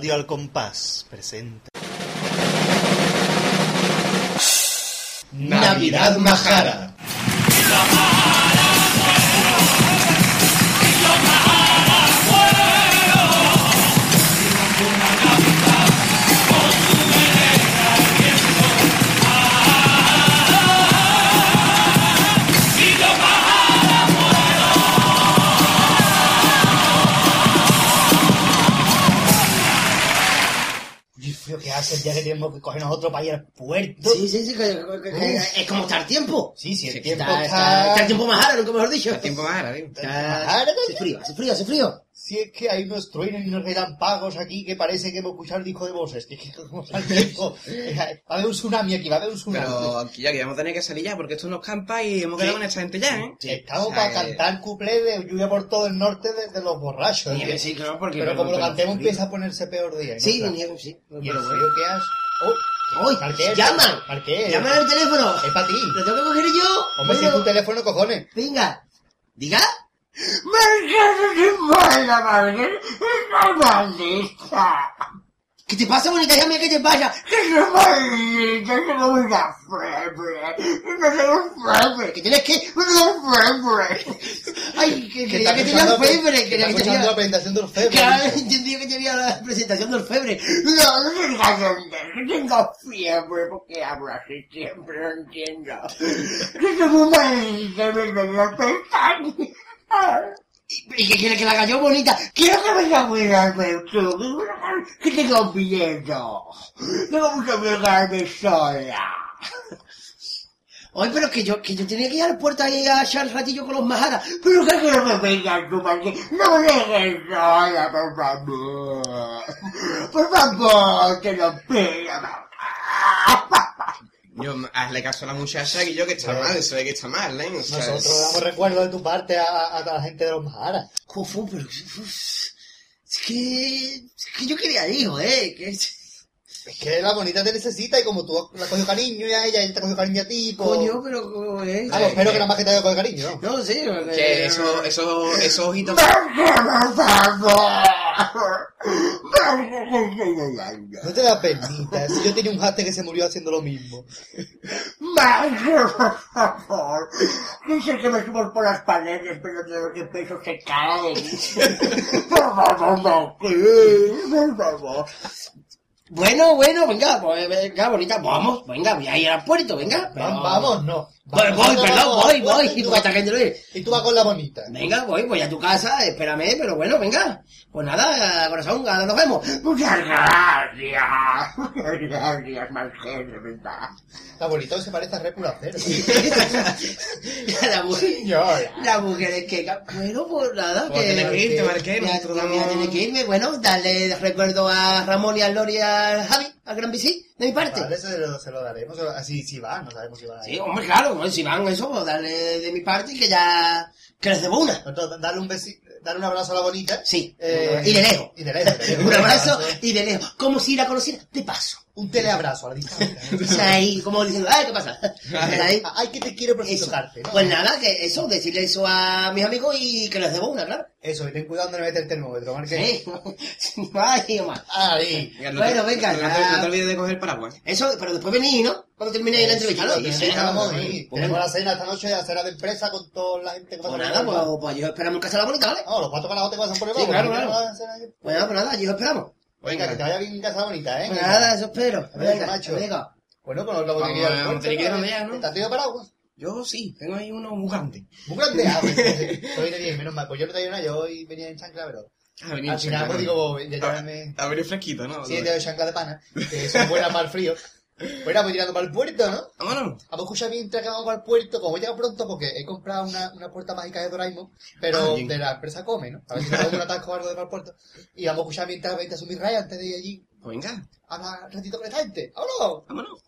Radio Al Compás presenta. Navidad Majara. Que hace día que tenemos que cogernos otro para ir al puerto. Sí, sí, sí, que, que- que- es como está el tiempo. Sí, sí, el Sí, tiempo está, está... está- está el tiempo más raro, nunca mejor dicho. El tiempo más ahora, tío. Está- Hace frío, hace frío, hace frío. Si es que hay unos truenos y unos relámpagos aquí que parece que hemos escuchado el disco de voces. Que, que como tiempo. Va a haber un tsunami aquí, va a haber un tsunami. Pero aquí ya que vamos a tener que salir ya, porque esto nos campa y hemos quedado con esta gente ya, ¿eh? Estamos O sea, para cantar cuplé de lluvia por todo el norte de, de los borrachos. ¿eh? sí, claro, porque... Pero como lo cantemos empieza a ponerse peor día. ¿no? Sí, nieve, sí. Y el Pero bueno. frío que has... ¡Oh! ¡Uy! Marqués, ¡Llaman! Marqués. ¡Llaman al teléfono! Es para ti. ¿Lo tengo que coger yo? Hombre, si Bueno, tu teléfono, cojones. Venga. ¿Diga? ¿Qué te pasa, bonita? Llame, ¿qué te pasa? ¿Que tienes que...? Ay, que Que creía está que tenía febre, que creía está que escuchando la presentación de Orfeo. Claro, entendí que tenía la presentación de Orfebre. No, no que tengo fiebre, porque hablo así siempre, no entiendo. Que tengo mal, que me venía a pensar. ¿Y qué quiere que la yo bonita? Quiero que venga a tú, que tengo miedo. Mucho miedo de quedarme sola. Oye, pero que yo, que yo tenía que ir al puerto ahí a echar el ratillo con los majaras. Pero que quiero que vengas tú, porque no me dejes sola, por favor. Por favor, te lo pido. Yo, hazle caso a la muchacha que yo que está mal, eso de que está mal, ¿eh? O sea, Nosotros damos recuerdo de tu parte a, a, a la gente de los Maharas. Jofu, pero es que, es que yo quería hijo, eh. Que, Es que la bonita te necesita y como tú la cogió cariño y a ella, ella te cogió cariño a ti, pues... coño, pero ¿cómo es? Vamos, espero que nada más que te haya cogido cariño, ¿no? No, sí, que eso, eso, esos ojitos... No te da penita, si yo tenía un jate que se murió haciendo lo mismo. por favor. Dice que me subo por las paredes, pero de lo que peso se caen. Por favor, no, por favor. Bueno, bueno, venga, pues, venga, bonita, vamos, venga, voy a ir al puerto, venga. pero- Vamos, no. Voy, voy, perdón, voy, voy, y tú. Y tú vas con la bonita. Venga, voy, voy a tu casa, espérame, pero bueno, venga. Pues nada, corazón, ahora nos vemos. Muchas gracias. Muchas gracias, Marqués, de verdad. La bonita se parece a Repula Cero. la mujer, la mujer es que, bueno, pues nada, Pues tienes que irte, Marqués, Ya, tiene que irme, bueno, darle recuerdo a Ramón y a Lori y al Javi, al Gran Bici, de mi parte. Vale, se lo, se lo daremos. Así, si va, no sabemos si va. Sí, hombre, claro, si van eso, darle de mi parte y que ya, que les debo una. Nosotros, darle un besito, darle un abrazo a la bonita. Sí, Eh, y de lejos. Y de lejos. de lejos. Un abrazo y de lejos, como si la conociera de paso. Un teleabrazo a la distancia. O sea, ahí, como diciendo, ay, ¿qué pasa? Ahí. Ay, que te quiero por tocarte, ¿no? Pues nada, que eso, decirle eso a mis amigos y que les debo una, claro. Eso, y ten cuidado donde meter el termómetro, Marqués. Sí. Ay, Omar. Venga, no Bueno, te- venga, no te, no olvides de coger paraguas. Eso, pero después venís, ¿no? Cuando termine la entrevista, ¿no? Sí, sí, vamos, sí. Tenemos la cena esta noche, la cena de empresa con toda la gente que Pues nada, pues, pues yo esperamos casa de la bonita, ¿vale? No, los cuatro carajotes que pasan por el Sí, bajo. claro, claro. Pues nada, pues nada, yo esperamos. Venga, que te vaya bien en casa bonita, ¿eh? Pues nada, eso espero. Venga, Venga, macho. venga. Bueno, con la Vamos, botella del vamos, puerto, tiene que ir ¿no? ¿Te has traído paraguas? Yo sí, tengo ahí uno muy grande. Muy grande. Ah, pues, Eso viene bien, menos mal. Pues yo no traía una, yo hoy venía en chancla, pero... Ah, venía Al final, chancla, pues digo, ya Ah, llámame... A ver, fresquito, ¿no? Sí, de chancla de pana, que son buenas para el frío. Bueno, voy tirando para el puerto, ¿no? Vámonos. Vamos a escuchar mientras que vamos para el puerto, como llega pronto, porque he comprado una, una puerta mágica de Doraemon, pero Ah, de la empresa Come, ¿no? A ver si me hago un atasco o algo de para el puerto. Y vamos a escuchar mientras vete a subir raya antes de ir allí. Pues venga, Habla un ratito con esta gente. ¡Vámonos! vámonos.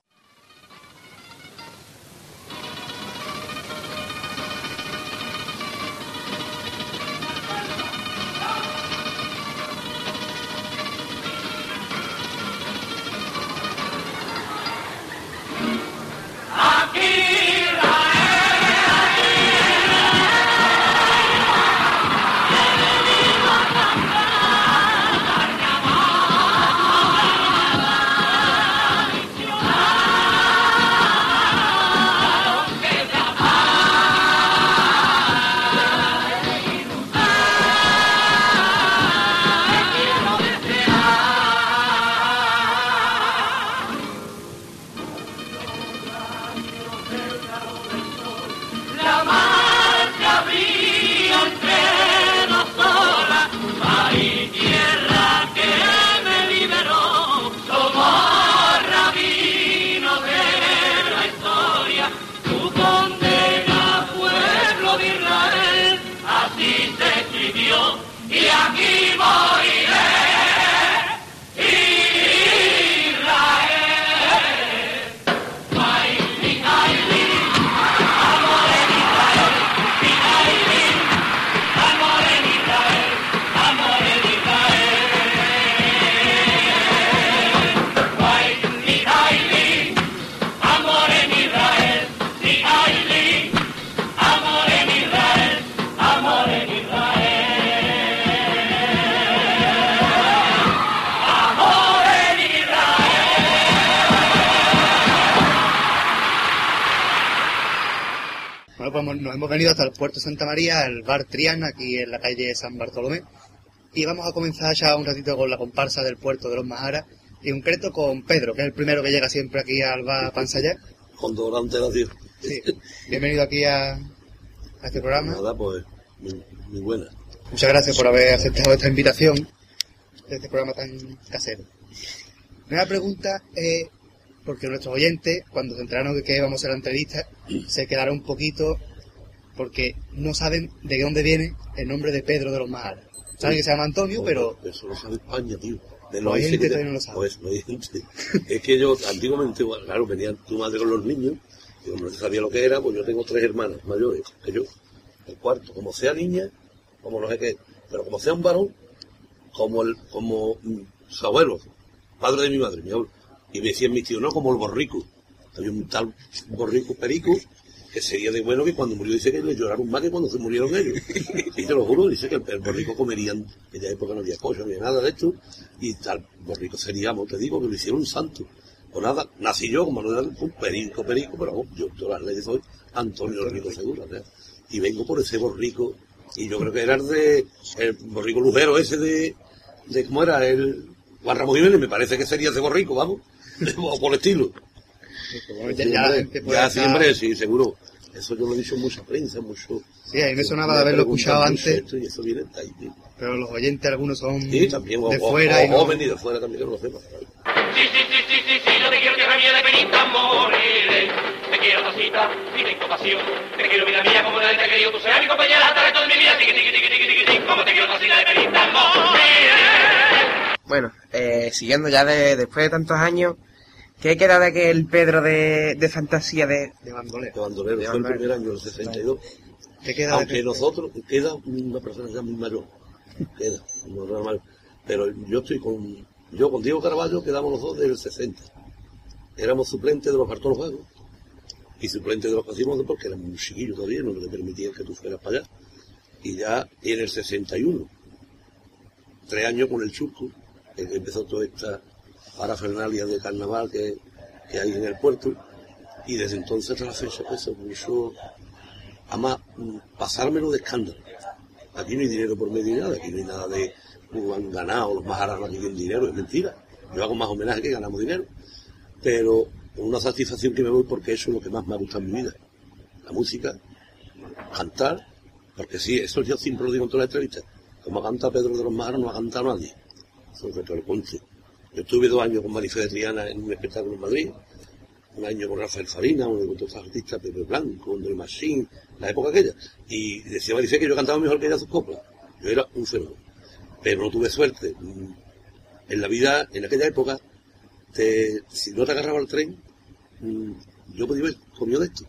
Venido hasta el puerto de Santa María, al bar Triana, aquí en la calle San Bartolomé. Y vamos a comenzar ya un ratito con la comparsa del puerto de los Majaras. Y en concreto con Pedro, que es el primero que llega siempre aquí al bar Pansayá. Con Dorante la tío. Sí. Bienvenido aquí a, a este programa. Nada, pues, muy, muy buena. Muchas gracias por haber aceptado esta invitación de este programa tan casero. Primera pregunta es, porque nuestros oyentes, cuando se enteraron de que íbamos a la entrevista, se quedaron un poquito porque no saben de dónde viene el nombre de Pedro de los Majaras. Saben que se llama Antonio, pero Eso lo sabe España, tío. De Los países oyentes que- no lo saben. Pues, es que yo, antiguamente, claro, venía tu madre con los niños, y como no sabía lo que era, pues yo tengo tres hermanas mayores que yo. El cuarto, como sea niña, como no sé qué, pero como sea un varón, como el, como mm, su abuelo, padre de mi madre, mi abuelo. Y me decían mis tíos, no, como el borrico. Había un tal borrico perico que sería de bueno que cuando murió dice que le lloraron más que cuando se murieron ellos. Y te lo juro, dice que el, el borrico comerían, en aquella época no había coche, ni nada de esto, y tal borrico seríamos, te digo, que lo hicieron un santo. O nada, nací yo como no era un perico, perico, pero vamos, yo, yo las leyes soy Antonio Rico Segura, ¿verdad? y vengo por ese borrico, y yo creo que era el de, el borrico lujero ese de, de ¿cómo era? El Juan Ramón Jiménez, me parece que sería ese borrico, vamos, o por el estilo. Ya, ya siempre, sí, seguro. Eso yo lo he dicho en mucha prensa, mucho. Sí, a mí me sonaba de haberlo escuchado antes, esto y eso viene de ahí, pero los oyentes algunos son Sí, también, o, de o- fuera o y no... jóvenes y de fuera también que no lo sepan. Sí, sí, sí, sí, sí, sí, yo te quiero tierra mía de penita moriré. Te quiero tacita y tengo pasión. Te quiero vida mía como nadie te ha querido. Tú serás mi compañera hasta el resto de mi vida. Tiqui, tiqui, tiqui, tiqui, tiqui, tiqui, como te quiero tacita de penita moriré. Bueno, eh, siguiendo ya de, después de tantos años, ¿qué queda de aquel Pedro de, de fantasía de... de bandolero. De bandolero, De fue el primer año, el 62. ¿Qué queda de Aunque nosotros, queda una persona ya muy mayor. Queda, una persona mayor. Pero yo estoy con, yo con Diego Carballo quedamos los dos del 60. Éramos suplentes de los Bartolos Juegos y suplentes de los Casimos porque éramos un chiquillo todavía, no le permitían que tú fueras para allá. Y ya en el 61, tres años con el Churco, que empezó toda esta parafernalia de carnaval que, que hay en el puerto, y desde entonces la fecha, pues, se puso Además, mm, pasármelo de escándalo. Aquí no hay dinero por medio de nada, aquí no hay nada de han ganado, los majaras aquí tienen dinero, es mentira. Yo hago más homenaje que ganamos dinero. Pero con una satisfacción que me voy porque eso es lo que más me ha gustado en mi vida. La música, cantar, porque sí, eso yo siempre lo digo en todas las entrevistas. Como canta Pedro de los Majaras, no ha cantado nadie. Eso es que te lo. Yo estuve dos años con Marifé de Triana en un espectáculo en Madrid, un año con Rafael Farina, uno con los artistas, Pepe Blanco, Del Machín, la época aquella. Y decía Marifé que yo cantaba mejor que ella sus coplas. Yo era un fenómeno. Pero no tuve suerte. En la vida, en aquella época, si no te agarraba el tren, mm, yo podía haber comido de esto.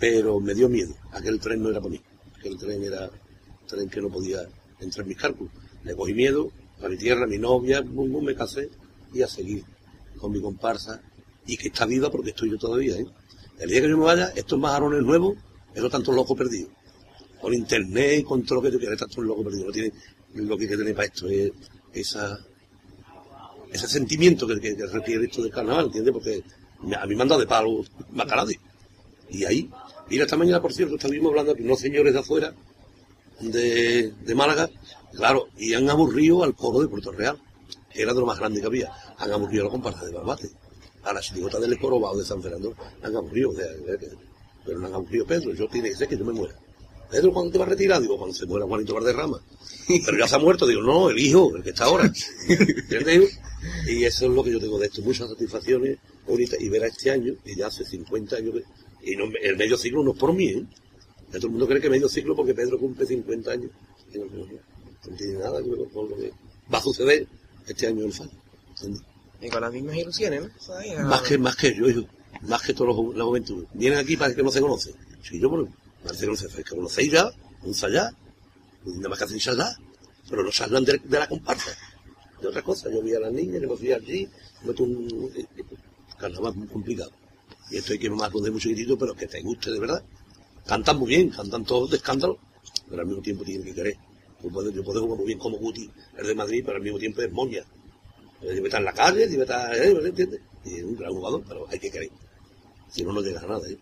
Pero me dio miedo. Aquel tren no era para mí. Aquel tren era un tren que no podía entrar en mis cálculos. Le cogí miedo a mi tierra, a mi novia, bum, bum, me casé y a seguir con mi comparsa. Y que está viva porque estoy yo todavía. ¿eh? El día que yo me vaya, estos majarones nuevos, esos tantos locos perdidos. Con internet y con todo lo que quiera, tantos locos perdidos. No lo que hay que tener para esto, es esa ese sentimiento que, requiere esto del carnaval, ¿entiendes? Porque a mí me han dado de palo nadie. Y ahí, mira, esta mañana, por cierto, estuvimos hablando con unos señores de afuera, de, de Málaga, claro, y han aburrido al coro de Puerto Real, era de lo más grande que había. Han aburrido la comparsa de Barbate, a la chirigota del Corobao de San Fernando, han aburrido, o sea, que- pero no han aburrido Pedro, yo tiene que ser que yo me muera. Pedro, ¿cuándo te vas a retirar? Digo, cuando se muera Juanito Valderrama. Pero ya se ha muerto, digo, no, el hijo, el que está ahora. Y eso es lo que yo tengo de esto, muchas satisfacciones bonitas. Y ver a este año, que ya hace 50 años, y no, el medio siglo no es por mí, ¿eh? Ya todo el mundo cree que medio siglo porque Pedro cumple 50 años. Y no, no, no tiene nada que ver con lo que va a suceder este año en el fallo. ¿entiendes? Y con las mismas ilusiones, ¿no? Más que, más que yo, hijo. Más que todos los, la juventud. Vienen aquí para que no se conocen. Si yo, bueno, parece que no se que conocéis ya, un ya, nada más que hacen ya, pero no hablan de, de la comparsa. De otra cosa, yo vi a las niñas, me fui allí, meto un carnaval muy complicado. Y esto hay que más de muy chiquitito, pero que te guste de verdad. Cantan muy bien, cantan todos de escándalo, pero al mismo tiempo tienen que querer. Yo puedo, yo puedo jugar muy bien como Guti, el de Madrid, pero al mismo tiempo es moña. Debe estar en la calle, debe estar, ¿eh? ¿me entiendes? Y es un gran jugador, pero hay que querer. Si no, no llega a nada, ¿eh?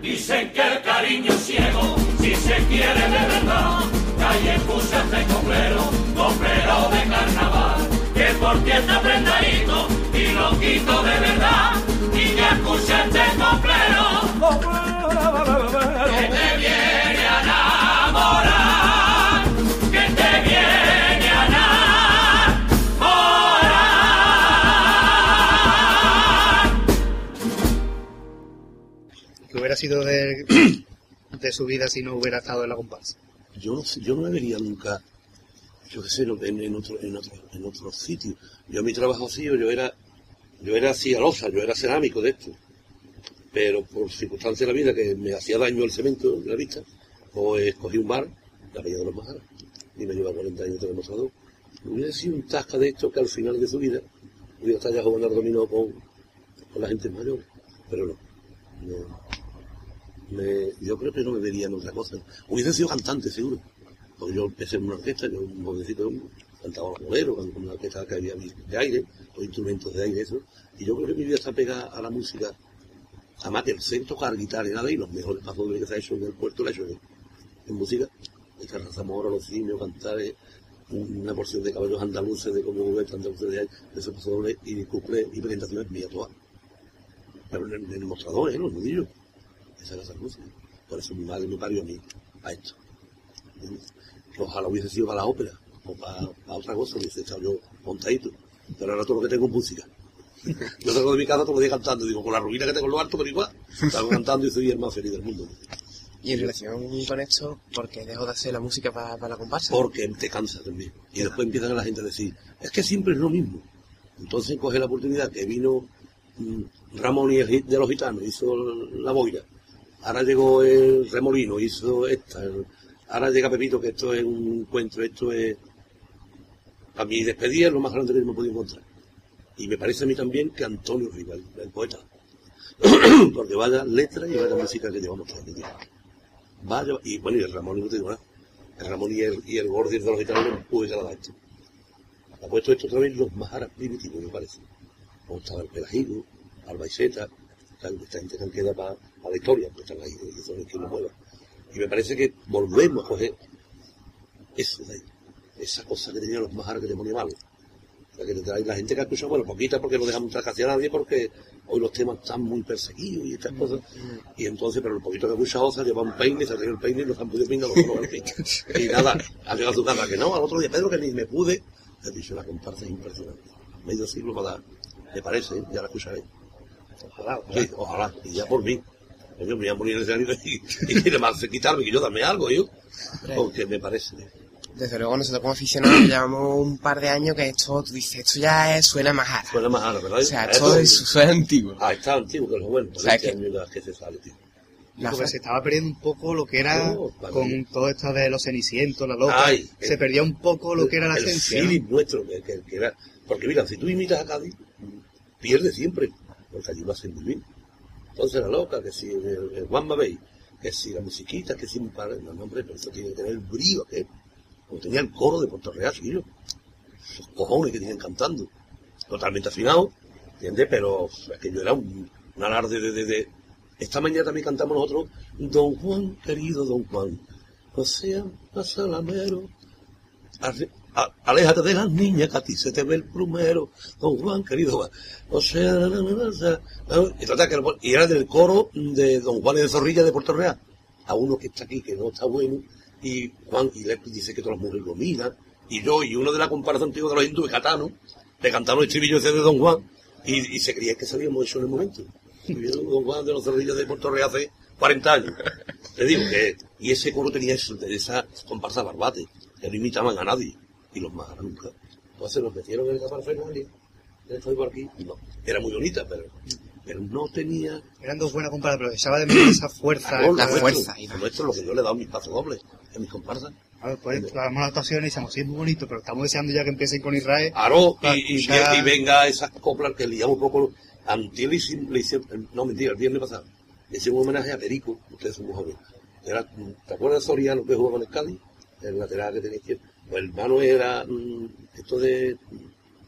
Dicen que el cariño es ciego, si se quiere de verdad. Calle excusas de coplero, coplero de carnaval. Que por ti está prendadito y lo quito de verdad. Y ya este coplero. Hubiera sido de, de su vida si no hubiera estado en la comparsa. Yo yo no me vería nunca, yo qué sé, en, otro, en otro, en otro sitio. Yo mi trabajo sido, yo era, yo era cialosa, yo era cerámico de esto. Pero por circunstancias de la vida que me hacía daño el cemento de la vista, pues escogí un bar, la Peña de los Majaras, y me lleva 40 años de demostrador. Hubiera sido un tasca de esto que al final de su vida hubiera estado ya jugando al dominó con, con la gente mayor, pero no yo creo que no me vería en otra cosa. Hubiese sido cantante, seguro. Porque yo empecé en una orquesta, yo un jovencito cantaba bolero, con una orquesta que había de aire, o instrumentos de aire, eso. Y yo creo que mi vida está pegada a la música. Además que el sé tocar guitarra y nada, y los mejores pasos que se ha hecho en el puerto lo he hecho en, en música. El Zamora, los cimios, cantar eh, una porción de caballos andaluces, de cómo juguetes andaluces de ahí, de esos pasos y cumple y presentaciones mías todas. Pero en, en el mostrador, ¿eh? los nudillos. Esa era esa música. Por eso mi madre me parió a mí, a esto. Ojalá hubiese sido para la ópera, o para, para otra cosa, hubiese estado yo montadito. Pero ahora todo lo que tengo es música. Yo salgo de mi casa todo el día cantando, digo, con la ruina que tengo en lo alto, pero igual, salgo cantando y soy el más feliz del mundo. Y en relación con esto, ¿por qué dejó de hacer la música para la comparsa? Porque te cansa también. Y después empiezan la gente a decir, es que siempre es lo mismo. Entonces coge la oportunidad que vino mm, Ramón y el hit de los gitanos, hizo la boira. Ahora llegó el remolino, hizo esta. ahora llega Pepito, que esto es un encuentro, esto es... A mi despedida es lo más grande que me he podido encontrar. Y me parece a mí también que Antonio Rival, el poeta. Porque vaya letra y vaya música que llevamos transmitiendo. Vaya, y bueno, y el Ramón, no te digo nada. El Ramón y el, y el Gordi de los gitanos que la esto. Ha puesto esto otra vez los majaras primitivos, me parece. Como estaba el Pelagigo, Albaiceta, esta gente que queda para la historia, pues están ahí, y son los que nos. Y me parece que volvemos a coger eso de ahí, esa cosa que tenían los majaras que te ponía malo. Sea, que te trae la gente que ha escuchado, bueno, poquita porque no dejamos casi a nadie, porque hoy los temas están muy perseguidos y estas cosas. Y entonces, pero el poquito que ha escuchado se lleva un peine, se arregla el peine y no se han podido peinar los fin. Y nada, ha llegado a su casa que no, al otro día, Pedro, que ni me pude. He dicho, la comparsa es impresionante. Medio siglo para dar. Me parece, ¿eh? ya la escucharé. Ojalá, sí, ojalá, y ya por mí. Yo me voy a morir en el escenario y, y quiere más quitarme que yo dame algo, yo. Porque me parece. Desde luego nosotros como aficionados llevamos un par de años que esto, tú dices, esto ya es- suena más jara. Suena más ahora, ¿verdad? O sea, Esto- es, suena antiguo. Ah, está antiguo, que es lo bueno. O sea, que- que se sale, tío. La Porque fa- se estaba perdiendo un poco lo que era vale. con todo esto de los cenicientos, la loca. Ay, se el- perdía un poco lo que era la el esencia. feeling nuestro, que, que- que era. Porque mira, si tú imitas a Cádiz, pierde siempre, porque allí lo hacen muy bien. Entonces la loca, que si el, Juan Mabey, que si la musiquita, que si un par, no, hombre, pero eso tiene que tener el brío, que como tenía el coro de Puerto Real, chiquillo. Esos cojones que tienen cantando. Totalmente afinado, ¿entiendes? Pero es que yo era un, un alarde de, de, de- Esta mañana también cantamos nosotros, Don Juan, querido Don Juan, no sea pasalamero, Arre- aléjate de las niñas, que a ti se te ve el plumero, don Juan, querido. O sea, na, na, na, y, era del coro de don Juan de Zorrilla de Puerto Real. A uno que está aquí, que no está bueno, y Juan, y le dice que todas las mujeres lo miran, y yo, y uno de la comparación antigua de los hindúes, Catano, le cantaron el estribillo ese de don Juan, y, y se creía que sabíamos eso en el momento. Y vieron don Juan de los Zorrillas de Puerto Real hace 40 años. Te digo que, y ese coro tenía eso, de esa comparsa barbate, que no imitaban a nadie, y los más nunca. Entonces nos metieron en el Caparfernalia, estoy por aquí, y no, era muy bonita, pero, pero no tenía Eran dos buenas comparas, pero echaba de menos esa fuerza. Claro, la nuestro, fuerza, y la- nuestro, lo que yo le he dado mis pasos dobles en mis comparsas. A ver, pues hagamos la actuación y decimos, sí, es muy bonito, pero estamos deseando ya que empiecen con Israel. Aro, Para y, y, venga esas coplas que liamos un poco. Antier le hicieron- no mentira, el viernes pasado, le hicimos un homenaje a Perico, ustedes son muy jóvenes. Era, ¿Te acuerdas de Soriano que jugaba con el Cádiz? El lateral que tenía izquierdo. Pues hermano era mm, esto de,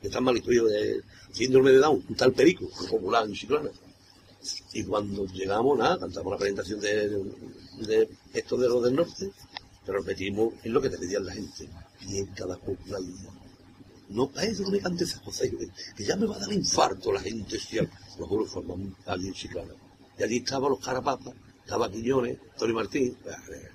de tan malito, yo, de síndrome de Down, un tal Perico, popular en Chiclana. Y cuando llegamos, nada, cantamos la presentación de, de esto de los del norte, pero repetimos en lo que te pedían la gente. Y en cada y no, a eso no me cante esas cosas, que, que ya me va a dar infarto la gente, si lo juro, formamos allí en Chiclana. Y allí estaban los carapapas, estaba Quiñones, Tony Martín, eh,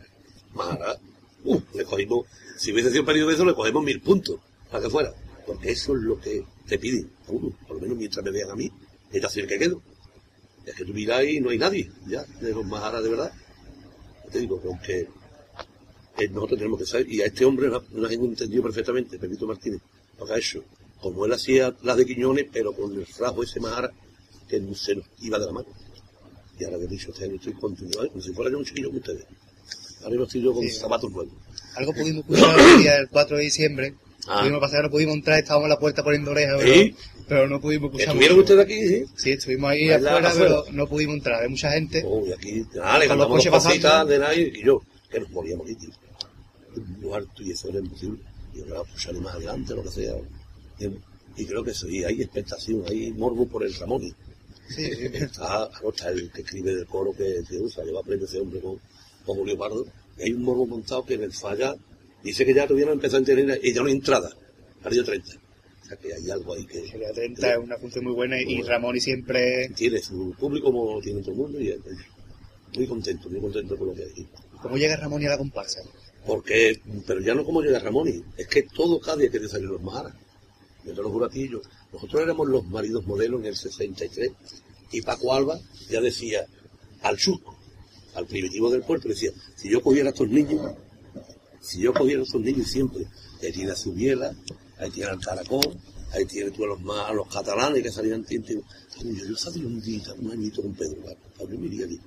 Mara, uh, le cogimos, si hubiese sido un periodo de eso, le cogemos mil puntos, para que fuera. Porque eso es lo que te piden a uno, por lo menos mientras me vean a mí, es así el que quedo. Es que tú miras y no hay nadie, ya, de los Maharas de verdad. Yo te digo que aunque eh, nosotros tenemos que saber, y a este hombre lo lo hemos entendido perfectamente, Pepito Martínez, lo que ha hecho, como él hacía las de Quiñones, pero con el rasgo ese Mahara que no se nos iba de la mano. Y ahora que he dicho, este año estoy continuando, como si fuera yo un chiquillo con ustedes. Ahora yo estoy yo con Sí. zapatos nuevos. Algo pudimos escuchar el día del 4 de diciembre. Ah. Pudimos pasar, no pudimos entrar, estábamos en la puerta poniendo orejas, ¿Sí? pero, no pudimos escuchar. ¿Estuvieron mucho. ustedes aquí? Sí. Sí, estuvimos ahí afuera, Afuera. pero no pudimos entrar. Hay mucha gente. Oh, y aquí, ah, le los coches pasando. de nadie y yo, que nos moríamos aquí. Lo alto y eso era imposible. Y ahora pues, más adelante, lo que sea. Y, creo que sí, hay expectación, hay morbo por el Ramón. Sí, sí. Está, claro, está el que escribe del coro que, que usa, lleva premio ese hombre con, con Julio Pardo. Y hay un morbo montado que en el falla dice que ya tuvieron empezado a tener y ya no hay entrada, perdió 30. O sea que hay algo ahí que El día 30 es una función muy buena y. Ramón y siempre, tiene su público como tiene todo el mundo y es muy contento, muy contento con lo que hay. ¿cómo llega Ramón y a la comparsa? Porque, pero ya no como llega Ramón, es que todo cada día quiere salir los Maharas. Yo te lo juro a ti, yo. Nosotros éramos los maridos modelos en el 63 y Paco Alba ya decía al chusco, al primitivo del puerto, decía, si yo cogiera a estos niños, si yo cogiera a estos niños siempre, ahí tiene a Subiela, ahí tiene al Caracol, ahí tiene tú a los, ma- a los catalanes que salían tintes. Yo, yo salí un día, un añito con Pedro, Pablo me iría allí.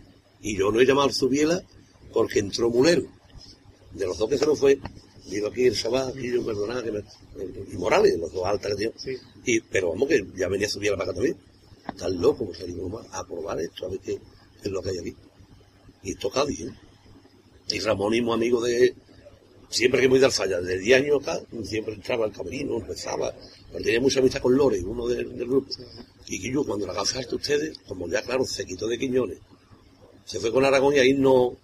Y yo no he llamado a Subiela porque entró Mulero de los dos que se nos fue, digo aquí el Shabbat, aquí yo perdonad, que me, y Morales, los dos altas que tío. Sí. Y, pero vamos que ya venía a subir a la paca también. Están locos por salir nomás a probar esto, a ver qué es lo que hay aquí. Y esto Cádiz, ¿eh? Y Ramón y muy amigo de, siempre que voy dar falla, de 10 años acá, siempre entraba al camerino, rezaba, pero tenía mucha amistad con Lore, uno del, del grupo. Y que yo cuando la gafaste ustedes, como ya claro, se quitó de Quiñones, se fue con Aragón y ahí no,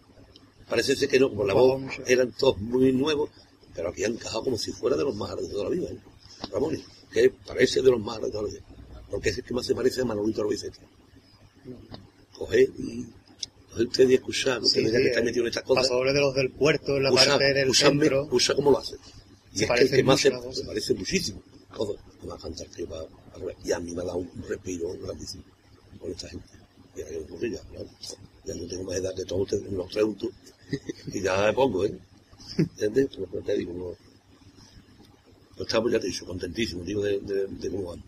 parece ser que no, como la voz eran todos muy nuevos, pero aquí han encajado como si fuera de los más de toda la vida, ¿eh? Ramón, que parece de los más de toda la vida, porque es el que más se parece a Manolito Arbiceta. Coge y coge usted y escuchar, no Sí, que sí, está eh, metido en estas cosas, Pasadores de los del puerto, en la parte del usa, centro. cómo lo hace. Y Se es que el que más se, parece muchísimo. Todo. Va a cantar que va a. Y a mí me ha dado un respiro grandísimo con esta gente. Y ya, no tengo más edad que todos ustedes, los tres juntos. Y ya me pongo, ¿eh? ¿Entiendes? Pero pues te digo, no. Pues estamos, ya te he dicho, contentísimos, digo, de, de, de cómo van.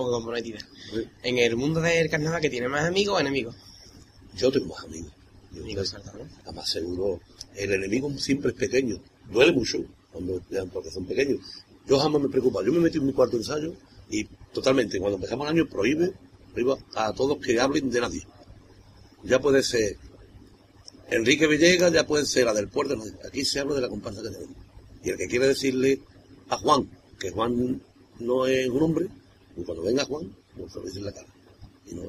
Poco comprometida. En el mundo del carnaval, que tiene más amigos o enemigos? Yo tengo más amigos. Yo Amigos, ¿no? Además, seguro, el enemigo siempre es pequeño. Duele mucho cuando porque son pequeños. Yo jamás me preocupa. Yo me metí en mi cuarto ensayo y totalmente, cuando empezamos el año, prohíbe, prohíbe a todos que hablen de nadie. Ya puede ser Enrique Villegas, ya puede ser la del puerto. Aquí se habla de la comparsa que tenemos. Y el que quiere decirle a Juan, que Juan no es un hombre, y cuando venga Juan, pues se lo en la cara. Y no,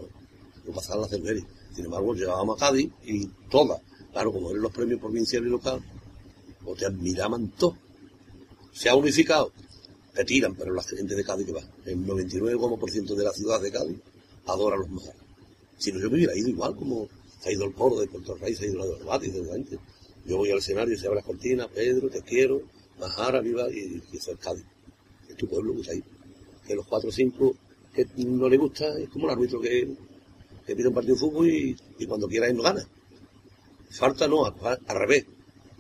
no pasar la cervería. Sin embargo, llegábamos a Cádiz y todas, claro, como eran los premios provinciales y local, pues te admiraban todos. Se ha unificado, te tiran, pero la gente de Cádiz que va, el 99% de la ciudad de Cádiz adora a los majaras. Si no, yo me hubiera ido igual como se ha ido el coro de Puerto Rey, se ha ido la de Barbate y de la gente. Yo voy al escenario, se abre las cortinas, Pedro, te quiero, Majara, viva, y, y eso es Cádiz. Es tu pueblo que está ahí. Que los cuatro o cinco que no le gusta, es como el árbitro que, que pide un partido de fútbol y, y cuando quiera él no gana. Falta no, al, al revés.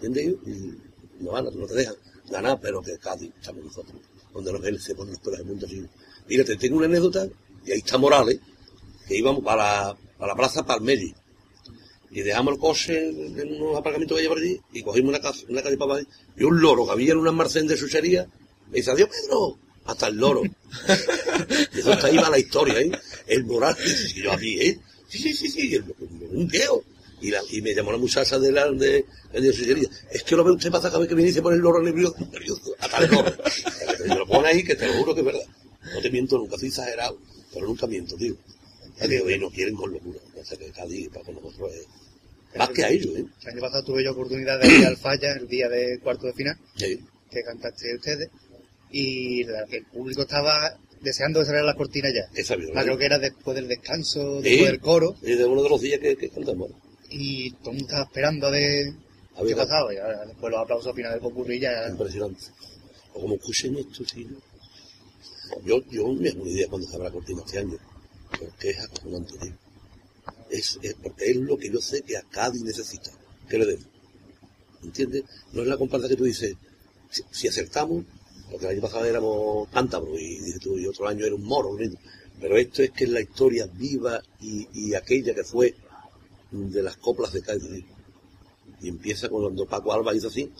¿Entiendes? Y no gana, no te dejan ganar, pero que Cádiz estamos nosotros. Donde los él se ponen los pelos del mundo así. Mira, te tengo una anécdota, y ahí está Morales, que íbamos para, para la plaza Palmeri. Y dejamos el coche en unos aparcamientos que hay allí, y cogimos una, casa, una calle para abajo, y un loro que había en un almacén de chuchería, me dice, adiós Pedro, hasta el loro. y eso está ahí va la historia, ¿eh? El Morales, y yo a mí, ¿eh? Sí, sí, sí, sí, el- un viejo. Y, la- y me llamó la muchacha de la de, de, chuchería. Es que lo ve usted pasa cada vez que viene y se pone el loro nervioso, nervioso, hasta el loro. Y lo pone ahí que te lo juro que es verdad. No te miento nunca, soy exagerado, pero nunca miento, tío. Ya y nos quieren con locura. O sea que Cádiz para con nosotros es más que a ellos, ¿eh? El año pasado tuve yo oportunidad de ir al Falla el día de cuarto de final, Sí. que cantaste ustedes, y la- el público estaba deseando que saliera la cortina ya. Esa vida, Ah, creo que era después del descanso, Sí. después del coro, Es de uno de los días que, que cantamos. y todo el mundo estaba esperando a ver A qué pasaba. Y ahora, después los aplausos finales del popurrí ya... Impresionante. O como escuchen esto, sí. Yo, yo me hago una idea cuando se la cortina este año. Porque es acojonante, tío. Es, es porque es lo que yo sé que a Cádiz necesita. Que le demos. ¿Entiendes? No es la comparsa que tú dices, si, si acertamos, porque el año pasado éramos cántabros y, y otro año era un moro, lo mismo. Pero esto es que es la historia viva y, aquella que fue de las coplas de Cádiz. Y empieza cuando Paco Alba hizo así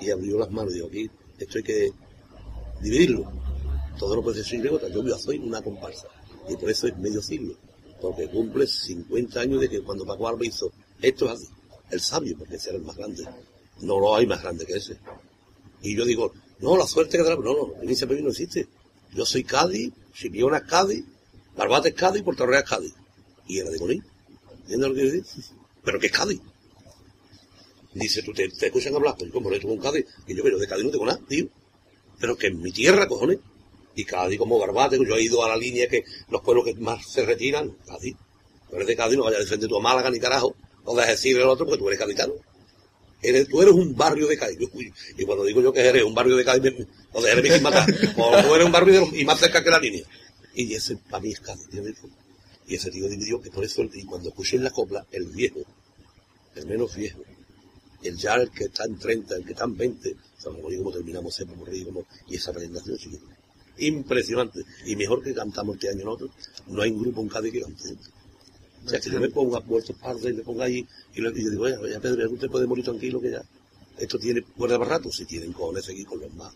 y abrió las manos y dijo, aquí esto hay que dividirlo. Todo no puede ser siglo Yo ya soy una comparsa. Y por eso es medio siglo. Porque cumple 50 años de que cuando Paco Alba hizo esto es así. El sabio, porque ese era el más grande. No lo hay más grande que ese. Y yo digo, no, la suerte que da No, no, en ese país no existe. Yo soy Cádiz, Chipiona es Cádiz, Barbate es Cádiz, Puerto Real es Cádiz. Y era de Coní. ¿Entiendes lo que quiero decir? Pero que es Cádiz. Dice, tú te, te escuchan hablar, pues como le tuvo un Cádiz, y yo, pero de Cádiz no tengo nada, tío. Pero que en mi tierra, cojones. Y Cádiz como Barbate, yo he ido a la línea que los pueblos que más se retiran, Cádiz. Tú eres de Cádiz, no vayas a defender tu Málaga ni carajo, no dejes decirle al otro porque tú eres gaditano. Eres, tú eres un barrio de Cádiz. Y cuando digo yo que eres un barrio de Cádiz, me- no dejes de matar. O tú eres un barrio de y más cerca que la línea. Y ese para mí es Cádiz. Y ese tío dividió que por eso, y cuando escuché en la copla, el viejo, el menos viejo, el ya el que está en 30, el que está en 20, o sea, como digo, como terminamos siempre por y esa presentación chiquita. Impresionante. Y mejor que cantamos este año nosotros, no hay un grupo en Cádiz que cante. O sea, que yo me pongo a Puerto Pardo y me pongo ahí, y, le- y yo digo, oye, ya Pedro, ya usted puede morir tranquilo que ya, esto tiene cuerda para rato, si tienen cojones seguir con los más.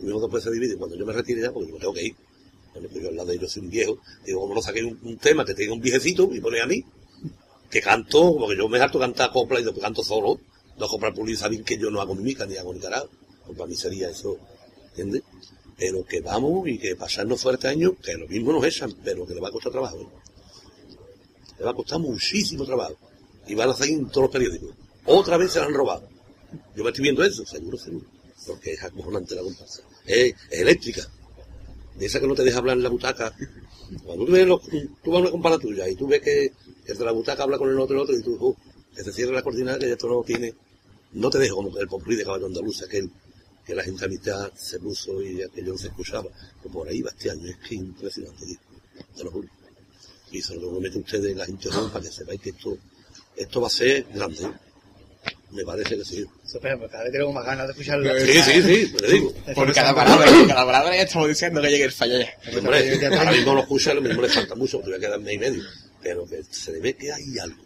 Y luego después se divide, cuando yo me retire ya, porque yo tengo que ir. Bueno, yo al lado de ellos soy un viejo, digo, como no saqué un, tema que tenga un viejecito y pone a mí, que canto, porque yo me harto cantar copla y después canto solo, no comprar público y saber que yo no hago ni mica ni hago ni carajo. Pues para mí sería eso, ¿entiendes? Pero que vamos y que pasarnos fuerte año, que lo mismo nos echan, pero que le va a costar trabajo. ¿eh? Le va a costar muchísimo trabajo. Y van a salir en todos los periódicos. Otra vez se la han robado. Yo me estoy viendo eso, seguro, seguro. Porque es acojonante la comparsa. Es, eléctrica. De esa que no te deja hablar en la butaca. Cuando tú ves los, tú vas a una compara tuya y tú ves que el de la butaca habla con el otro, el otro, y tú, oh, que se cierra la cortina, que esto no tiene, no te dejo como el popurrí de caballo andaluz, aquel que la gente a mitad se puso y aquello no se escuchaba. Pues por ahí va este año, es que impresionante. Te lo. Y se lo mete ustedes en la gente joven para que sepáis que esto, esto va a ser grande. Me parece que sí. Pero cada vez tengo más ganas de escucharlo. Sí, sí, sí, te digo. Por cada palabra, por cada palabra ya estamos diciendo que llegue el fallo ya. Hombre, ahora mismo lo escucha, lo mismo le falta mucho, porque voy a quedar mes y medio. Pero que se le ve que hay algo.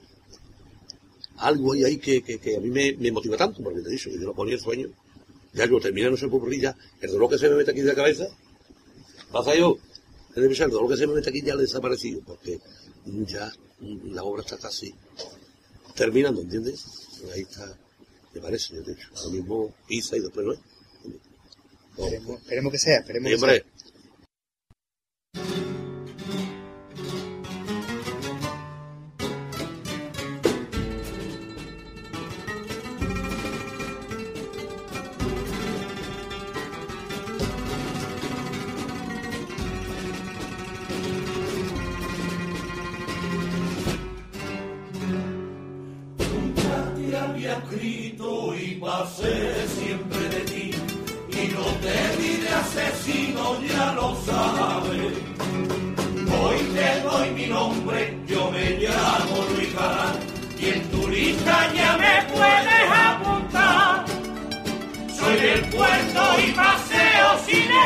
Algo ahí, ahí que, que, que a mí me, me motiva tanto, porque te he dicho que yo no ponía el sueño. Ya yo terminé, no sé por ya, el dolor que se me mete aquí de la cabeza, pasa yo, el el dolor que se me mete aquí ya le ha desaparecido, porque ya la obra está casi terminando, ¿entiendes? Ahí está, me parece, yo te he dicho. Lo mismo pisa y después no es. Esperemos, esperemos que sea, esperemos que Siempre.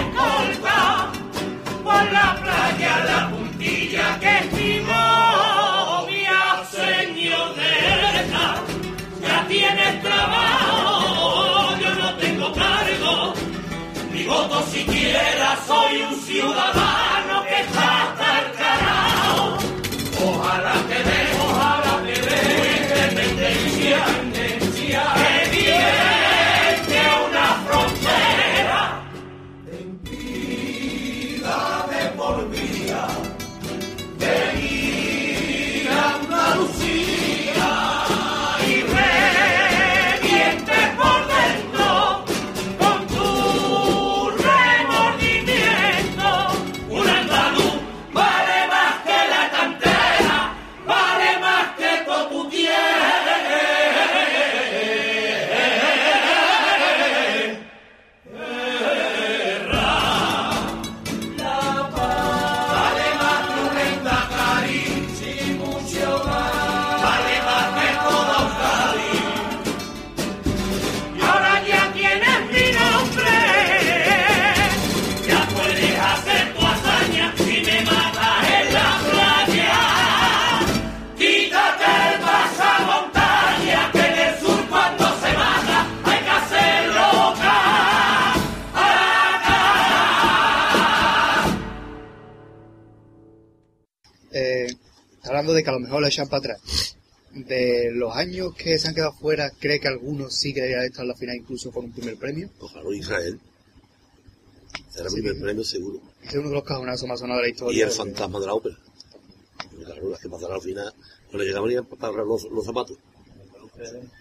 Escolta por la hablando de que a lo mejor lo echan para atrás. De los años que se han quedado fuera, ¿cree que algunos sí que deberían estar en la final incluso con un primer premio? Ojalá Israel. Será el primer premio seguro. Es uno de los cajonazos más sonados de la historia. Y el fantasma de la ópera. Claro, las que pasará al final, le llegaban ni a pagar los, los zapatos.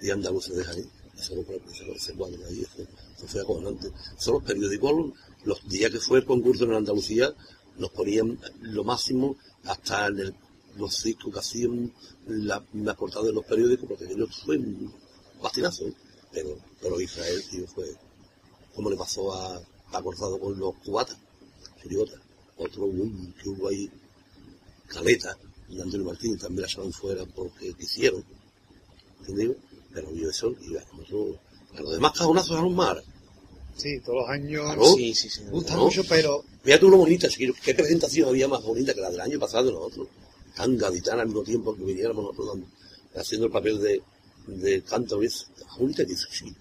Y andaluces de Jaén. Eso no cuadro de ahí, eso, fue acojonante. Son los periódicos, los, los días que fue el concurso en Andalucía, nos ponían lo máximo hasta en el, los circos que hacían la, la portada de los periódicos, porque aquello fue un bastinazo, ¿eh? pero, pero Israel, tío, fue como le pasó a, Cortado con los cubatas, chirigotas. Otro boom que hubo ahí, Caleta y Antonio Martín también la echaron fuera porque quisieron, ¿entendido? Pero vio eso y ya, nosotros, a los demás cajonazos eran más. Sí, todos los años Claro. Sí, sí, sí. gustan ¿no? mucho, pero Fíjate uno bonita, chiquillo, qué presentación había más bonita que la del año pasado de nosotros. Tan gaditana al mismo tiempo que viniéramos nosotros haciendo el papel de, de canto, ¿ves? La bonita que dice, sí.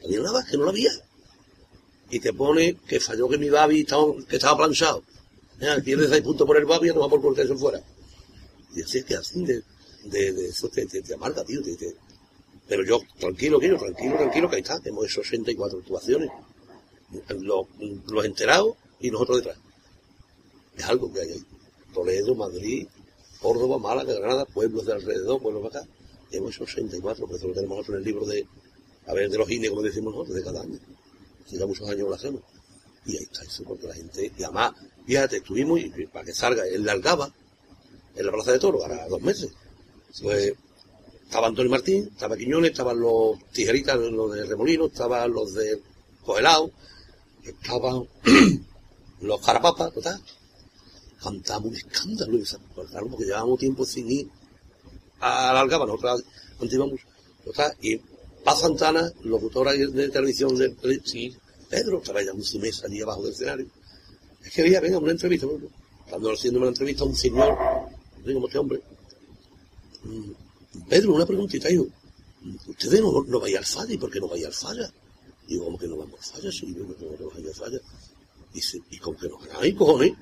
Tenía nada, que no la había. Y te pone que falló que mi babi estaba, que estaba planchado. Pierdes seis puntos por el babi y no va por cortarse fuera. Y así es que así de, de, de eso te, amarga, tío. te- Pero yo, tranquilo, tío, tranquilo, tranquilo, que ahí está, hemos hecho 84 actuaciones. Los, los enterados y nosotros detrás. Es algo que hay ahí. Toledo, Madrid, Córdoba, Málaga, Granada, pueblos de alrededor, pueblos de acá. Hemos hecho 84, porque eso lo tenemos nosotros en el libro de, a ver, de los INE, como decimos nosotros, de cada año. Ya muchos años lo hacemos. Y ahí está eso, porque la gente, y fíjate, estuvimos, y para que salga, en la Algaba, en la Plaza de Toro, ahora dos meses. Pues estaba Antonio Martín, estaba Quiñones, estaban los tijeritas, los de Remolino, estaban los de Cogelao, estaban los carapapas, total. Cantamos un escándalo, y claro, porque llevábamos tiempo sin ir a la Algaba, nosotros antes íbamos, y Paz Santana, locutora de televisión de sí, Pedro, estaba ya en su mesa allí abajo del escenario. Es que veía, venga, una entrevista, bueno, estando haciendo una entrevista a un señor, cómo este hombre. Mm, Pedro, una preguntita, hijo. ¿Ustedes no, no vais al falla? ¿Y por qué no vais al falla? Digo, ¿cómo que no vamos al falla? Sí, yo que no vais al falla. Dice, ¿y con qué nos ganáis, cojones?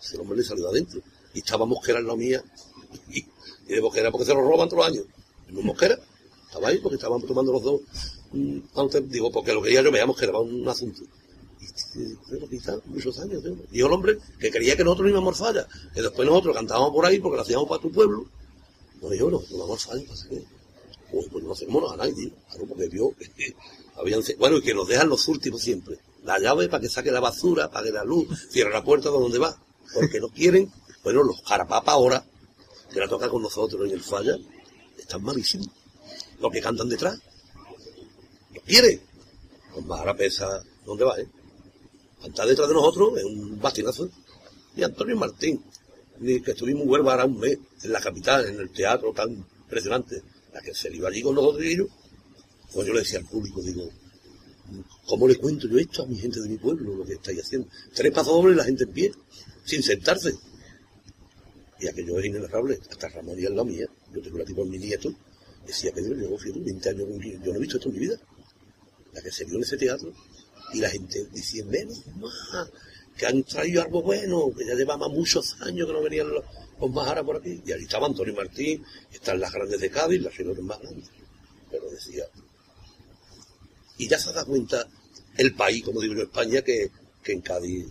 Ese hombre le salió adentro. Y estaba Mosquera en la mía. Y, y de Mosquera porque se lo roban todos los años. No Mosquera. Estaba ahí porque estábamos tomando los dos. mm, antes, digo, porque lo quería yo veamos que era un asunto. Y pero quizá muchos años. Y yo el hombre que creía que nosotros no íbamos falla. Que después nosotros cantábamos por ahí porque lo hacíamos para tu pueblo. No, yo no, no vamos falla, pasa que. Pues, pues no hacemos nada, nadie, tío. Claro, porque vio habían. Bueno, y que nos dejan los últimos siempre. La llave para que saque la basura, apague la luz, cierre la puerta de donde va. Porque no quieren. Bueno, los carapapas ahora, que la toca con nosotros en el falla, están malísimos. Los que cantan detrás. ¿No quiere? Pues Mara pesa, ¿dónde va, eh? Cantar detrás de nosotros es un bastinazo. Y Antonio Martín, que estuvimos en Huelva ahora un mes, en la capital, en el teatro tan impresionante, la que se iba allí con nosotros y ellos. Pues yo le decía al público, digo, ¿cómo le cuento yo esto a mi gente de mi pueblo, lo que estáis haciendo? Tres pasos dobles y la gente en pie, sin sentarse. Y aquello es inenarrable. Hasta Ramón y al lado mía, yo tengo una tipo en mi nieto, decía Pedro, llevo fíjate, 20 años yo no he visto esto en mi vida. La que se vio en ese teatro. Y la gente decía, menos más, que han traído algo bueno, que ya llevaba muchos años que no venían los, los Maharas por aquí. Y ahí estaba Antonio Martín, están las grandes de Cádiz, las señores más grandes. Pero decía, y ya se da cuenta el país, como digo yo, España, que, que en Cádiz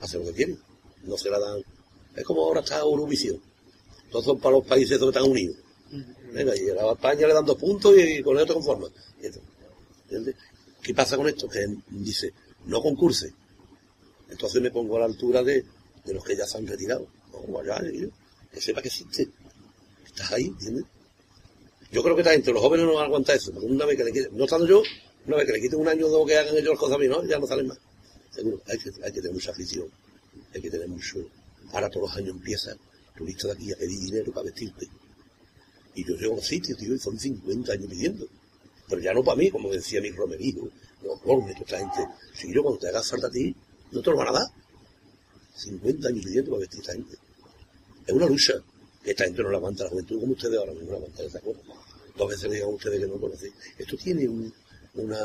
hace lo que quiere. No se la dan. Es como ahora está Eurovisión. Todos son para los países donde están unidos. Venga, y a España le dan dos puntos y con conformas. Y esto, ¿entiendes? ¿Qué pasa con esto? Que dice, no concurse. Entonces me pongo a la altura de, de los que ya se han retirado. Como allá, yo, que sepa que existe. Estás ahí, ¿entiendes? Yo creo que esta gente, los jóvenes no van a aguantar eso, porque una vez que le quiten, no estando yo, una vez que le quiten un año o dos que hagan ellos las cosas a mí, no, ya no salen más. Seguro, hay que, hay que tener mucha afición, hay que tener mucho. Ahora todos los años empieza turista de aquí a pedir dinero para vestirte. Y yo llego a los sitios, tío, y son 50 años pidiendo. Pero ya no para mí, como decía mi Romerijo, los Borges, toda esta gente. Si yo cuando te hagas falta a ti, no te lo van a dar. 50 años pidiendo para vestir a esta gente. Es una lucha que esta gente no la aguanta la juventud como ustedes ahora mismo la aguantan esa cosa. Dos veces le digan a ustedes que no conocen. Esto tiene un, una,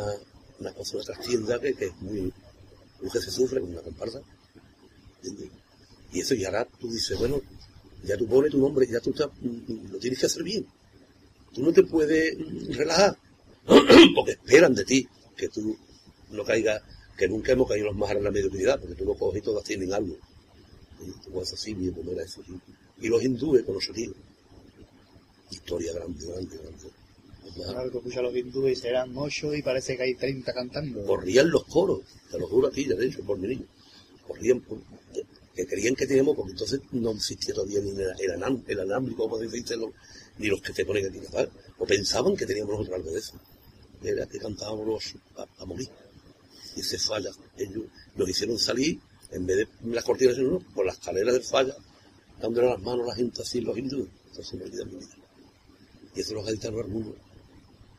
una cosa, una trastienda que, que es muy, que se sufre con una comparsa. ¿Entiendes? Y eso, y ahora tú dices, bueno, ya tú pones tu nombre, ya tú estás, lo tienes que hacer bien. Tú no te puedes relajar, porque esperan de ti que tú no caigas, que nunca hemos caído los más en la mediocridad, porque tú lo coges y todas tienen algo. Y tú vas así, pues mira eso. sí. Y los hindúes con los sonidos. Historia grande, grande, grande. Los Claro, que escucha a los hindúes y serán ocho y parece que hay 30 cantando. corrían los coros, te lo juro a ti, ya de hecho, por mi niño. Corrían, por- que creían que teníamos, porque entonces no existía todavía ni el, el, anámbrico, como los- ni los que te ponen aquí, ¿sabes? O pensaban que teníamos nosotros algo de eso. Era que cantábamos a, a morir. Y ese falla, ellos nos hicieron salir, en vez de las cortinas, sino por las escaleras del falla, dándole las manos a la gente así, los hindúes. Entonces me olvidé mi vida. Y eso los gaditanos algunos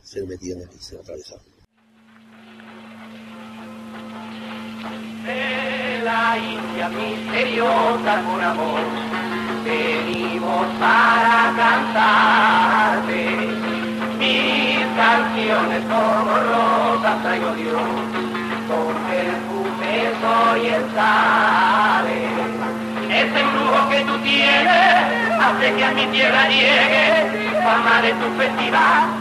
se metían aquí, se atravesaban. de la India misteriosa con amor. Venimos para cantarte mis canciones como rosas traigo yo, con perfume soy el sale. Ese embrujo que tú tienes hace que a mi tierra llegue fama de tu festival.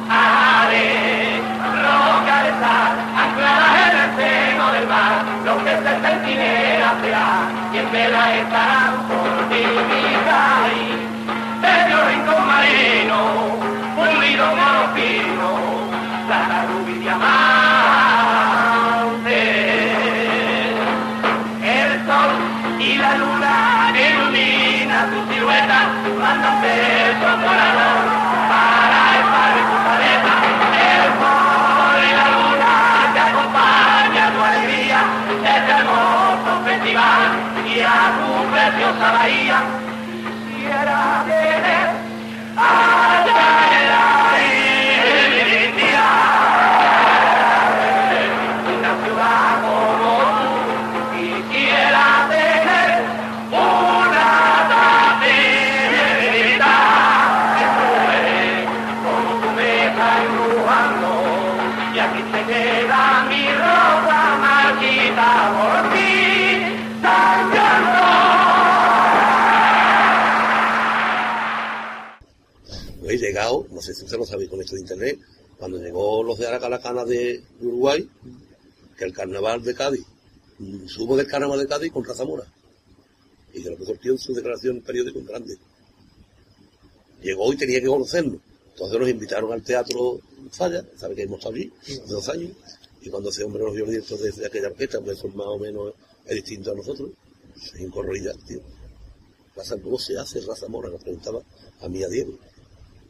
En el seno del mar, lo que se centinela será, y en vela ti mi país. Medio rincón marino, pulido moro fino, plata, rubí, diamante. El sol y la luna ilumina tu silueta, mandan besos volador preciosa bahía. Quisiera sé si usted lo sabe con esto de internet. Cuando llegó los de Aracalacana de Uruguay, que el carnaval de Cádiz, subo del carnaval de Cádiz contra Zamora. Y que lo que sortió en su declaración periódico en grande. Llegó y tenía que conocernos. Entonces nos invitaron al teatro Falla, sabe que hemos estado allí hace dos años, y cuando ese hombre nos vio directo desde aquella orquesta, pues eso más o menos es distinto a nosotros, se incorroría, tío. Raza, ¿Cómo se hace raza mora? Nos preguntaba a mí a Diego.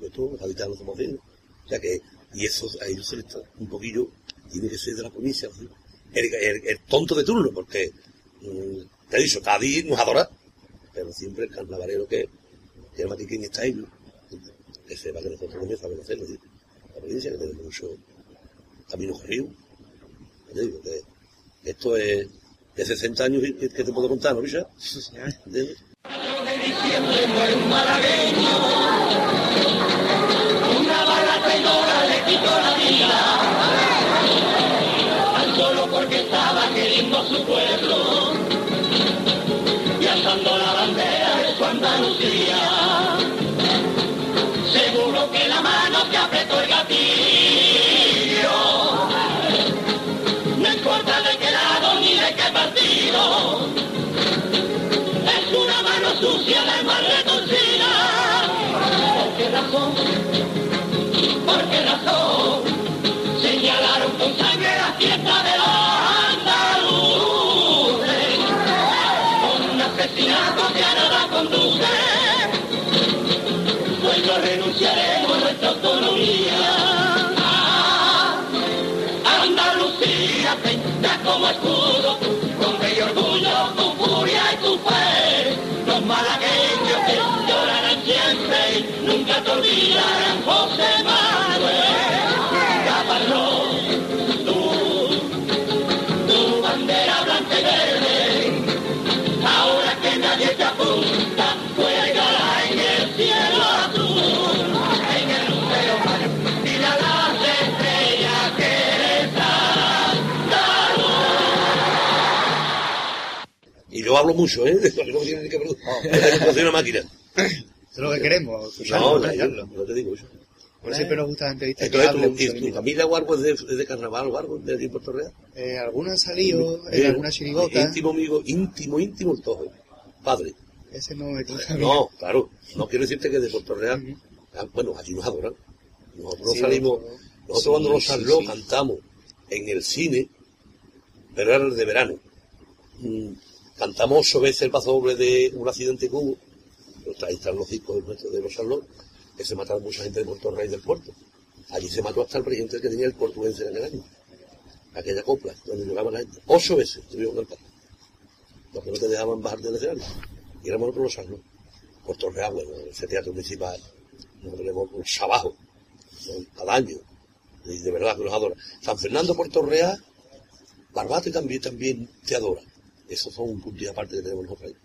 Todos los somos. O sea que, y eso a ellos se les está un poquillo, tiene que ser de la provincia. ¿sí? El, el- el tonto de turno, porque, mm, te he dicho, Cádiz nos adora, pero siempre el carnavalero que, que llama aquí quién está ellos, que sepa que nosotros también sabemos hacerlo, ¿sí? La provincia que tenemos mucho camino te digo que esto es de 60 años que, te puedo contar, ¿no, Richard? ¿Entiendes? Solo yo hablo mucho, ¿eh? De lo que no tiene que preguntar. No soy una máquina. Es lo que queremos, No, no, no te digo eso. Por eso siempre nos gusta la entrevista Entonces, ¿tu, familia o algo es de, es de carnaval o algo de aquí en Puerto Real? Eh, algunos han salido en Eh, alguna chirigota. Íntimo amigo, íntimo, íntimo el tojo. Padre. Ese no me toca. No, claro. No quiero decirte que de Puerto Real. ah, Bueno, allí nos adoran. Nosotros salimos. nosotros- cuando nos salió cantamos en el cine, pero era el de verano. Mm, Cantamos ocho veces el paso doble de un accidente hubo. Ahí están los discos nuestros de los Charlotte, que se mataron mucha gente de Puerto Rey del puerto. Allí se mató hasta el presidente que tenía el portuense en aquel año. Aquella copla, donde llegaba la gente. Ocho veces tuvieron cantar. Los que no te dejaban bajar del escenario. Y éramos nosotros los Charlotte. Puerto Real, bueno, ese teatro municipal. Nosotros tenemos un trabajo son cada año. Y de verdad que los adora. San Fernando, Puerto Real, Barbate también, también te adora. Esos son un punto y aparte que tenemos nosotros ahí.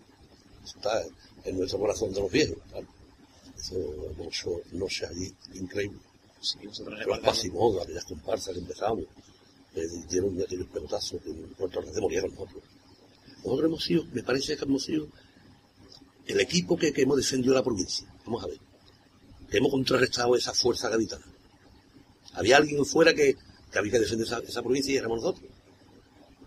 Está en nuestro corazón de los viejos, claro. Eso hecho noches allí increíble. Sí, recordamos. pasimodos, aquellas comparsas que empezamos, que dieron aquellos pelotazos que en Puerto Real murieron nosotros. Nosotros hemos sido, me parece que hemos sido el equipo que, que hemos defendido la provincia. Vamos a ver. Que hemos contrarrestado esa fuerza gaditana. Había alguien fuera que, que había que defender esa, esa provincia y éramos nosotros.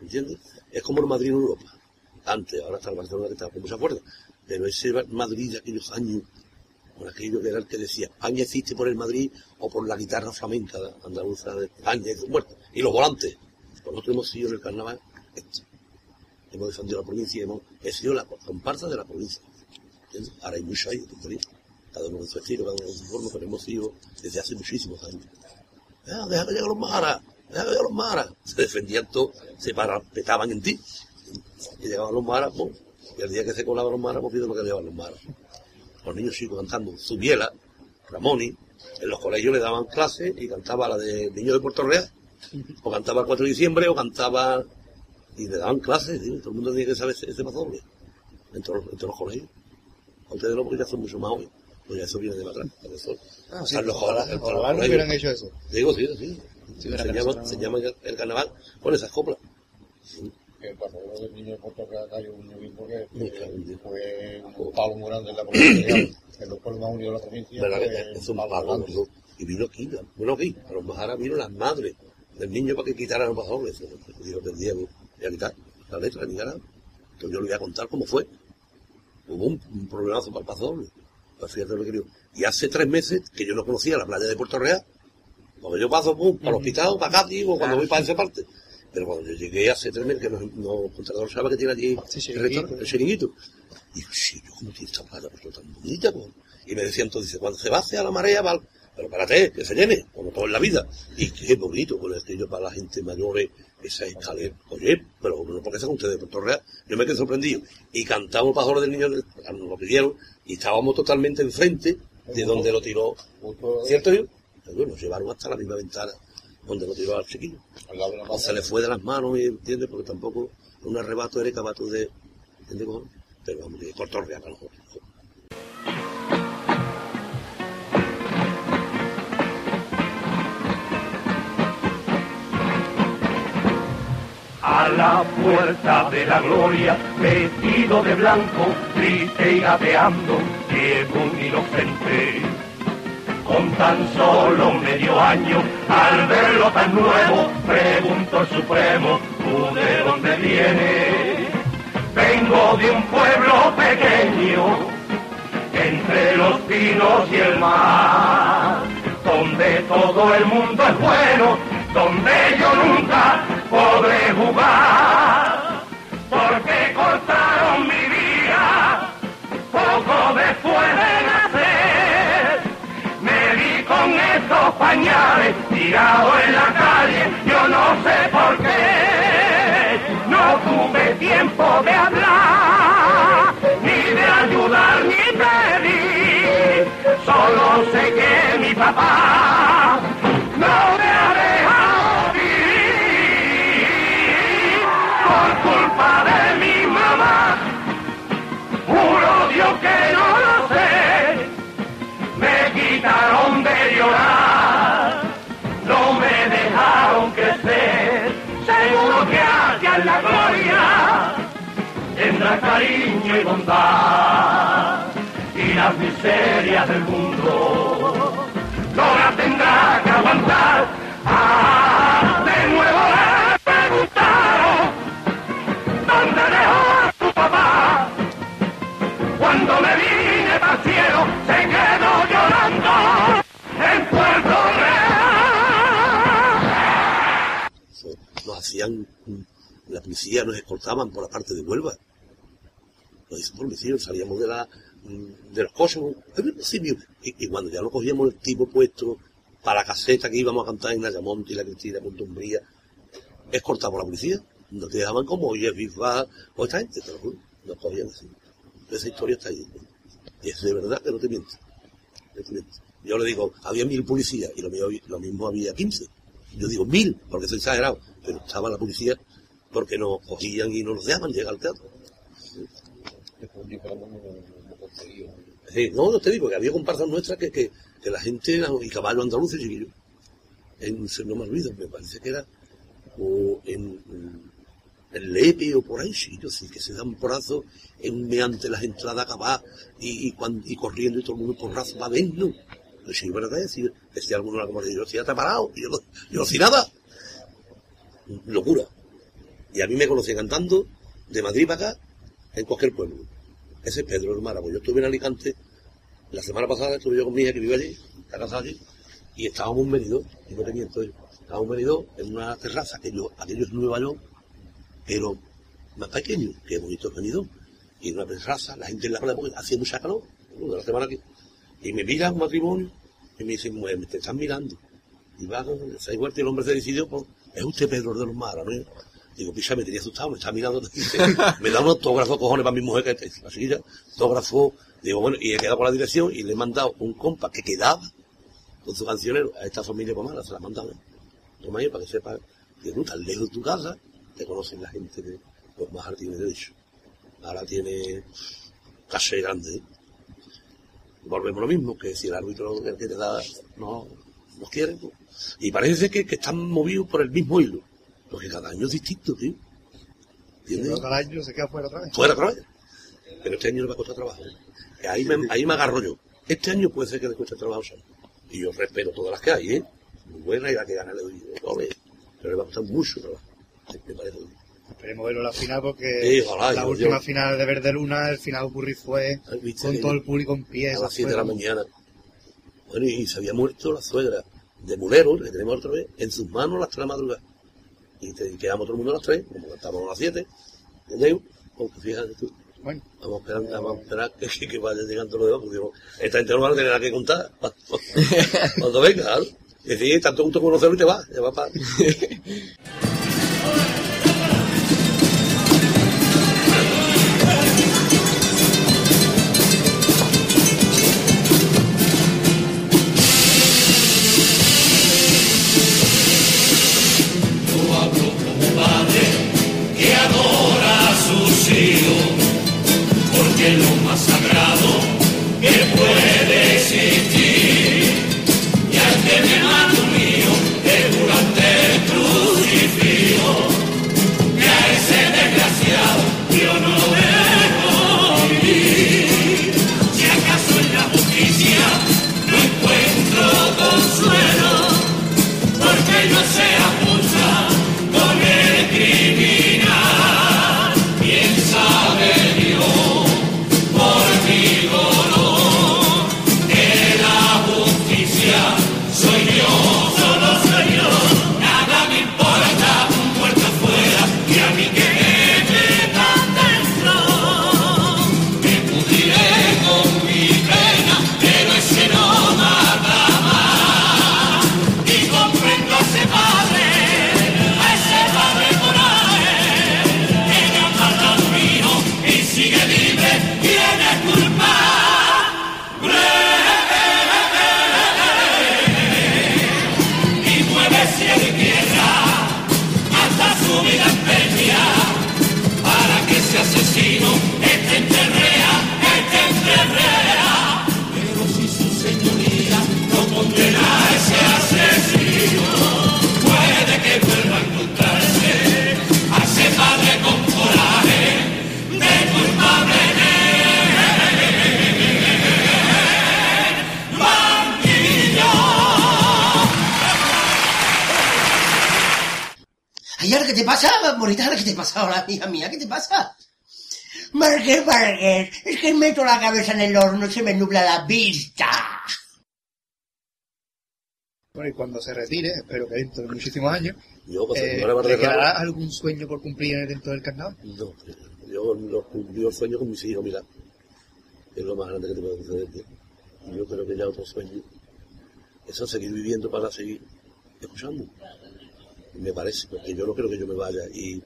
¿Entiendes? Es como el Madrid en Europa. Antes, ahora está el Barcelona que está con mucha fuerza. Pero ese Madrid de aquellos años, con aquello que era el que decía, España existe por el Madrid o por la guitarra flamenca andaluza de España y. Y los volantes. Nosotros hemos sido en el carnaval esto. Hemos defendido la provincia y hemos he sido la comparsa de la provincia. Ahora hay mucho ahí. Cada uno con su estilo, cada uno con su forma, pero hemos sido desde hace muchísimos años. Ah, deja que lleguen los maras, deja que lleguen los maras. Se defendían todos, se parapetaban en ti. Y llegaban los maras, pues, y el día que se colaban los maras, pues pido lo que llevaban los maras. Los niños chicos cantando Zubiela, Ramoni, en los colegios le daban clases y cantaba la de Niño de Puerto Real, o cantaba el 4 de diciembre, o cantaba, y le daban clases, ¿sí? todo el mundo tenía que saber ese, paso doble, entre los, entre los colegios. A ustedes no, porque ya son mucho más hoy, pues ya eso viene de atrás. eso- Ah, sí, los ojalá, no hubieran hecho eso. Digo, sí, sí. Sí, se, llama, se llama el carnaval con esas coplas. Que el pasadero del niño de Puerto Real cayó un en Dios. fue un palo muy grande en la provincia, en los pueblos más unidos de la provincia. ¿Verdad que fue es un palo palo? grande. digo, Y vino aquí, bueno aquí, a los Majara vino las madres del niño para que quitaran los pasadores. Digo, tendríamos que quitar la letra ni nada. Entonces yo le voy a contar cómo fue. Hubo un, un problemazo para el. Pues fíjate lo que digo. Y hace tres meses que yo no conocía la playa de Puerto Real. Cuando yo paso pum, para el hospital, para acá, digo, cuando voy para esa parte. Pero cuando yo llegué hace tres meses, que no, no contratador sabe que tiene allí Sí, el, chiringuito. restaurante, el chiringuito. Y yo, sí, yo cómo tiene esta playa pues, tan bonita, pues. Y me decía entonces, cuando se va hacia la marea, va, pero párate, que se llene, como todo en la vida. Y qué bonito, con el yo para la gente mayores, esa escalera. Oye, pero no porque sean ustedes de Puerto Real, yo me quedé sorprendido. Y cantamos Pajores del Niño, nos lo pidieron, y estábamos totalmente enfrente de donde lo tiró. ¿Cierto yo? Pero nos llevaron hasta la misma ventana donde lo tiró al chiquillo. al lado de la O se le fue de las manos, ¿entiendes? Porque tampoco un arrebato eres cabato de. ¿Entiendes? Pero vamos, de Puerto Real a lo mejor. A la puerta de la gloria, vestido de blanco, triste y gateando, llegó un inocente. Con tan solo medio año, al verlo tan nuevo, preguntó el Supremo, ¿tú de dónde vienes? Vengo de un pueblo pequeño, entre los pinos y el mar, donde todo el mundo es bueno, donde yo nunca podré jugar, tirados en la calle, yo no sé por qué. No tuve tiempo de hablar, ni de ayudar ni pedir. Solo sé que mi papá no me ha dejado vivir por culpa de hacia la gloria tendrá cariño y bondad, y las miserias del mundo no las tendrá que aguantar. Ah, de nuevo le preguntaron, ¿dónde dejó a su papá? Cuando me vine para el cielo, se quedó llorando en Puerto Real. Eso, Nos hacían. Policía nos escoltaban por la parte de Huelva. Nos dicen por salíamos de la mm, de los coches. "Ay, mira, sí, mira". Y, y cuando ya lo cogíamos el tipo puesto para la caseta que íbamos a cantar en Ayamonte y la Cristina, Punto Umbría, escoltamos la policía. Nos dejaban como, oye, FIFA, o esta gente, te lo juro. Nos cogían así. Esa historia está ahí. Y es de verdad que no te miento. No te miento. Yo le digo, había mil policías y lo, mío- lo mismo había 15. Yo digo mil, porque soy exagerado, pero estaba la policía porque nos cogían y no nos dejaban llegar al teatro. No no. Sí, no, no te digo que había comparsas nuestras que, que, que la gente, era- y caballo andaluz, chiquillo. En, se- no me olvido, me parece que era o en, en Lepe o por ahí, chiquillo, sí, que se dan porrazos en meante las entradas acabadas y, y, cuan- y corriendo y todo el mundo porrazo va a vernos. Pues sí, verdad, decía, decía alguno como yo decía, está parado, y yo no, yo no hacía nada. Locura. Y a mí me conocían cantando de Madrid para acá, en cualquier pueblo. Ese es Pedro Hermara, pues yo estuve en Alicante, la semana pasada estuve yo con mi hija que vive allí, está casada allí, y estábamos en Benidorm, y no te miento estábamos en Benidorm, en una terraza, aquello, aquello es Nueva York, pero más pequeño, que bonito es y en una terraza, la gente en la playa, porque hacía mucha calor, de la semana aquí, y me mira un matrimonio, y me dicen, "Mujer, me te están mirando, y va seis vueltas y el hombre se decidió, pues, es usted Pedro de los Maras, ¿no? Digo, picha, me tenía asustado, me está mirando, me da un autógrafo, cojones, para mi mujer, que está así ya, autógrafo, digo, bueno, y he quedado con la dirección y le he mandado un compa que quedaba con su cancionero a esta familia pomara, se la mandaba. Toma ahí para que sepa que tú tan lejos de tu casa, te conocen la gente de los más tiene derecho. Ahora tiene casa grande, ¿eh? Volvemos lo mismo, que si el árbitro que te da no, no quiere, y parece que, que están movidos por el mismo hilo. Porque cada año es distinto, tío. ¿Entiendes? Cada año se queda fuera otra vez. Fuera otra vez. Pero este año le va a costar trabajo. ¿eh? Ahí me, ahí me agarro yo. Este año puede ser que le cueste trabajo solo. Y yo respeto todas las que hay, ¿eh? Muy buena y la que gana le doy doble. Pero le va a costar mucho trabajo. Me parece. Esperemos verlo a la final porque ojalá, la yo- última yo- final de Verde Luna, el final ocurrió fue Ay, viste con todo el público en pie. a las 7 de la mañana. Bueno, y se había muerto la suegra de Mulero, que tenemos otra vez, en sus manos las 3 de la madrugada. Y, te, y quedamos todo el mundo a las 3, como estábamos a las 7, ¿entendés? Porque fíjate tú, Bueno, vamos a esperar, vamos a esperar que, que, que vaya llegando lo demás, porque digo, esta gente no va a tener nada que contar. Cuando venga, claro. Y decir, tanto gusto conocerlo y te va, te va para... te? ¿Ahora qué te pasa ahora, hija mía? ¿Qué te pasa? Marqués, Marqués, es que meto la cabeza en el horno y se me nubla la vista. bueno, y cuando se retire, espero que dentro de muchísimos años, Yo, pues, eh, no le va a ¿le arreglar. quedará algún sueño por cumplir dentro del carnaval? No, yo lo cumplí el sueño con mis hijos, mira. Es lo más grande que te puede suceder. tío. Y yo creo que ya otro sueño. Eso es seguir viviendo para seguir escuchando. Me parece, porque yo no creo que yo me vaya y,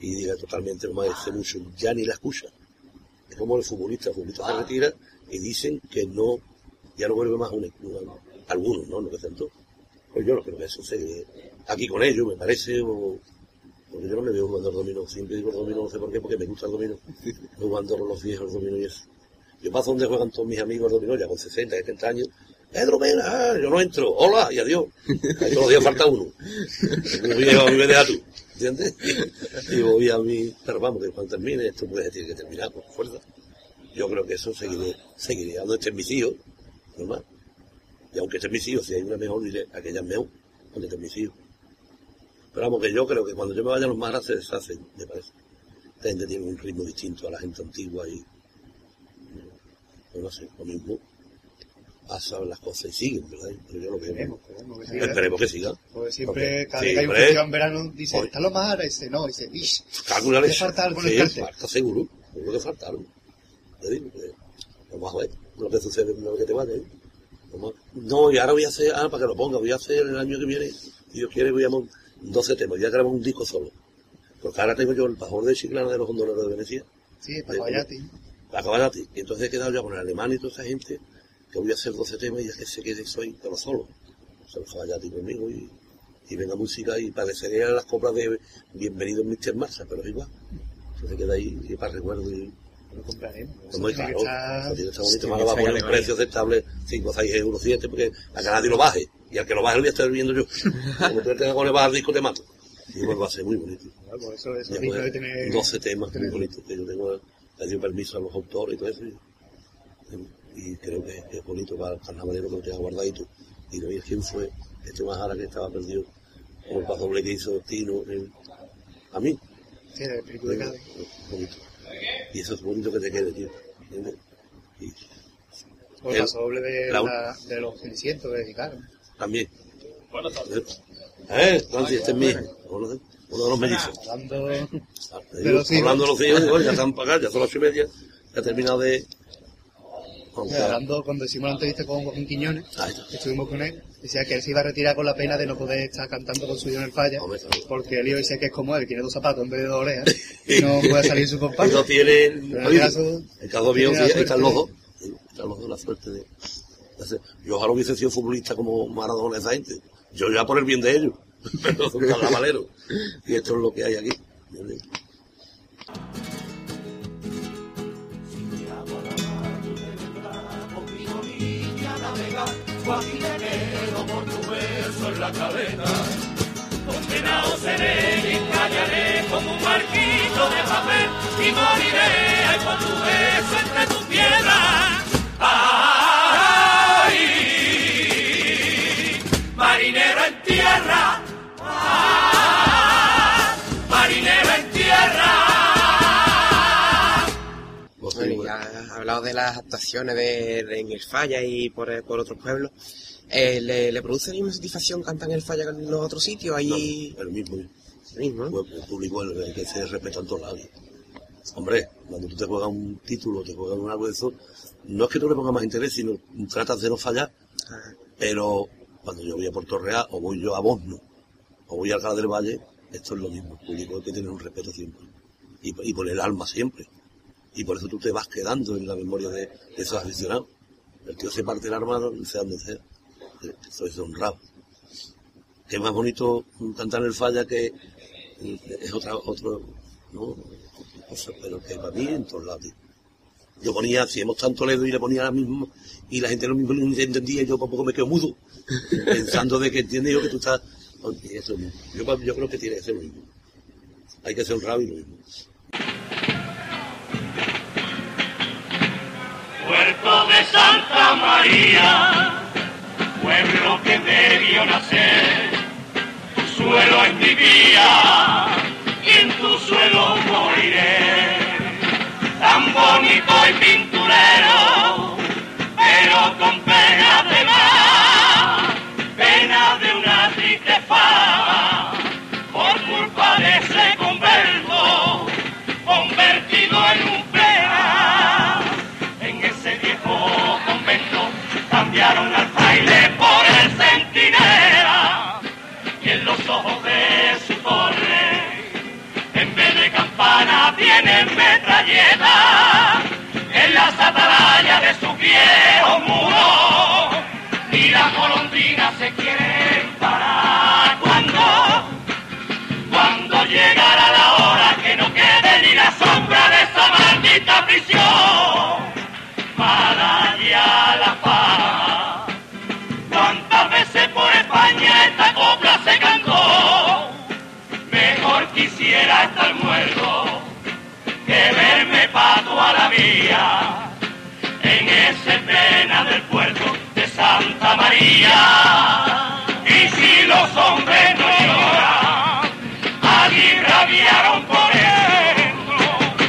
y diga totalmente, como hace mucho, ya ni la escucha. Es como el futbolista, el futbolista se retira y dicen que no, ya no vuelve más un, un- algunos, ¿no? No que todos. Pues yo no creo que eso se aquí con ellos, me parece, o, porque yo no me veo jugando al dominó. Siempre digo el dominó, no sé por qué, porque me gusta el dominó. jugando los viejos el dominó y eso. Yo paso donde juegan todos mis amigos al dominó, ya con 60, 70 años. Pedro Mena, ah, yo no entro. Hola y adiós. Todos los días falta uno. Un viejo, a mí me deja tú. ¿Entiendes? Y voy a mi... Pero vamos, que cuando termine, esto puede tiene que terminar por fuerza. Yo creo que eso seguiré, seguiré. Donde estén mis hijos, normal. Y aunque estén mis hijos, si hay una mejor, diré, aquella es mejor, donde estén mis hijos. Pero vamos, que yo creo que cuando yo me vaya los maras se deshacen, me parece. La gente tiene un ritmo distinto a la gente antigua y, no, no sé, lo mismo. Pasan las cosas y siguen, ¿verdad? Pero yo lo veo. Esperemos, esperemos que siga. Esperemos que sigan. Porque siempre, cada vez que hay un festival en verano, dice, Oye. está lo más ahora, dice, no, dice, bish, Calcular ¿Te falta algo en el cartel? falta seguro. Seguro que falta algo. Te digo vamos a ver lo que sucede una vez que te vaya. ¿eh? No, y ahora voy a hacer, ah, para que lo ponga, voy a hacer el año que viene, si Dios quiere, voy a montar 12 temas, voy a grabar un disco solo. Porque ahora tengo yo el bajón de Chiclana de los gondoleros de Venecia, sí, para Vallati. la Cabanati. Y entonces he quedado ya con el alemán y toda esa gente, que voy a hacer 12 temas y es que se quede soy pero solo. O sea, el Caballati conmigo y, y venga música y parecería las coplas de Bienvenido Mr. Marsa, pero es igual. Entonces queda ahí y para recuerdo y Lo compraremos. Eso como es estar- eso tiene estar bonito, más lo va a poner un precio aceptable, 5 o 6 euros 7, porque a que nadie lo baje. Y al que lo baje lo voy a estar viendo yo. Como tú te vas a poner bajar el disco, te mato. Y pues va a ser muy bonito. Bueno, eso, eso digno de tener... 12 temas muy bonitos que yo tengo, le dio permiso a los autores y todo eso. Y, y creo que es bonito para el carnavalero que lo tenga guardadito. Y no quién fue este Majara que estaba perdido, como el paso doble que hizo Tino, a mí. Sí, el espíritu de Cádiz. Bonito. Y eso es bonito que te quede, tío. ¿Entiendes? Y O el paso doble de, la- la- de los Cenicientos, de Ricardo. también. ¿Eh? Nancy, este es hijo. Uno de uno de los mellizos. Hablando... Hablando de los hijos, ya están para acá, ya son las ocho y media, ya he terminado de... Hablando, cuando hicimos la entrevista con Joaquín Quiñones, está. estuvimos con él, decía que él se iba a retirar con la pena de no poder estar cantando con su hijo en el falla, porque el hijo dice que es como él, tiene dos zapatos en vez de dos orejas, y no puede salir su Y compadre. no tiene el el caso- El caso mío, de- dos. Sí, Están los dos, la suerte de... Yo ojalá hubiese sido futbolista como Maradona esa gente. Yo ya por el bien de ellos. Pero son carnavaleros. Y esto es lo que hay aquí. ¿Entiendes? Condenado seré y callaré como un marquito de papel y moriré ay, con tu beso entre tus piedras. ¡Ay! Marinero en tierra. ¡Ah! Marinero en tierra. Bueno, ya has hablado de las actuaciones de, de en el Falla y por, por otros pueblos. Eh, ¿le, ¿Le produce la misma satisfacción cantar en el Falla que en los otros sitios? Ahí el mismo. el mismo, ¿no? Pues, el público el, el que se respeta en todos lados. Hombre, cuando tú te juegas un título, te juegas un algo de eso, no es que tú le pongas más interés, sino tratas de no fallar, pero cuando yo voy a Puerto Real, o voy yo a Bosno, o voy a Alcalá del Valle, esto es lo mismo, el público hay que tener un respeto siempre, y, y por el alma siempre, y por eso tú te vas quedando en la memoria de, de esos aficionados. El tío se parte el arma, sea donde sea, eso es honrado. Que es más bonito cantar el falla que es otra, otro, ¿no? Cosa, pero que para mí en todos lados. Yo ponía, si hemos tanto Toledo y le ponía la misma, y la gente lo mismo no entendía, y yo tampoco me quedo mudo, pensando de que entiende yo que tú estás. y eso mismo. yo, yo creo que tiene que ser lo mismo. Hay que ser honrado y lo mismo. Puerto de Santa María, pueblo que debió nacer, tu suelo es mi vía y en tu suelo moriré. Tan bonito y pinturero, pero con pena de más, pena de una triste fama, por culpa de ese convento, convertido en un pena en ese viejo convento cambiaron al fraile viejos muros y las golondrinas se quieren parar cuando cuando llegará la hora que no quede ni la sombra de esa maldita prisión para ya la fama. ¿Cuántas veces por España esta copla se cantó? Mejor quisiera estar muerto que verme pato a la vía ese pena del puerto de Santa María. Y si los hombres no lloran, allí rabiaron por dentro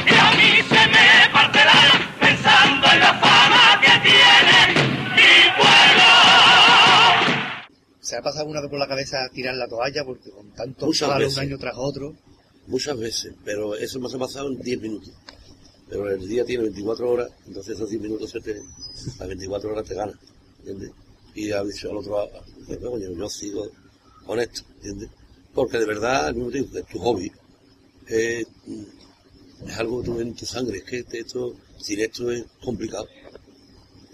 y a mí se me partirá pensando en la fama que tiene mi pueblo. ¿Se ha pasado alguna vez por la cabeza tirar la toalla? Porque con tantos Muchas palos un año tras otro, Muchas veces, pero eso me ha pasado en 10 minutos. Pero el día tiene 24 horas, entonces esos 10 minutos se te, las 24 horas te ganan, ¿entiendes? Y ha dicho al otro, ah, dice, coño, yo sigo honesto, ¿entiendes? Porque de verdad, al mismo tiempo, es tu hobby, es, mm, algo que tú en tu sangre, es que esto, sin esto es complicado.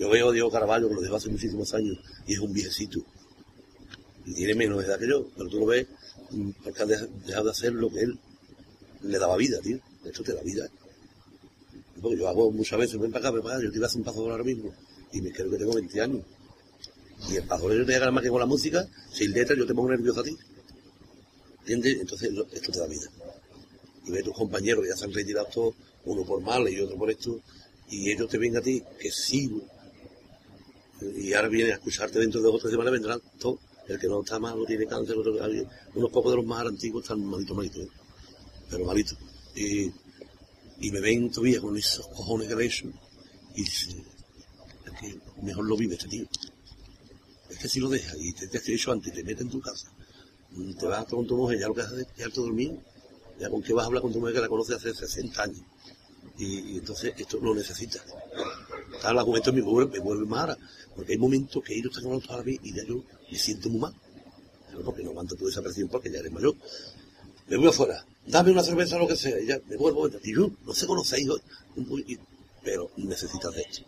Yo veo a Diego Caraballo, que lo dejó hace muchísimos años, y es un viejecito. Y tiene menos edad que yo, pero tú lo ves mm, porque ha deja- dejado de hacer lo que él le daba vida, tío. Esto te da vida. Yo hago muchas veces, ven para acá, ven para acá, yo te iba a hacer un paso ahora mismo. Y me creo que tengo 20 años. Y el paso yo te voy más que con la música, sin letras yo te pongo nervioso a ti. ¿Entiendes? Entonces esto te da vida. Y ve tus compañeros que ya se han retirado todos, uno por mal y otro por esto, y ellos te ven a ti, que sigo. Y ahora vienen a escucharte dentro de dos o tres semanas, vendrán todos. El que no está malo tiene cáncer, otro unos pocos de los más antiguos están malitos, malitos, ¿eh? pero malitos. Y, y me ven todavía con esos cojones que le y dice, es que mejor lo vive este tío. Es que si lo dejas y te, te has antes y te metes en tu casa, mm, te vas con tu mujer, ya lo que haces es quedarte dormido. Ya con qué vas a hablar con tu mujer que la conoce hace 60 años. Y, entonces esto lo necesitas. Claro, la juventud me vuelve, me vuelve ahora, porque hay momentos que ellos están hablando toda la vez y ya yo me siento muy mal. Pero porque no aguanto tu esa presión porque ya eres mayor. Me voy afuera, dame una cerveza o lo que sea, y ya me vuelvo. Y yo, no se conocéis, un y- pero necesitas de esto.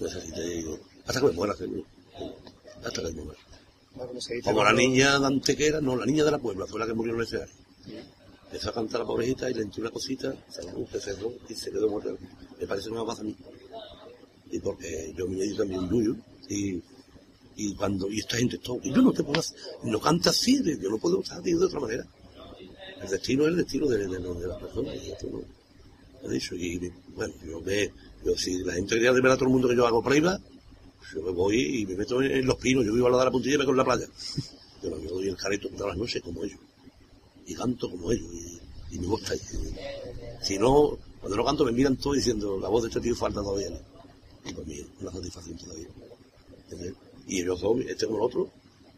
Necesitas, digo, hasta que me muera, seguro. Hasta que me muera. Bueno, como la niña de Antequera, no, la niña de la Puebla, fue la que murió en el escenario. Empezó a cantar la pobrejita y le entró una cosita, se la se cerró y se quedó muerta. Me parece una pasa a mí. Y porque yo me dio también un yuyo. Y, y cuando, y esta gente todo, y yo no te puedo hacer, no canta así, yo no puedo estar de otra manera. El destino es el destino de, de, de, las personas, y esto no. He dicho, y bueno, yo me, yo si la gente quería de ver a todo el mundo que yo hago prueba, yo me voy y me meto en, los pinos, yo vivo a la de la puntilla y me en la playa. Pero yo doy el careto todas las noches como ellos. Y canto como ellos. Y, me gusta. Si no, cuando no canto me miran todos diciendo, la voz de este tío falta todavía. Y para mí una satisfacción todavía. Y ellos dos, este como el otro,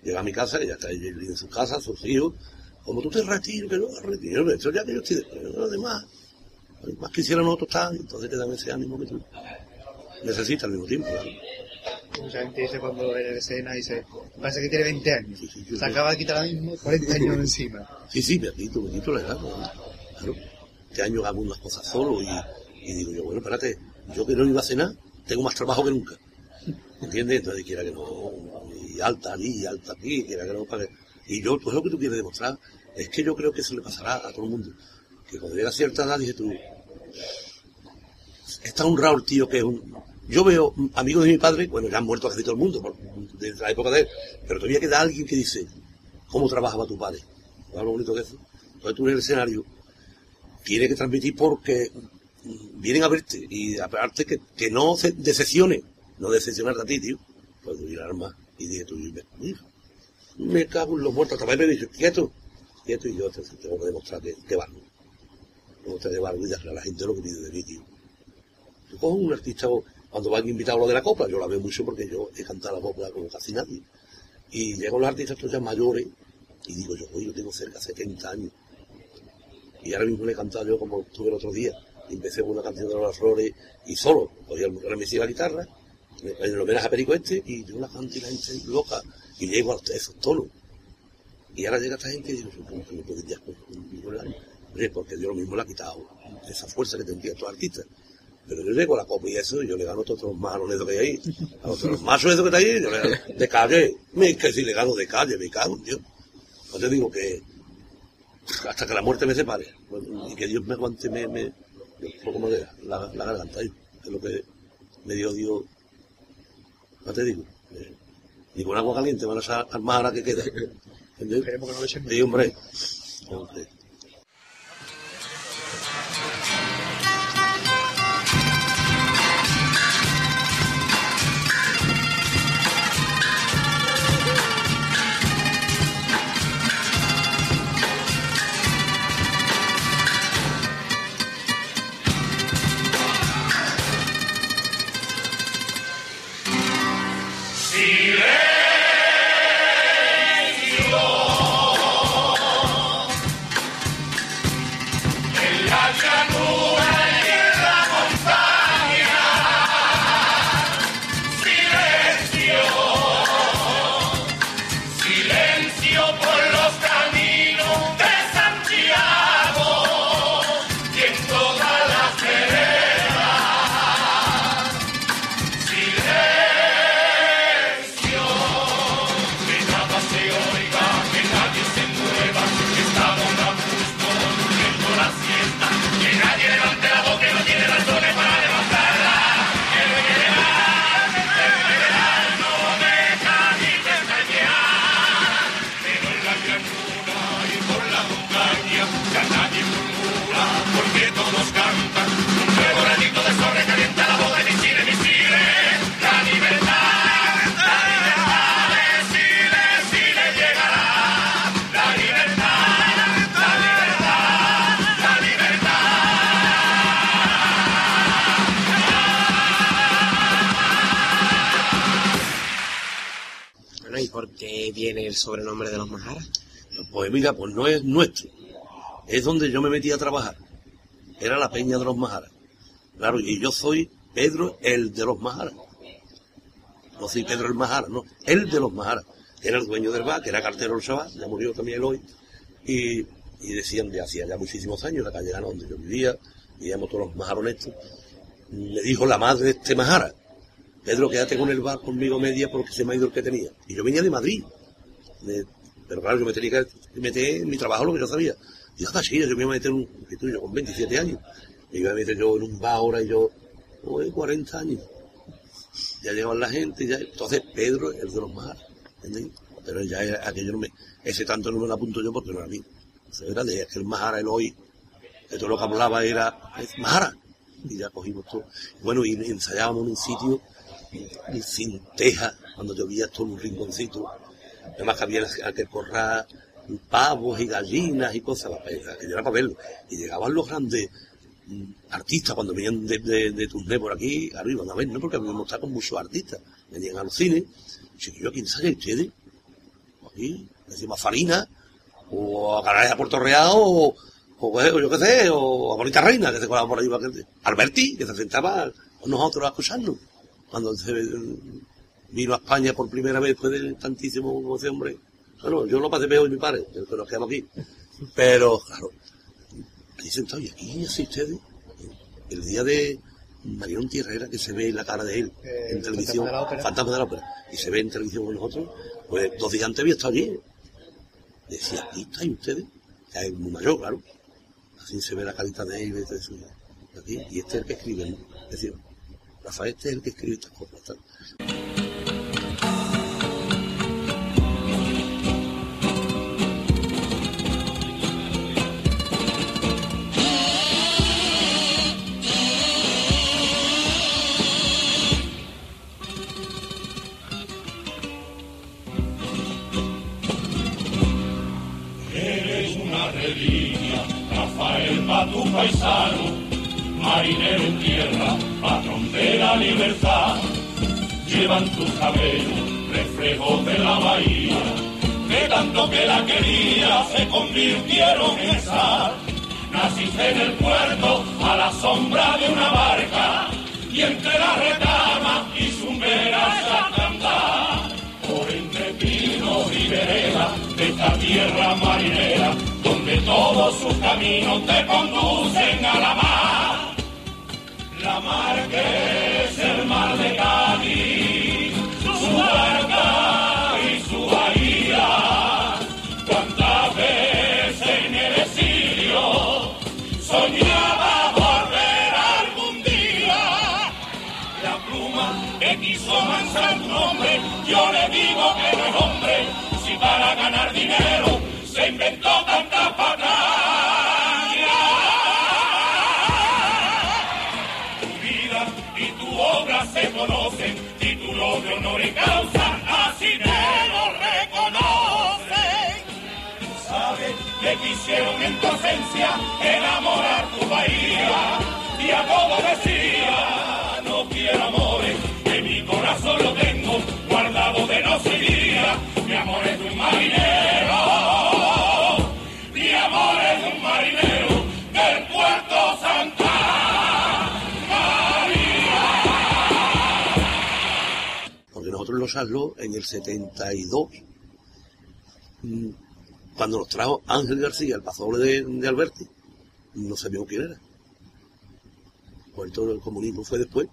llega a mi casa, y ya está en su casa, sus hijos. Como tú te retiras, que no retiro, esto ya que yo estoy de los demás. Más quisieran otros están, entonces te dan ese ánimo que tú necesitas al mismo tiempo. claro. Mucha gente dice cuando ve la escena, dice, parece que tiene 20 años. Sí, sí, sí. Se acaba de quitar ahora mismo 40 años encima. Sí, sí, me quito, me quito la edad. Claro. Este año hago unas cosas solo y, y digo yo, bueno, espérate, yo que no iba a cenar, tengo más trabajo que nunca. ¿Entiendes? Entonces quiera que no, y alta allí, y alta aquí, quiera que no pague. Y yo, pues lo que tú quieres demostrar es que yo creo que eso le pasará a todo el mundo. Que cuando llega cierta edad, dices tú, está honrado el tío que es un... Yo veo amigos de mi padre, bueno, ya han muerto casi todo el mundo, por- desde la época de él, pero todavía queda alguien que dice, ¿cómo trabajaba tu padre? ¿Sabes lo bonito que es? Entonces tú en el escenario tienes que transmitir porque vienen a verte y aparte que, que no se decepcione, no decepcionarte a ti, tío. Pues ir arma y dije tú, me, mira, me cago en los muertos, vez me dice, quieto, quieto, y yo te- tengo que demostrar que, valgo. Demostrar que valgo y darle a la gente lo que pide de mí, tío. Yo cojo un artista, cuando van invitados a lo de la copla, yo la veo mucho porque yo he cantado la copla como casi nadie. Y llegan los artistas ya mayores y digo yo, oye, yo tengo cerca de 70 años. Y ahora mismo le he cantado yo como estuve el otro día. Empecé con una canción de las flores y solo, cogí el y la guitarra, en el homenaje a Perico este, y la canto y la gente loca, y llego a esos tonos. Y ahora llega esta gente y digo, ¿cómo que me pueden ya porque Dios lo mismo le ha quitado esa fuerza que tendrían estos artistas. Pero yo llego a la copa y eso, y yo le gano a todos los marones que hay ahí, a los machos que está ahí, yo le gano de calle. Me, que si le gano de calle, me cago en Dios. Te digo que hasta que la muerte me separe, y que Dios me aguante, me, me, un poco más de la, la garganta, ahí, es lo que me dio Dios. No te digo, eh, ni con agua caliente van a más ahora que queda. ¿Entiendes? Esperemos que no lo echen Sí, hombre. Hombre. El sobrenombre de los Maharas? Pues mira, pues no es nuestro. Es donde yo me metí a trabajar. Era la peña de los Maharas. Claro, y yo soy Pedro, el de los Maharas. No soy Pedro el Mahara, no. El de los Maharas. Que era el dueño del bar, que era cartero del Shabbat, ya murió también él hoy. Y, y decían de hacía ya muchísimos años, la calle Gana donde yo vivía, vivíamos todos los majaronestos. Me dijo la madre de este Mahara, Pedro, quédate con el bar conmigo media porque se me ha ido el que tenía. Y yo venía de Madrid. Pero claro, yo me tenía que meter en mi trabajo lo que yo sabía. Y yo, sí, yo me iba a meter un, que tú, yo con 27 años. Me iba a meter yo en un bar ahora y yo, oh, 40 años. Ya llegaban la gente, ya, entonces Pedro es el de los mares, ¿entendéis? Pero ya era- aquello ese tanto no me lo apunto yo porque no era mío. Eso era de aquel Mahara, el hoy, todo lo que hablaba era, Mahara. Y ya cogimos todo. Bueno, y ensayábamos en un sitio sin teja, cuando llovía todo en un rinconcito. Además que había aquel corral, pavos y gallinas y cosas, que era para verlo. Y llegaban los grandes mm, artistas cuando venían de, de, de Turné por aquí, arriba, a ver, ¿no? Porque habíamos estado con muchos artistas. Venían a los cines, chiquillo, ¿quién sale ustedes? Aquí, decimos Farina, o a Canales a Puerto Real, o, o, yo qué sé, o a Bonita Reina, que se colaba por ahí, que- Alberti, que se sentaba con nosotros a escucharnos. Cuando se vino a España por primera vez después del tantísimo como ese hombre. Bueno, yo lo pasé peor y mi padre, el que nos quedamos aquí. Pero, claro, ahí sentado, y aquí así ustedes, el día de Marión Tierrera, que se ve la cara de él Eh, en televisión, Fantasma de la Ópera. De y se ve en televisión con nosotros, pues dos días antes había estado allí. Decía, aquí estáis ustedes, ya es muy mayor, claro. Así se ve la carita de él, y de su- y este es el que escribe, decir, Rafael este es el que escribe estas cosas. tal. 72, mm, cuando nos trajo Ángel García, el pasoble de, de Alberti, no sabíamos quién era. Pues todo el comunismo fue después.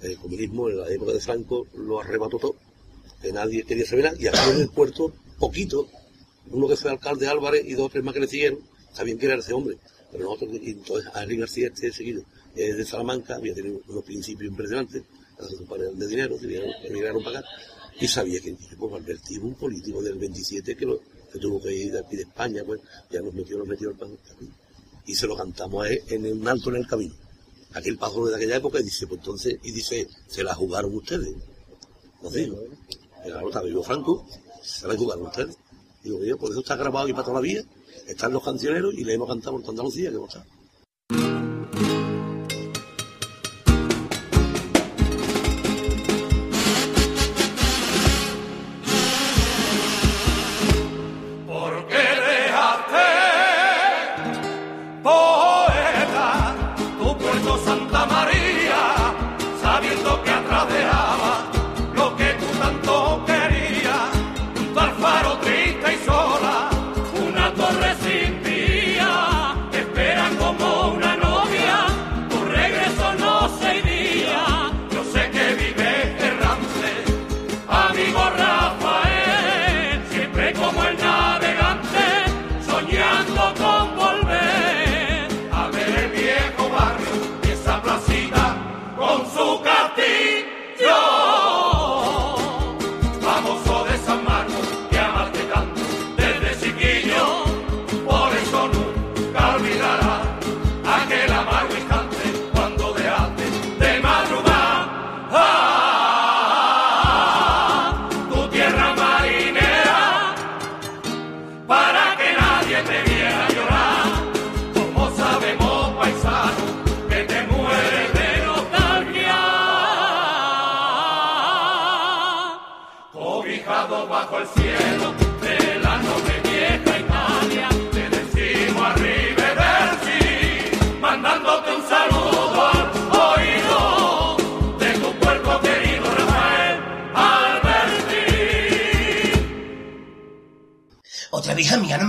El comunismo en la época de Franco lo arrebató todo, que nadie quería saber nada, y aquí en el puerto, poquito, uno que fue alcalde Álvarez y dos o tres más que le siguieron, sabían quién era ese hombre. Pero nosotros, y entonces Ángel García este seguido, es de Salamanca, había tenido unos principios impresionantes, de dinero, que vinieron, para acá, y sabía que dije, pues Alberti un político del 27 que, lo, que tuvo que ir de aquí de España, pues ya nos metió, nos metió el pan y se lo cantamos a él en un alto en el camino. Aquel paso de aquella época y dice, pues entonces, y dice, se la jugaron ustedes. No sé, claro, está vivo Franco, se la jugaron ustedes. Digo, yo, por eso está grabado aquí para toda la vida, están los cancioneros y le hemos cantado por Andalucía, que hemos estado.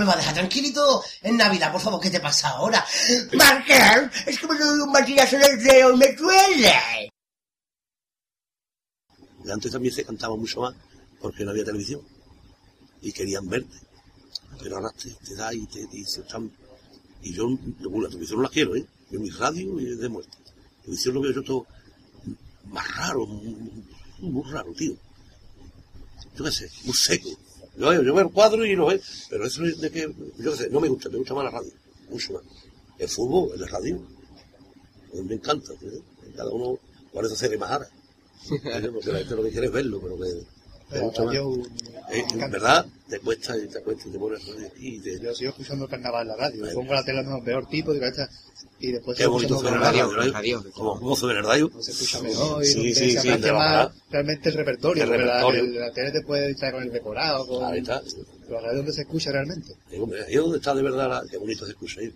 Me va a dejar tranquilito en Navidad, por favor, ¿qué te pasa ahora? Marcel, es que me doy un martillazo en el dedo y me duele. Antes también se cantaba mucho más porque no había televisión y querían verte. Pero ahora te, te da y te dice. Y yo, la televisión no la quiero, ¿eh? Yo mi radio y es de muerte. La televisión lo veo yo todo más raro, muy, muy raro, tío. Yo qué sé, muy seco. Yo, yo veo el cuadro y lo veo, pero eso es de que, yo qué sé, no me gusta, me gusta más la radio, mucho más. El fútbol, el de radio, me encanta, ¿eh? cada uno, por eso se ve más ahora. Porque la gente lo que quiere es verlo, pero que me Pero gusta más. yo, Eh, en verdad, te cuesta y te cuesta y te pones radio aquí y te... yo sigo escuchando carnaval en la radio. Pongo la tele no peor tipo de cabeza y después Qué bonito suena la radio, radio, radio. Como gozo de radio. se escucha mejor y Sí, donde sí, se sí, aprecia más realmente el repertorio. El la- repertorio. el- La, tele te puede distraer con el decorado, con Ahí está. pero la radio donde se escucha realmente. Ahí es donde está de verdad, la- qué bonito se escucha ahí.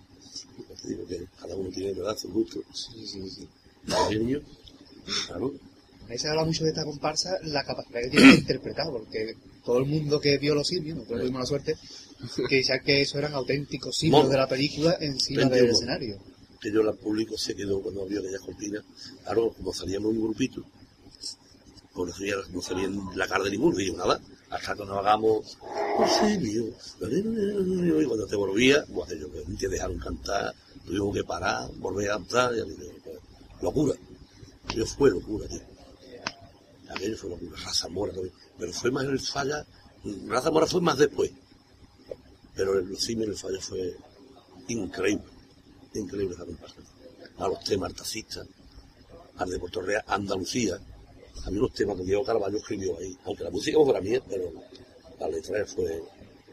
Te digo que cada uno tiene de verdad su gusto. Sí, sí, sí. niño, claro. Ahí se habla mucho de esta comparsa, la capacidad que tiene de interpretar, porque todo el mundo que vio los simios, nosotros tuvimos la suerte, que decía que eso eran auténticos simios de la película encima del escenario. que yo la público se quedó cuando vio aquella cortina. Claro, como salíamos un grupito, pues no sabía, no sabía la cara de ninguno, digo nada, hasta que nos hagamos, "Oh, sí, mío", y cuando te volvía, pues ellos que te dejaron cantar, tuvimos que parar, volver a cantar, y aquello, pues, locura. Aquello fue locura, tío. Aquello fue locura, raza mora también. Pero fue más el falla, raza mora fue más después. Pero el simios el falla fue increíble increíble comparsa. A los temas taxistas, al de Puerto Real, Andalucía. Había unos temas que Diego Carballo escribió ahí. Aunque la música fue la mía, pero la letra fue.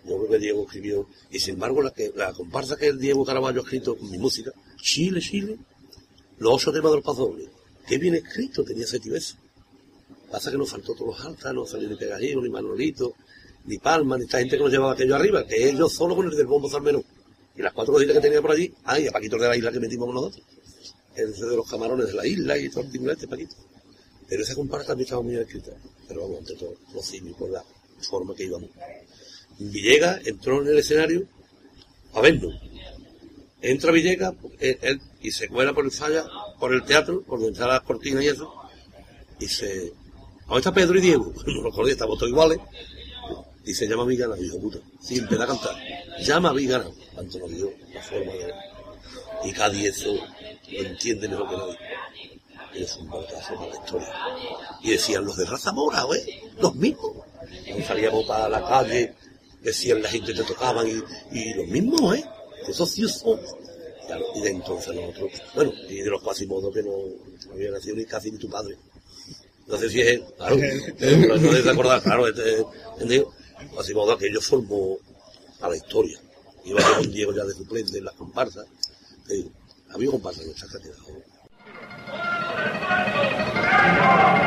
Yo creo que Diego escribió. Y sin embargo, la, que, la comparsa que Diego Carballo ha escrito con mi música, Chile, Chile, los ocho temas del Pazoble. Qué bien escrito tenía ese tío eso. Pasa que nos faltó todos los altas, no salió ni Pegajero, ni Manolito, ni Palma, ni esta gente que nos llevaba aquello arriba, que ellos solo con el del bombo Salmerón. Y las cuatro cositas que tenía por allí, ay, a Paquito de la isla que metimos nosotros. El de los camarones de la isla y todo el timbre este Paquito. Pero esa comparsa también estaba muy escrita. Pero vamos, ante todo, los simios, por la forma que íbamos. Villegas entró en el escenario a vernos. Entra Villegas él- y se cuela por el falla, por el teatro, por donde están las cortinas y eso. Y se. Ahora está Pedro y Diego. No lo acordé, estamos todos iguales. Se llama Vigana, hijo puta. Sí, empieza a cantar. Llama a Vigana. Tanto nos dio la forma de. Y Cádiz eso lo entiende mejor que nadie. Es un batazo para la historia. Y decían los de raza mora, ¿eh? Los mismos. Cuando salíamos para la calle, decían la gente que tocaban y, y los mismos, ¿eh? Esos sí son. Y de entonces nosotros, bueno, y de los cuasimodos que no, no había nacido ni casi ni tu padre. No sé si es él, claro, no debes acordar, claro, este, ¿entendido? Quasimodo aquello formó a la historia. Iba con Diego ya de suplente en las comparsas. Eh, había comparsas en nuestra cantidad. ¡Oh,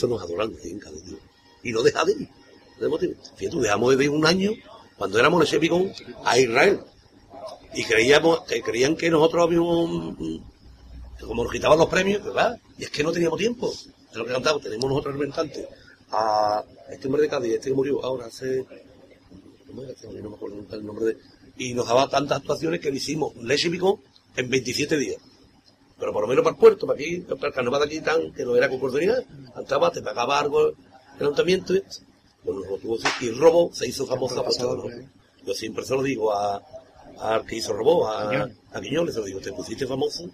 Eso nos adoran en Cádiz, tío. Y no deja de ir. de. Fíjate, dejamos de ir un año cuando éramos Lechepicón a Israel. Y creíamos, que creían que nosotros habíamos, mm, que como nos quitaban los premios. Y es que no teníamos tiempo. Es lo que cantamos. Tenemos nosotros representantes a este hombre de Cádiz, este que murió ahora hace, ¿cómo era este? No nunca el nombre de, y nos daba tantas actuaciones que le hicimos Lechepicón en 27 días. Pero por lo menos para el puerto, para aquí, para el carnaval de aquí tan, que no era con cordonería, cantaba, te pagaba algo el ayuntamiento, bueno, lo y el robo se hizo famoso por todo. ¿no? Yo siempre se lo digo a, al que hizo robo, a, a Quiñones, se lo digo, te pusiste famoso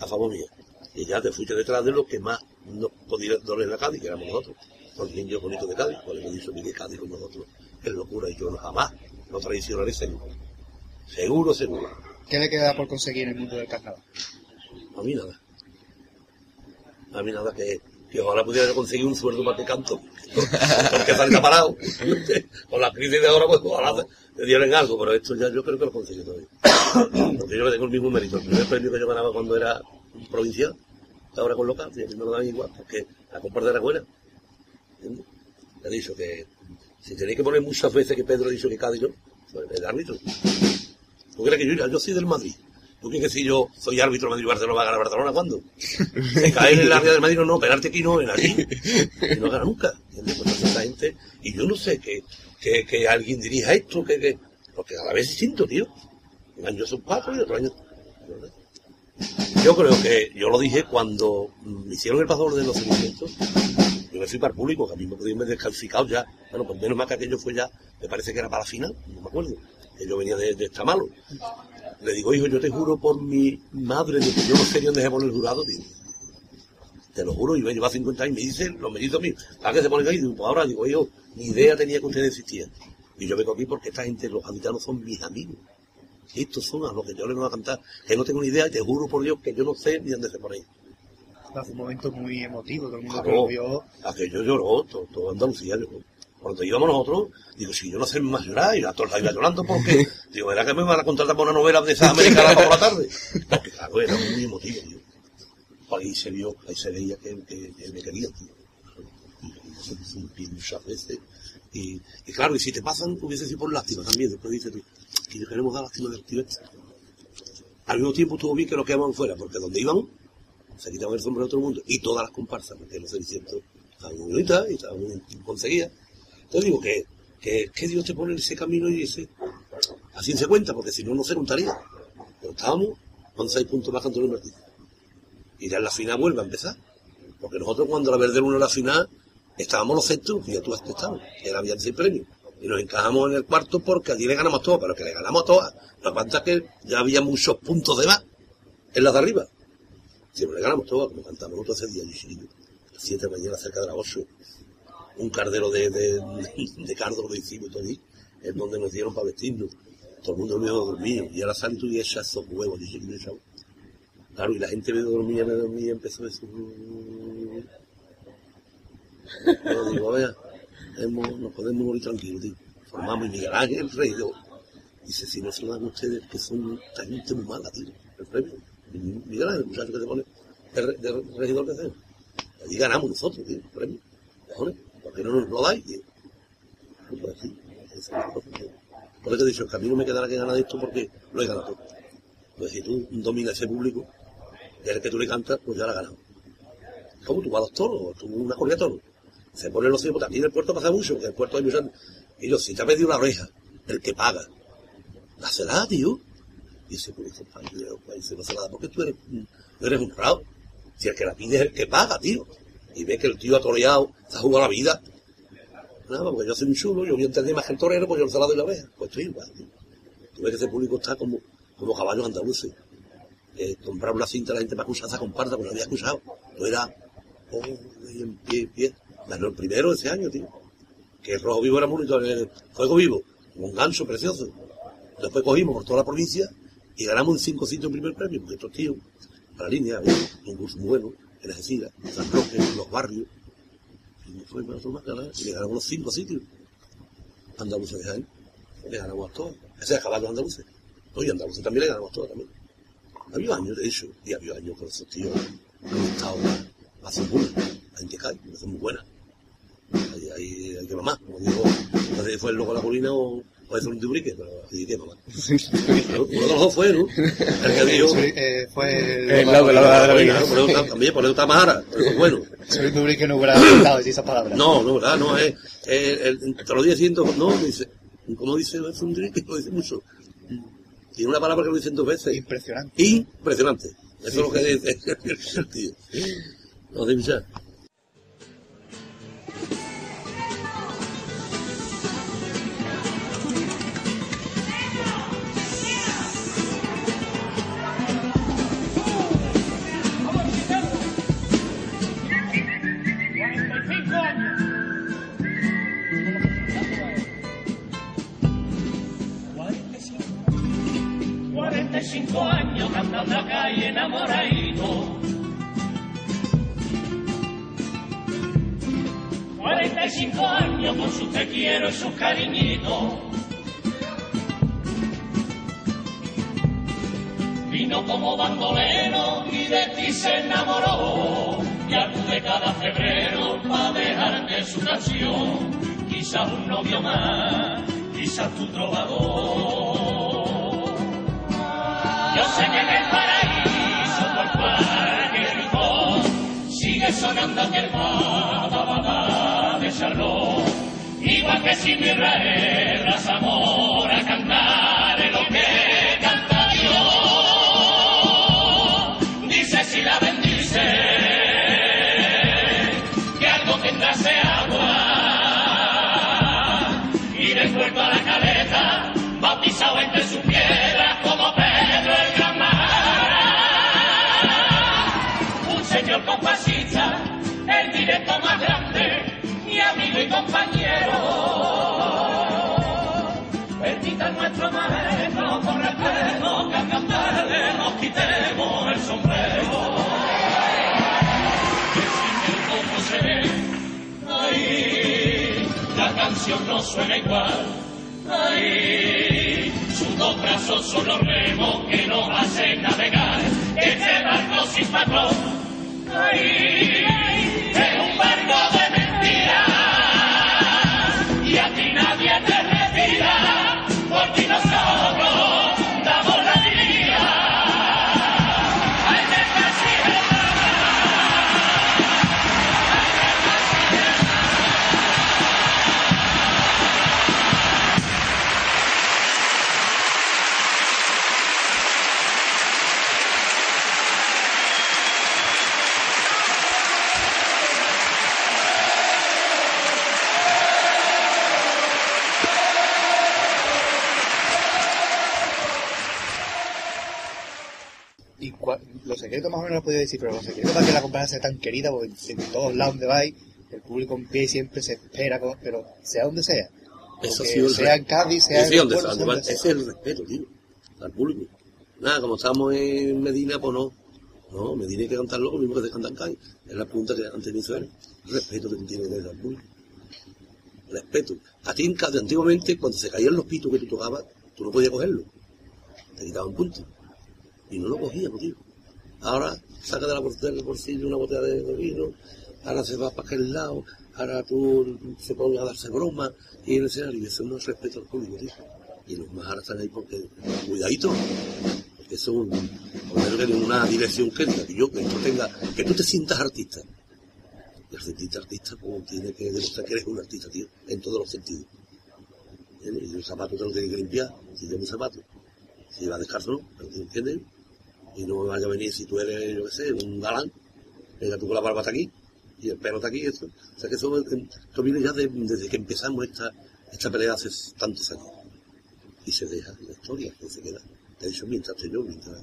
a favor mío. Y ya te fuiste detrás de los que más no podían doler a Cádiz, que éramos nosotros, los niños bonitos de Cádiz, cuando hemos dicho que Cádiz con nosotros es locura, y yo no jamás lo traicionaré seguro. Seguro, seguro. ¿Qué le queda por conseguir en el mundo del carnaval? A mí nada. A mí nada que, que ojalá pudiera conseguir un sueldo para que canto. Porque salga parado. Con la crisis de ahora, pues ojalá te dieran algo, pero esto ya yo creo que lo conseguí todavía. Porque yo no tengo el mismo mérito. El primer premio que yo ganaba cuando era provincial, ahora con local, y a mí me lo dan igual, porque la compra era buena. ¿Entiendes? He dicho que si tenéis que poner muchas veces que Pedro ha dicho que Cádiz no, pues el árbitro. ¿Tú crees que yo, yo soy del Madrid? ¿Tú crees que si yo soy árbitro Madrid Barcelona va a ganar Barcelona cuándo? Se cae en el área del Madrid, no, no, pegarte aquí no, en aquí. Y no gana nunca. ¿Entiendes? Pues gente, y yo no sé que, que, que alguien dirija esto, que, que, porque a la vez es distinto, tío. Un año son cuatro y otro año. Yo creo que, yo lo dije cuando me hicieron el pasador de los seguimientos, yo me fui para el público, que a mí me podían ver descalcicado ya. Bueno, pues menos mal que aquello fue ya, me parece que era para la final, no me acuerdo. Que yo venía de, de Estamalo. Le digo, hijo, yo te juro por mi madre de que yo no sé ni dónde se pone el jurado, tío. Te lo juro, y yo llevo 50 años y me dicen los mellizos míos, ¿para qué se ponen ahí? Digo, pues ahora digo, yo, ni idea tenía que ustedes existían. Y yo vengo aquí porque esta gente, los habitanos son mis amigos. Estos son a los que yo les voy a cantar, que no tengo ni idea, y te juro por Dios que yo no sé ni dónde se pone ahí. Fue un momento muy emotivo, todo el mundo que Claro, lo vio. aquello lloró, todo, todo Andalucía lloró. Cuando íbamos nosotros, digo, si yo no sé más llorar, y la torta iba llorando porque, digo, ¿era que me van a contratar por una novela de esas americanas por la tarde? Porque claro, era muy emotivo, tío. Ahí se vio, ahí se veía que, que, que me quería, tío. Y pie muchas veces. Y, y claro, y si te pasan, hubiese sido por lástima también. Después dices tú, que le queremos dar lástima del tío este. Al mismo tiempo estuvo bien que lo quedaban fuera, porque donde iban, se quitaban el sombrero a todo el mundo. Y todas las comparsas, porque los cenicientos estaban muy bonitas y estaban muy conseguidas. Entonces digo que, que, Dios te pone en ese camino y ese, así se cuenta, porque si no, no se contaría. Pero estábamos con seis puntos más que Antonio Martín. Y ya en la final vuelve a empezar. Porque nosotros cuando la Verde 1 en la final, estábamos los sextos, y ya tú has estado, que era habían seis premios. Y nos encajamos en el cuarto porque allí le ganamos todas, pero que le ganamos todas. Lo que pasa es que ya había muchos puntos de más en las de arriba. Siempre le ganamos todas, como cantamos nosotros ese día, yo siete de mañana cerca de las ocho. Un cardero de, de, de cardo lo hicimos allí, es donde nos dieron para vestirnos. Todo el mundo medio dormido. Y ahora tú y echas esos huevos, yo chiquillo, chavo. Claro, y la gente me dormía, me dormía, empezó a decir... Yo digo, vea, hemos- nos podemos morir tranquilos, tío. Formamos y Miguel Ángel, el rey, yo. Dice, si no se lo dan ustedes, que son esta gente muy mala, tío, el premio. Miguel Ángel, el muchacho que te pone, del regidor que hace. Allí ganamos nosotros, tío, el premio. ¿Por qué no nos lo dais, tío? No puede decir. Es una cosa, tío. Por eso he dicho, que a mí no me quedará que ganar esto porque lo he ganado. Pues si tú dominas ese público, el que tú le cantas, pues ya lo has ganado. Como tú vas a los toros, tú una corrida de toros. Se ponen los tiempos, aquí en el puerto pasa mucho, que en el puerto hay muchos... Y yo, si te ha pedido una oreja, el que paga, dásela, tío. Y dice, pues, compañero, pues, no se la da porque tú eres, tú eres honrado. Si el que la pide es el que paga, tío. Y ve que el tío ha toreado, se ha jugado la vida. Nada, porque yo soy un chulo, yo voy a entender más que el torero, pues yo se la doy la oreja. Pues estoy igual, tío. Tú ves que ese público está como, como caballos andaluces. Eh, comprar una cinta la gente para escuchar esa comparsa, porque no había escuchado. No era, oh, en pie, en pie. Ganó el primero ese año, tío. Que el rojo vivo era muy el fuego vivo, un ganso precioso. Después cogimos por toda la provincia y ganamos cinco sitios el primer premio, porque estos tíos, a la línea, un curso muy bueno, en San Roque, los barrios. Y no fue más ganar, y le ganamos los cinco sitios. Andaluces de Jaén, le ganamos a todos. Ese es caballo andaluces. Oye, andaluces también le ganamos a todos también. Había años, de hecho, y había años con esos tíos han estado hace una. en que son muy buenas. Ahí hay que mamar, como digo, fue el loco la colina o, o es un dubrique, pero mamar. Pero Uno de los dos fue, ¿no? El que dijo, Eh, fue el, de la- está- también, por eso está Mahara, pero eso es bueno. Soy un que no hubiera decir esas palabras. No, no, ¿verdad? No, es, te lo dije diciendo, no, dice, ¿cómo dice es un dubrique? Lo dice mucho. Tiene una palabra que lo dicen dos veces. Impresionante. Impresionante. Eso es lo que dice el tío. No, de calle enamoradito. 45 años con sus te quiero y sus cariñitos. Vino como bandolero y de ti se enamoró. Y acude cada febrero para dejarte su canción. Quizás un novio más, quizás tu trovador. Yo sé que en el por cualquier rincón sigue sonando aquel bada de Charlot. Igual que si mi Israel las amor a amigo y compañero. Permita nuestro maestro con respeto que al cantarle nos quitemos el sombrero. Que sin el cómo se ve, ay, la canción no suena igual. Ay, sus dos brazos son los remos que nos hacen navegar. Este barco sin patrón, ay, secretos más o menos los podía decir, pero los secretos para que la compañía sea tan querida, porque en todos lados donde vais, el público en pie siempre se espera, pero sea donde sea. Eso el sea re- en Cádiz, sea en donde pueblo, sea donde ese es el respeto, tío, al público. Nada, como estamos en Medina, pues no. No, Medina hay que cantarlo lo mismo que se canta en Cádiz. Es la pregunta que antes me hizo él. Respeto que tú tienes desde el público. Respeto. A ti en Cádiz, antiguamente, cuando se caían los pitos que tú tocabas, tú no podías cogerlo. Te quitaban punto. Y no lo cogíamos, tío. Ahora saca de la del bolsillo una botella de, vino, ahora se va para aquel lado, ahora tú se pone a darse broma y en el escenario, y eso no es respeto al público, tío. Y los más ahora están ahí porque, cuidadito, porque eso es tiene una dirección que diga, que yo, que tú tenga, que tú te sientas artista. Y al sentirte artista, pues tiene que demostrar que eres un artista, tío, en todos los sentidos. ¿Entiendes? Y el zapato te lo tiene que limpiar, si tienes un zapato. Si va descalzo, no, pero ¿entiendes? Y no me vaya a venir si tú eres, yo qué sé, un galán, venga tú con la barba hasta aquí, y el pelo hasta aquí, eso. O sea que eso, esto viene ya de- desde que empezamos esta, esta pelea hace tantos años. Y se deja la historia, que se queda. De hecho, mientras yo, mientras...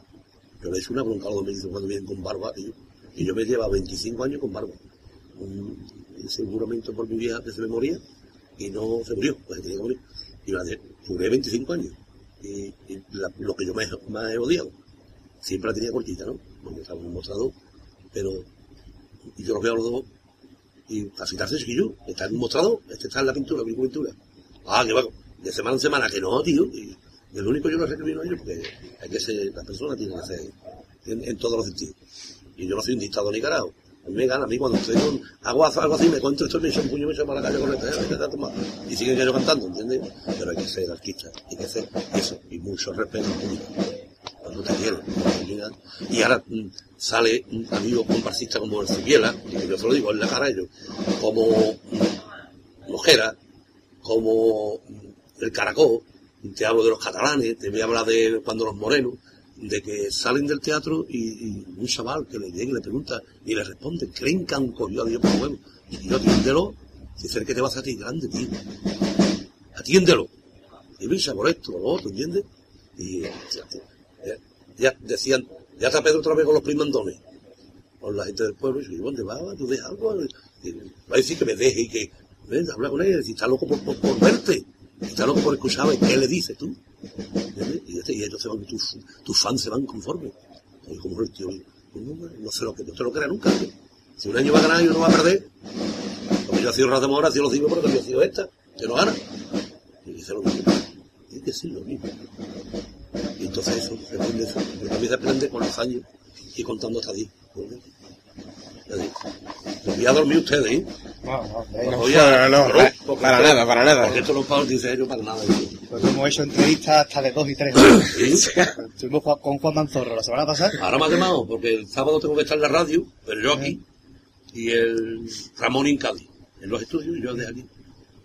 Yo le he hecho una bronca a los dicen cuando vienen con barba, tío. Y yo me lleva 25 años con barba. Un, ese juramento por mi vieja que se me moría, y no se murió, pues tenía que morir. Y duré 25 años. Y, lo que yo más, más he odiado siempre la tenía cortita, ¿no? Porque estaba en un mostrador, pero y yo los veo a los dos y casi tan sencillo, está en un mostrador, este está en la pintura, mi pintura. Ah, que va, de semana en semana, que no, tío, y el único yo que vino a ellos porque hay que ser, la persona tiene que ser en, todos los sentidos. Y yo no soy un dictador ni carajo, A mí me gana, a mí cuando estoy con hago algo así, me cuento esto me echo un puño me echo para la calle con esta, tomar. Y siguen ellos cantando, ¿entiendes? Pero hay que ser artista, hay que hacer eso, y mucho respeto. Y ahora mm, sale un amigo comparsista como el Cipiela, y yo te lo digo en la cara a ellos, como mm, Mojera, como mm, el Caracol, te hablo de los catalanes, te voy a hablar de cuando los morenos, de que salen del teatro y, un chaval que le llega y le pregunta y le responde, creen que han cogido a Dios por huevo. Y yo, atiéndelo, si es el que te va a ti grande, tío. Atiéndelo. Y lucha por esto, por lo otro, ¿entiendes? Y ya, decían, ya está Pedro otra vez con los primandones. Con la gente del pueblo, y yo, ¿dónde va? ¿Tú dejas algo? Y va a decir que me deje y que, habla con él, si está loco por, por, por verte, está loco por escucharme, ¿qué le dices tú? Y, este- y se van, tus, tus fans se van conformes. Y como el tío, no, no se lo, no te lo creas nunca. tío. Si un año va a ganar y uno va a perder, como yo sido Raza Mora, ha sido los digo porque yo sido esta, que no gana. Y dice lo mismo. Que ser lo mismo. Y entonces eso, se aprende eso. Se aprende con los años y contando hasta 10. ¿entiendes? Ya digo. Los voy a dormir ustedes, ¿eh? No, no, no. voy a- no, no, Porque- para nada, para nada. Porque esto los pagos ellos para nada. ¿eh? Pues hemos hecho entrevistas hasta de dos y tres. ¿Sí? Estuvimos con Juan Manzorro la semana pasada. Ahora me ha llamado porque el sábado tengo que estar en la radio, pero yo aquí, y el Ramón en Cádiz, en los estudios, y yo de aquí.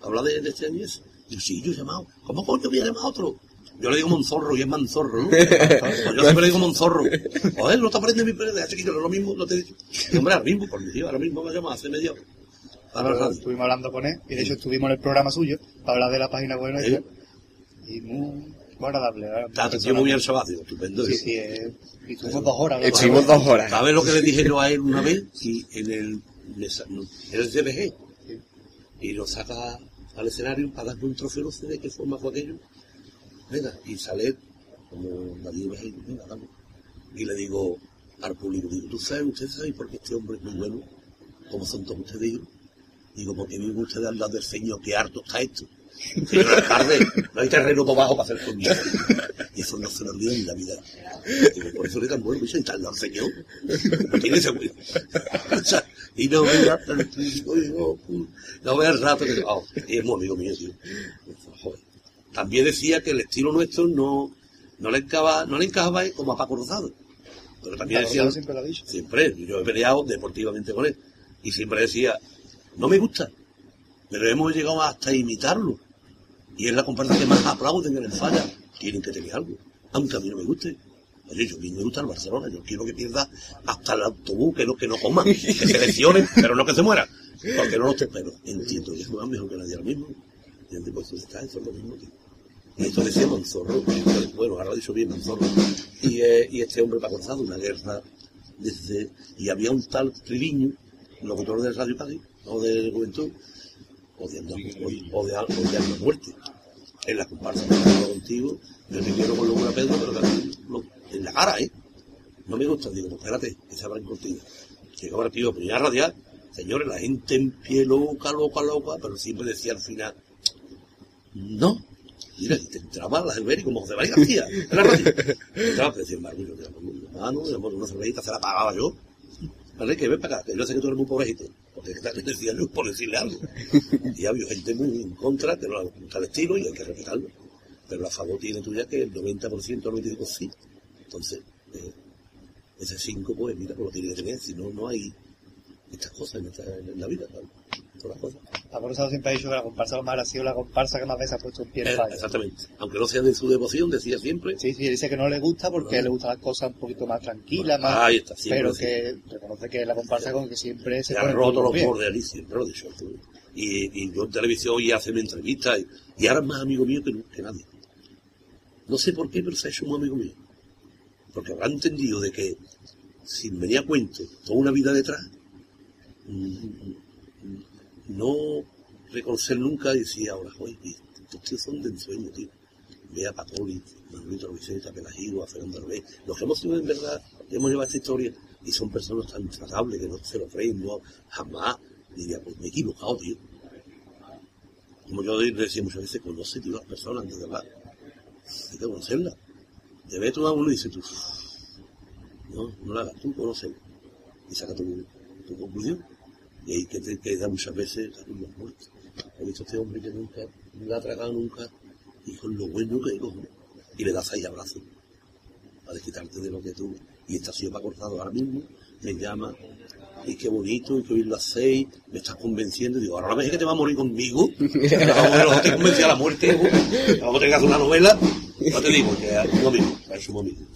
Habla de, de este año y eso. Y yo, sí, yo he llamado. ¿Cómo coño voy a llamar a otro? Yo le digo Monzorro y es Manzorro, ¿no? Pues yo siempre le digo Monzorro. Joder, no te aprendes mi no es lo mismo, no te he dicho. Y, hombre, ahora mismo, por mi tío, ahora mismo me ha llamado hace media hora. Estuvimos hablando con él y de hecho estuvimos en el programa suyo para hablar de la página web nuestra. Y muy, agradable. atención muy bien el sábado, estupendo. Sí, eso. sí, eh, y estuvimos dos horas. Estuvimos dos horas. ¿Sabes lo que le dije yo a él una vez? Y en el, en el CBG. Y lo saca al escenario para darme un trofeo, no sé de qué forma fue aquello. Venga, y sale como Darío Vejero, venga, dame. Y le digo al público, digo, ¿tú sabes, usted sabe por qué este hombre es muy bueno? ¿Cómo son todos ustedes? Digo, digo porque vive usted al lado del señor, que harto está esto. Señor alcalde, no hay terreno por abajo para hacer conmigo. Y eso no se lo olvida en la vida. Digo, por eso le tan bueno, dice, está al lado del señor. No tiene ese güey. Y no vea el público, digo, no el rato que oh, y es muy amigo mío, tío. Joder. También decía que el estilo nuestro no, no le encajaba, no le encajaba como a Paco Rosado. Pero también decía, siempre lo ha dicho. siempre, yo he peleado deportivamente con él. Y siempre decía, no me gusta, pero hemos llegado hasta imitarlo. Y es la comparsa que más aplauden en el falla. Tienen que tener algo, aunque a mí no me guste. Oye, yo a mí me gusta el Barcelona, yo quiero que pierda hasta el autobús, que no, que no coma, que se lesione, pero no que se muera. Porque no lo te espero. Entiendo, y es mejor que nadie ahora mismo. ¿Entiendes? Pues está, eso es lo mismo, tío. Y esto decía Manzorro, bueno, ahora lo ha dicho bien Manzorro. Y, eh, y este hombre para una guerra desde, y había un tal Triviño, locutor de Radio Cádiz, o de Juventud, odiando, o, o de, odiando a muerte. En la comparsa que contigo, yo te quiero con locura Pedro, pero también lo- en la cara, ¿eh? No me gusta, digo, pues espérate, que se abran contigo. Llegaba el tío, ponía a radiar, señores, la gente en pie loca, loca, loca, pero siempre decía al final, no. Mira, y te entraba la Helveri como José María García, en la. Entraba, te decía, Marguillo, te damos mano, te damos una cervecita, se la pagaba yo. ¿Vale? Que ven para acá, que yo sé que tú eres muy pobrecito. Porque le decía yo por decirle algo. Y había gente muy en contra, que no gusta el estilo y hay que respetarlo. Pero a favor tiene tuya que el 90%, el 95% sí. Entonces, eh, ese 5, pues mira, pues lo tiene que tener, si no, no hay estas cosas en, esta- en la vida, ¿vale? Todas las cosas. Siempre ha dicho que la comparsa lo más ha sido la comparsa que más veces ha puesto en pie el Eh, falla. exactamente. Aunque no sea de su devoción, decía siempre. Sí, sí, dice que no le gusta porque No. le gustan las cosas un poquito más tranquilas, más, Ahí está, siempre pero que reconoce que la comparsa con que siempre se Se han roto los bordes allí, siempre lo he dicho. Y, y yo en televisión y hace una entrevista y, y ahora es más amigo mío que, que nadie. No sé por qué, pero se ha hecho muy amigo mío. Porque habrá entendido de que, sin venir a cuento, toda una vida detrás, no reconocer nunca y decir ahora, oye, estos tíos son de ensueño, tío. Ve a Pacoli, Manuelito Vicente, Pelagido, Fernando Arbé. Los que hemos sido en verdad, hemos llevado esta historia y son personas tan tratables que no se lo creen, no, jamás. Diría, pues me he equivocado, tío. Como yo decía muchas veces, conoce, tío, las personas antes de hablar. Hay que conocerlas. Ves tú a uno y dices tú, no, no lo hagas tú, conócelo. Y saca tu, tu conclusión. Y ahí que te queda muchas veces también los muertos. He visto a este hombre que nunca, no ha tragado nunca, y con lo bueno que cojones. Y le das ahí abrazo, para desquitarte de lo que tú. Y está así para cortado ahora mismo, me llama, y qué bonito, y que hoy lo hacéis, me estás convenciendo, y digo, ahora ves que te va a morir conmigo, no te convencí a la muerte, vamos a tener que hacer una novela, no te digo, que es un amigo, es un amigo.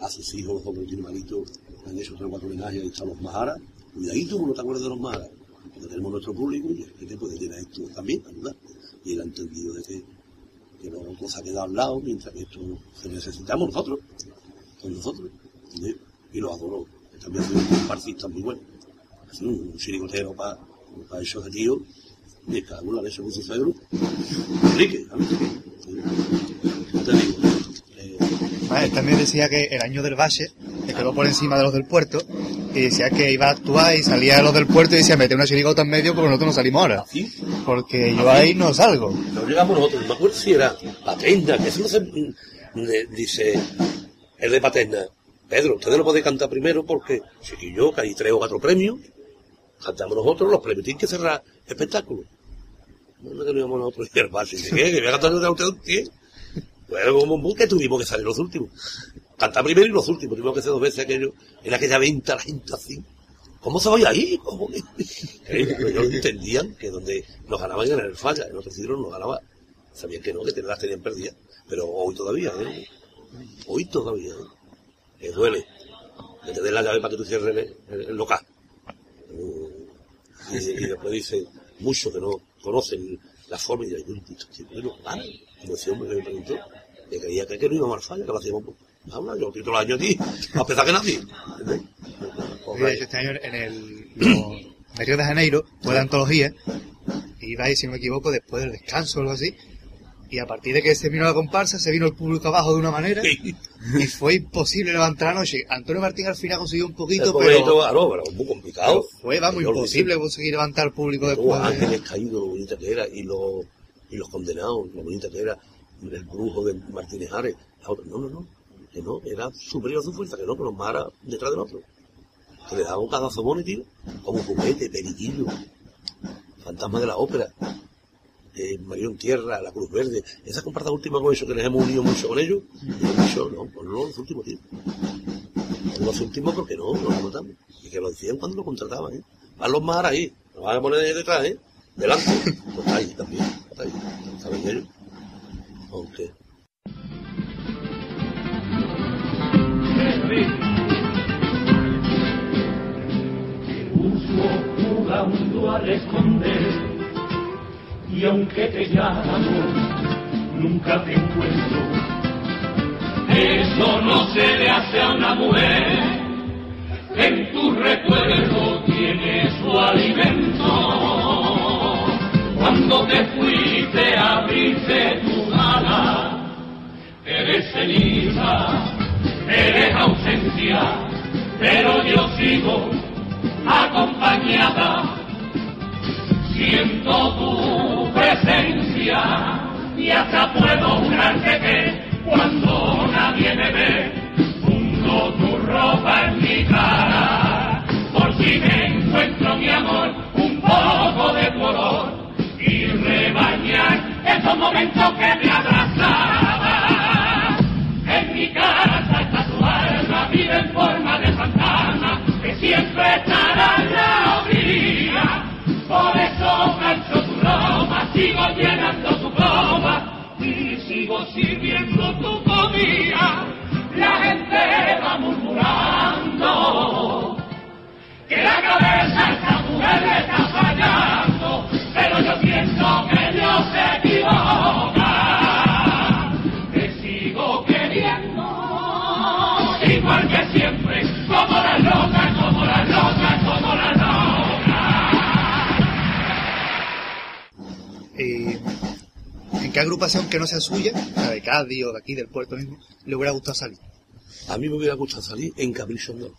A sus hijos, los hombres tienen malito, han hecho tres o cuatro homenajes, ahí están los Maharas, cuidadito, no te acuerdas de los Maharas, porque tenemos nuestro público, y es que te puede llenar esto también, ayudar. Y él ha entendido de que, que la cosa ha quedado al lado, mientras que esto se necesitamos nosotros, con nosotros, y los adoro, que también soy un compartista muy bueno. Así, un chiricotero para pa esos de tío, y cada uno le con su. Enrique, a mí No. Eh, Vale, también decía que el año del Valle se quedó por encima de los del puerto y decía que iba a actuar y salía de los del puerto y decía mete una chirigota en medio porque nosotros no salimos ahora. así, Porque yo ahí no salgo. no llegamos nosotros, no me acuerdo si era Paterna, que eso no se... mm, dice, el de Paterna, Pedro, ustedes lo podéis cantar primero porque si yo, que hay tres o cuatro premios, cantamos nosotros, los premios tienen que cerrar espectáculo. No, no que íbamos nosotros y el ¿qué? Que voy a cantar yo de Pues como un que tuvimos que salir los últimos. Cantar primero y los últimos, tuvimos que hacer dos veces aquello, en aquella venta la gente así. ¿Cómo se vaya ahí? ¿Cómo? Eh, Ellos entendían que donde nos ganaban era el falla, en otros sitios nos ganaba. Sabían que no, que las tenían perdidas. Pero hoy todavía, ¿eh? Hoy todavía, ¿eh? Que duele. Que te den la llave para que tú cierres el, local. Y, y después dice, muchos que no conocen la forma y dicen, "Uy, esto es bueno, vale. Como ese hombre que me preguntó, que creía que, que no íbamos al falla, que lo hacíamos por... Habla, yo estoy todo el año aquí, a pesar que hecho, este año en el los Río de Janeiro fue la antología y ahí, si no me equivoco, después del descanso o algo así. Y a partir de que se vino la comparsa, se vino el público abajo de una manera y fue imposible levantar la noche. Antonio Martín al final consiguió un El poquito, pero, pero muy complicado. pero fue, vamos, lo imposible conseguir levantar al público Los después. de- ángeles caídos, lo bonita que era, y los, y los condenados, lo bonita que era, el brujo de Martínez Ares, la otra, no, no, no, que no, era superior a su fuerza, que no, que los maras detrás del otro. Que le daba un cadazo tío, como juguete, periquillo, fantasma de la ópera, eh, Mario en Tierra, la Cruz Verde, esa comparsa última con eso, que les hemos unido mucho con ellos, dicho, no, pues no los últimos. No los últimos porque no, no los matamos. Y que lo decían cuando lo contrataban, ¿eh? Van los maras ahí, lo van a poner detrás, ¿eh? Delante. Pues ahí también, está ahí. ¿Saben ellos? Aunque... jugando al esconder y aunque te llamo nunca te encuentro. Eso no se le hace a una mujer. En tu recuerdo tiene su alimento. Cuando te fuiste abriste tu ala eres ceniza eres ausencia pero yo sigo acompañada. Siento tu presencia y hasta puedo jurarte que cuando nadie me ve, hundo tu ropa en mi cara. Por si me encuentro, mi amor, un poco de color y rebañar esos momentos que me abrazaba. En mi casa está tu alma, vive en forma de fantasma, que siempre estará la orilla. Por eso canso tu broma, sigo llenando tu copa y sigo sirviendo tu comida. La gente va murmurando que la cabeza de esta mujer le está fallando, pero yo pienso que Dios se qué agrupación que no sea suya, la de Cádiz o de aquí del puerto mismo, le hubiera gustado salir? A mí me hubiera gustado salir en Capricho Andaluz,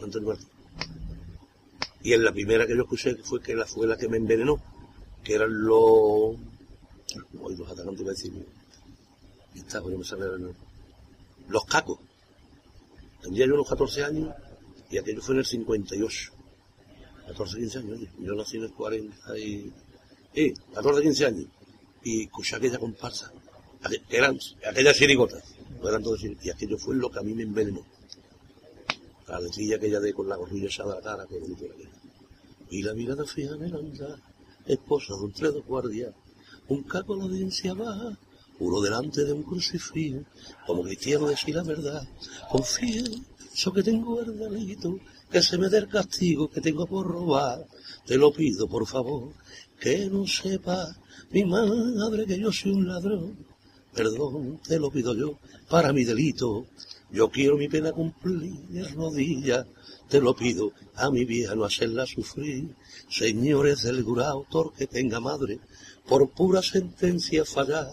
Antonio Martín. Y en la primera que yo escuché fue que la fue la que me envenenó, que eran los... Hoy los atacantes iba a decir... Está, pues no me sale el. Los cacos. Tendría yo unos 14 años y aquello fue en el 58. 14, 15 años. oye. Yo nací en el 40 y... Eh, 14, 15 años. Y escuché aquella comparsa. eran aquellas chirigotas. No eran chirigotas. Y aquello fue lo que a mí me envenenó. La letrilla aquella de con la gorrilla echada a la cara, que bonito era. Y la mirada fija en el andar, esposa de un tres dos guardias, un caco la audiencia va, uno delante de un crucifijo, como cristiano decir la verdad, confío, yo que tengo el delito, que se me dé el castigo que tengo por robar, te lo pido por favor, que no sepa mi madre que yo soy un ladrón, perdón, te lo pido yo, para mi delito, yo quiero mi pena cumplir de rodillas, te lo pido a mi vieja no hacerla sufrir. Señores del jurado, que tenga madre, por pura sentencia fallar,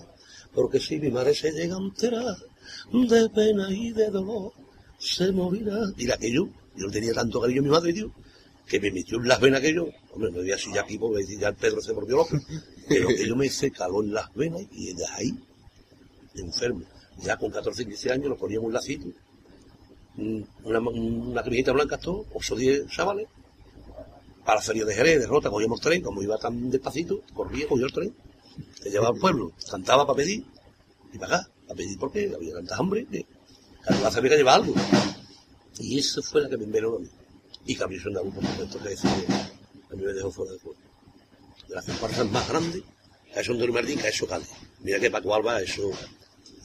porque si mi madre se llega a de pena y de dolor, se morirá. Mira que yo, yo tenía tanto cariño a mi madre, tío, que me metió en las venas que yo, hombre, no voy a ya aquí porque ya el Pedro se volvió loco, pero que yo me hice calor en las venas y de ahí, enfermo. Ya con 14, 15 años nos poníamos un lacito, un- una, una camiseta blanca, todo, 8 o 10 chavales, para la feria de Jerez, de Rota, cogíamos tren, como iba tan despacito, corría, cogía el tren, te llevaba al pueblo, cantaba para pedir, y para acá, para pedir porque había tanta hambre, que cada vez había que llevar algo. Y esa fue la que me envenenó a mí. Y Andaluz, por supuesto, que decir, a mí me dejó fuera de juego. De las comparsas más grandes, eso Antonio Martín, que eso Cádiz. Mira que Paco Alba, eso,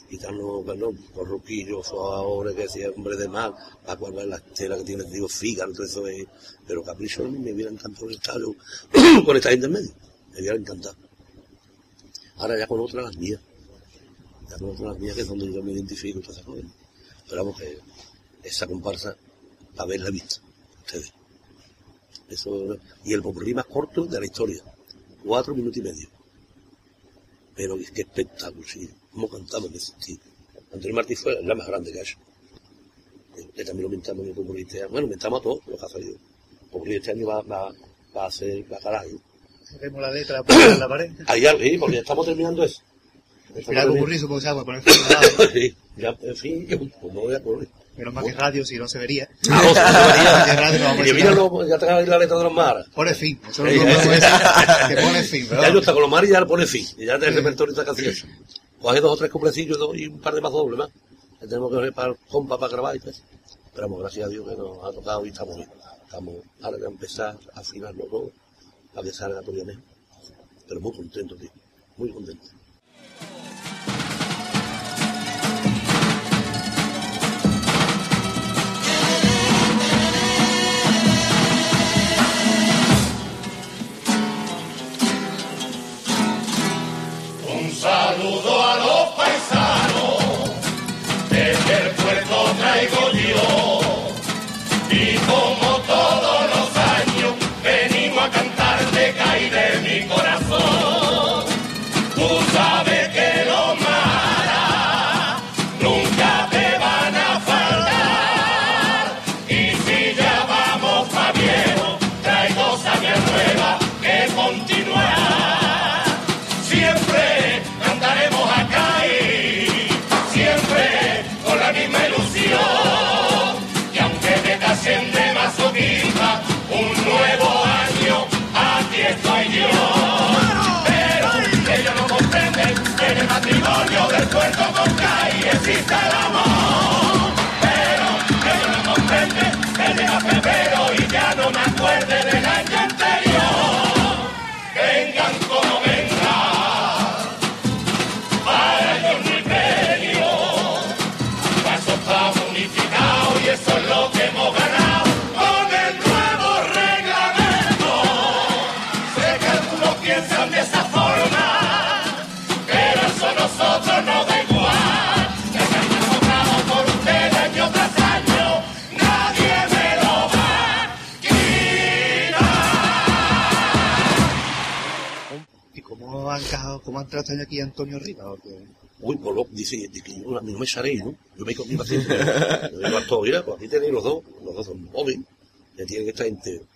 gitano, perdón, por Roquillo, ahora que decía hombre de mal, Paco Alba es la estela que tiene, digo, Fígaro, todo eso es, pero Capricho a me hubiera encantado estar con esta gente en medio, me hubiera encantado. Ahora ya con otras las mías, ya con otras las mías que es donde yo me identifico todas esas. Pero vamos que esa comparsa, haberla visto, ustedes. Eso, y el popurrí más corto de la historia, cuatro minutos y medio. Pero es que espectáculo, sí, cómo cantamos en ese estilo. Antonio Martí fue la más grande que ha hecho. Que también lo mentamos en el popurrí este año. Bueno, mentamos a todos los que ha salido. El popurrí este año va, va, va a ser carajo. Vemos la letra en la pared. Ahí, sí, porque ya estamos terminando eso. Mira, algo burrizo, porque se va a poner. Sí, ya, en fin, que pues, no voy a correr. Menos mal que radio, si no se vería. Que no vamos a Y mira, no, ya te la letra de los maras. Pone fin. Eso es lo que. Que pone fin, Ya yo está con los mares y ya le pone fin. Y ya te el repertorio de esta canción. Coge dos o tres cuplecillos y un par de más dobles más. Que tenemos que ver para el compa para grabar y eso. Pero vamos, gracias a Dios que nos ha tocado y estamos bien. Estamos, ahora a empezar a afinarlo todo, a que salga todavía mejor. Pero muy contento, tío. Muy contento. Saludo a los existe. Cómo han entrado aquí Antonio Rivas? Porque Uy, pues lo, dice, dice que yo a mí no me echaré, ¿no? Yo me mi paciente. Yo digo a todos, mira, pues aquí tenéis los dos, los dos son jóvenes, que tienen que estar enteros.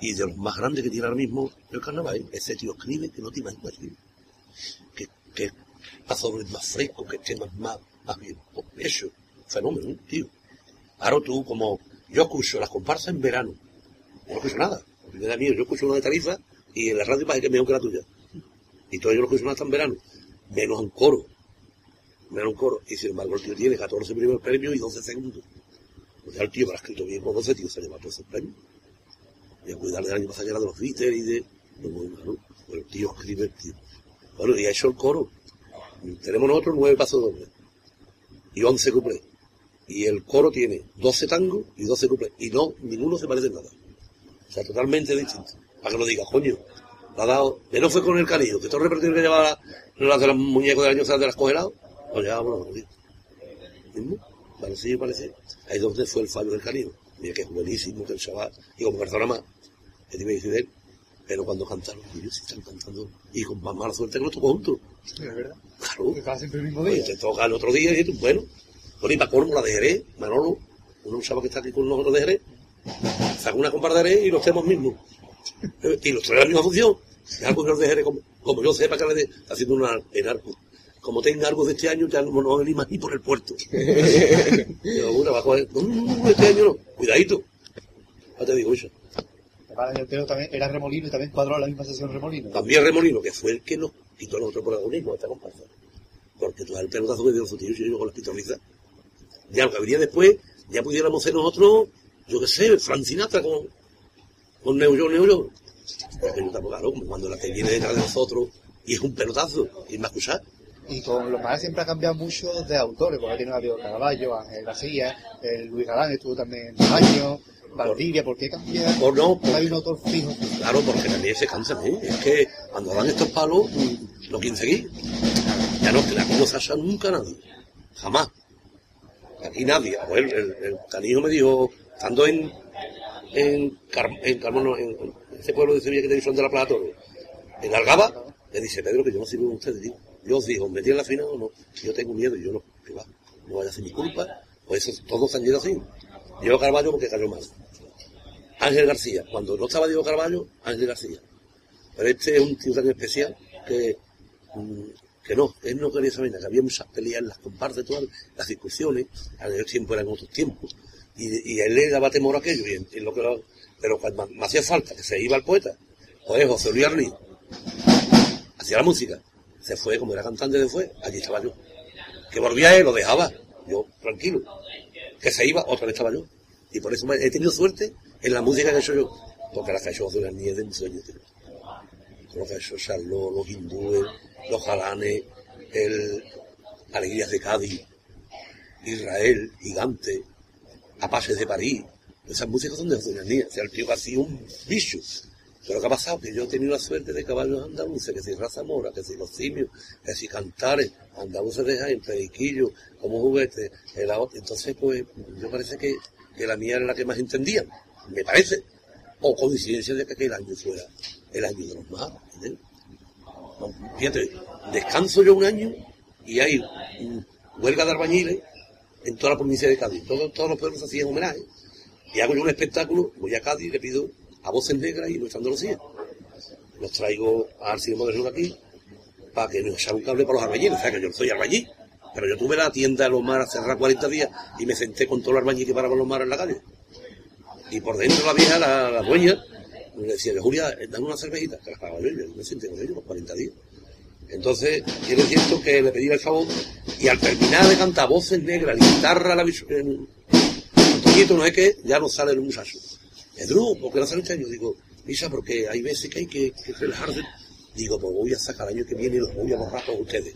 Y de los más grandes que tiene ahora mismo el carnaval, ese tío escribe que no te imaginas, tío. Que, que paso es más fresco, que esté más, más, más bien. Pues eso, fenómeno, ¿eh, tío. Ahora tú, como, yo escucho las comparsas en verano, no escucho nada. primera mía, yo escucho una de Tarifa y en la radio parece que es mejor que la tuya. Y todos ellos lo escuchan hasta en verano, menos un coro. Menos un coro. Y sin embargo el tío tiene 14 primeros premios y 12 segundos. O sea, el tío que ha escrito bien con 12 tíos se ha llevado todos esos premios. Y a cuidar del año pasado era de los Beatles y de... malo. Pero el tío escribe, el tío. Bueno, y ha hecho el coro. Tenemos nosotros nueve pasos dobles. Y 11 cuplés. Y el coro tiene 12 tangos y 12 cuplés. Y no, ninguno se parece en nada. O sea, totalmente distinto. Para que lo diga, coño. Lo ha dado. Que no fue con el canillo, que todo el repertorio que llevaba las de los muñecos del año ¿sabes? de las congelados, lo llevábamos nosotros. ¿Mismo? Parecido, parecido. Ahí es donde fue el fallo del canillo. Mira que es buenísimo, que el chaval, y como persona más, que decir de él. Pero cuando cantaron, ellos sí están cantando, y con más mala suerte que los tocó juntos. Es verdad. Claro. Tocaba siempre el mismo Pues día. te toca el otro día y tú, bueno, por ahí para colmo la de Jerez, Manolo, uno chavo que está aquí con nosotros de Jerez, saca una compa de Jerez y los tenemos mismos. Y los tres la misma función. Y algo que los de Jerez, como, como yo sepa que le de, haciendo una, en arco. Como tenga algo de este año, ya no, no va a venir más ni por el puerto. Digo, una va a coger, no, no, no, este año no, cuidadito. Ya te digo eso. Además, también era remolino y también cuadró la misma sesión remolino. También Remolino, que fue el que nos quitó a nosotros protagonismo esta comparsa. Porque tú el pelotazo que dio su tío y yo con las pitonizas. Ya lo que venía después, ya pudiéramos ser nosotros, yo qué sé, Frank Sinatra con, con Neo Yo, Neo Yo. Pero yo tampoco, claro, cuando la que viene detrás de nosotros y es un pelotazo, ¿quién va a escuchar? Y con los mares siempre ha cambiado mucho de autores, porque tiene Diego Caraballo, Ángel García, el Luis Galán estuvo también dos años, Valdivia, ¿por qué cambia? Por no, por- hay un autor fijo. Claro, porque también se cansan, ¿eh? Es que cuando dan estos palos, mm, no quieren seguir. Ya no, que aquí no se nunca nadie. Jamás. Aquí nadie. A ver, el, el canillo me dijo, estando en, en, Car- en Carmona, en, ese pueblo de Sevilla que te son de la Plata, Toro, en Algaba, le dice, Pedro, que yo no sirvo con ustedes. Yo os digo, ¿metí en la final o no? Yo tengo miedo, y yo no, que va, no vaya a ser mi culpa. Pues eso, todos han ido así. Diego Carballo porque cayó mal. Ángel García. Cuando no estaba Diego Carballo, Ángel García. Pero este es un tío tan especial que, mm, que no, él no quería saber nada, que había muchas peleas en las comparsas, todas las discusiones, en aquellos tiempos eran otros tiempos, y, y él le daba temor a aquello, y, lo- pero cuando me hacía falta que se iba el poeta, pues José Luis Arní, hacía la música, se fue, como era cantante de fue, allí estaba yo. Que volvía él, lo dejaba, yo tranquilo. Que se iba, otra vez estaba yo. Y por eso he tenido suerte en la música que he hecho yo, porque la que ha hecho José Luis Arní es de un sueño, con lo que los hindúes, los jalanes, el Alegrías de Cádiz, Israel, Gigante, Apaches de París. Esas músicas son de José Luis O sea, el tío sido un bicho. Pero ¿qué ha pasado? Que yo he tenido la suerte de caballos andaluces, que si raza mora, que si los simios, que si cantares, andaluces de Jaén, periquillos, como ahot- Entonces, pues, yo parece que, que la mía era la que más entendían. Me parece. O coincidencia de que aquel año fuera el año de los magos. ¿entiendes? No, Fíjate, descanso yo un año y hay mm, huelga de albañiles en toda la provincia de Cádiz. Todos, todos los pueblos hacían homenaje. Y hago yo un espectáculo, voy a Cádiz y le pido a voces negras y nuestra Andalucía. Los traigo al cine moderno de aquí para que nos echaran un cable para los albañiles. O sea, que yo no soy albañil. Pero yo tuve la tienda de los mares cerrada 40 días y me senté con todos los albañiles que paraban los mares en la calle. Y por dentro la vieja, la, dueña, le decía, Julia, dame una cervejita, que las pagaba yo, yo me senté con ellos los 40 días. Entonces, yo es cierto que le pedí el favor, y al terminar de cantar voces negras, guitarra, la en- Antoñito, no es que ya no sale el muchacho. Pedro, ¿por qué no sale este año? Digo, Misa, porque hay veces que hay que, que relajarse. Digo, pues voy a sacar el año que viene y los voy a borrar con ustedes.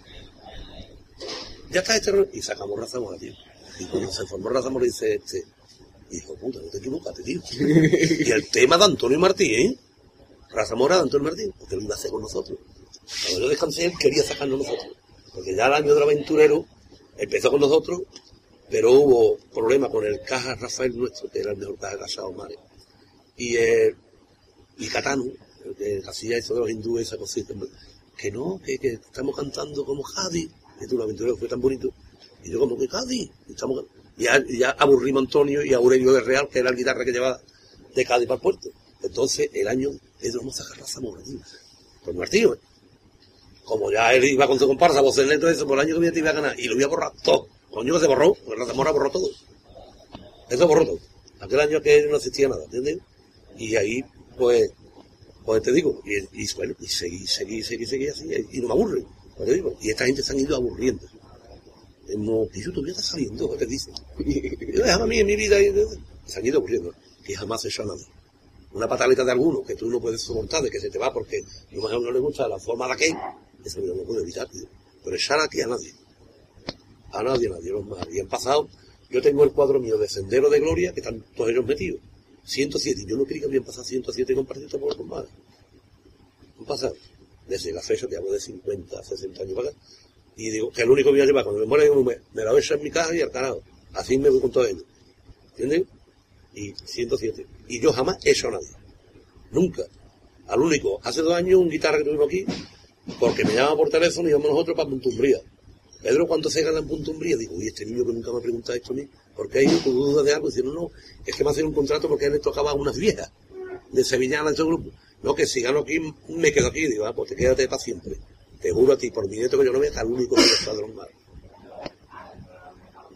Ya está este, y sacamos Raza Mora, tío. Y cuando se formó Raza Mora, dice este, Dijo, puta, no te equivocaste, tío. y el tema de Antonio Martín, ¿eh? Raza Mora de Antonio Martín, porque lo iba a hacer con nosotros. Cuando yo descansé, él quería sacarnos nosotros. Porque ya el año del aventurero empezó con nosotros, pero hubo problemas con el caja Rafael nuestro, que era el mejor caja casado mares. Y, eh, y Catano, que hacía eso de los hindúes, esa cosita, que no, que, que estamos cantando como Cádiz, que tú el aventurero fue tan bonito. Y yo como que Cádiz, estamos y ya, ya aburrimos a Antonio y a Aurelio de Real, que era el guitarra que llevaba de Cádiz para el puerto. Entonces, el año, es vamos a la Zamora, tío. ¿eh? Como ya él iba con su comparsa, voz en todo eso, por el año que viene te iba a ganar. Y lo iba a borrar todo. Coño que se borró, porque la Zamora borró todo. Eso borró todo. Aquel año que no existía nada, ¿entiendes? Y ahí Pues, pues te digo, y, bueno, y seguí, seguí, seguí, seguí así, y no me aburre, pues te digo, y esta gente se han ido aburriendo. No, y yo todavía está saliendo, te dice. Yo déjame a mí en mi vida, y se han ido aburriendo, que jamás he hecho a nadie. Una pataleta de alguno que tú no puedes soportar, de que se te va porque a lo mejor no le gusta la forma de aquel, eso yo no puedo evitar, tío. Pero echar aquí a nadie. A nadie, a nadie, los más. Y han pasado, yo tengo el cuadro mío de Sendero de Gloria, que están todos ellos metidos. 107, y yo no creí que habían pasado 107 compartidos por los más. Han pasado. Desde la fecha, te hablo de 50, 60 años para acá. Y digo, que el único que voy a llevar cuando me muera, digo, me, me la voy a echar en mi casa y al carajo. Así me voy con todo ellos. ¿Entiendes? Y 107. Y yo jamás he hecho a nadie. Nunca. Al único, hace dos años, un guitarra que tuvimos aquí, porque me llama por teléfono y íbamos nosotros para Puntumbría. Pedro, ¿cuánto se gana en Puntumbría? Digo, uy, este niño que nunca me ha preguntado esto a mí, ¿por qué ha ido con duda de algo? Dicen, no, es que me hacen un contrato porque a él le tocaba a unas viejas de Sevillana de ese grupo. No, que si gano aquí, me quedo aquí. Digo, ah, pues te quédate para siempre. Te juro a ti, por mi nieto que yo no vea, al único que está más.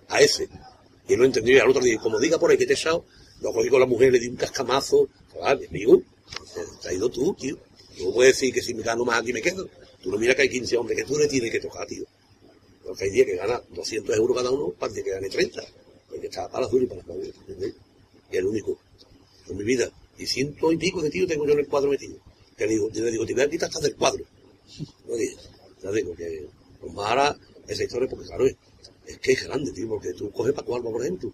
A ese. Y no entendí, y al otro día, como diga por ahí que te he echado, lo cogí con la mujer, le di un cascamazo. Mi amigo, te has ido tú, tío. No puedes decir que si me gano más aquí me quedo. Tú no miras que hay 15 hombres que tú le tienes que tocar, tío. Porque hay días que gana 200 euros cada uno, para que gane 30. Porque está para las duras y para las. Y el único. En mi vida. Y ciento y pico de tío tengo yo en el cuadro metido. Que le digo, yo le digo, te voy a quitar hasta del cuadro. No. Ya digo que, pues más ahora, esa historia, porque claro, es, es que es grande, tío, porque tú coges Paco Alba, por ejemplo.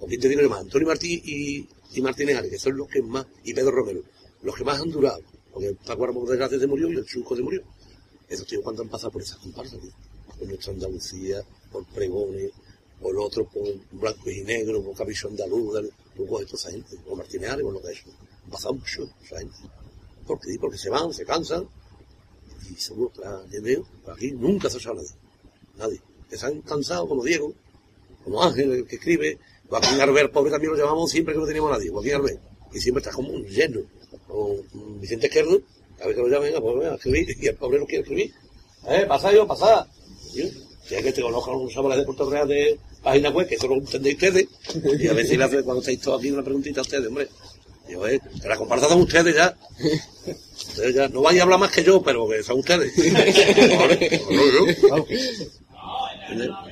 O quién te digo más, Antonio Martí y, y Martínez que son los que más, y Pedro Romero, los que más han durado. Porque Paco Alba, por desgracia, se murió y el Chusco se murió. Esos tíos, ¿cuánto han pasado por esas comparsas, tío? Por nuestra Andalucía, por pregones, por otro, por blanco y negro, por Cabillo Andaluz, coges toda esa gente, o Martínez o lo que es. Han pasado mucho esa gente. ¿Por qué? Porque se van, se cansan, y se buscan, ¿entiendes? Aquí nunca se ha nadie. Nadie. Que se han cansado, como Diego, como Ángel, el que escribe, Joaquín Arbel, pobre también lo llamamos siempre que no teníamos nadie, Joaquín Arbel, y siempre está como un lleno. O Vicente Esquerdo, a ver que lo llamen, pues venga, a escribir, y el pobre no quiere escribir. Eh, pasa yo, pasa. Si hay que te conozcan los sabores de Puerto Real de página web, que eso lo entendéis ustedes, y a ver si le hace cuando estáis todos aquí una preguntita a ustedes, hombre. Digo, eh, que la compartan con ustedes ya. Ustedes ya, no vais a hablar más que yo, pero que son ustedes. Vale, no, yo.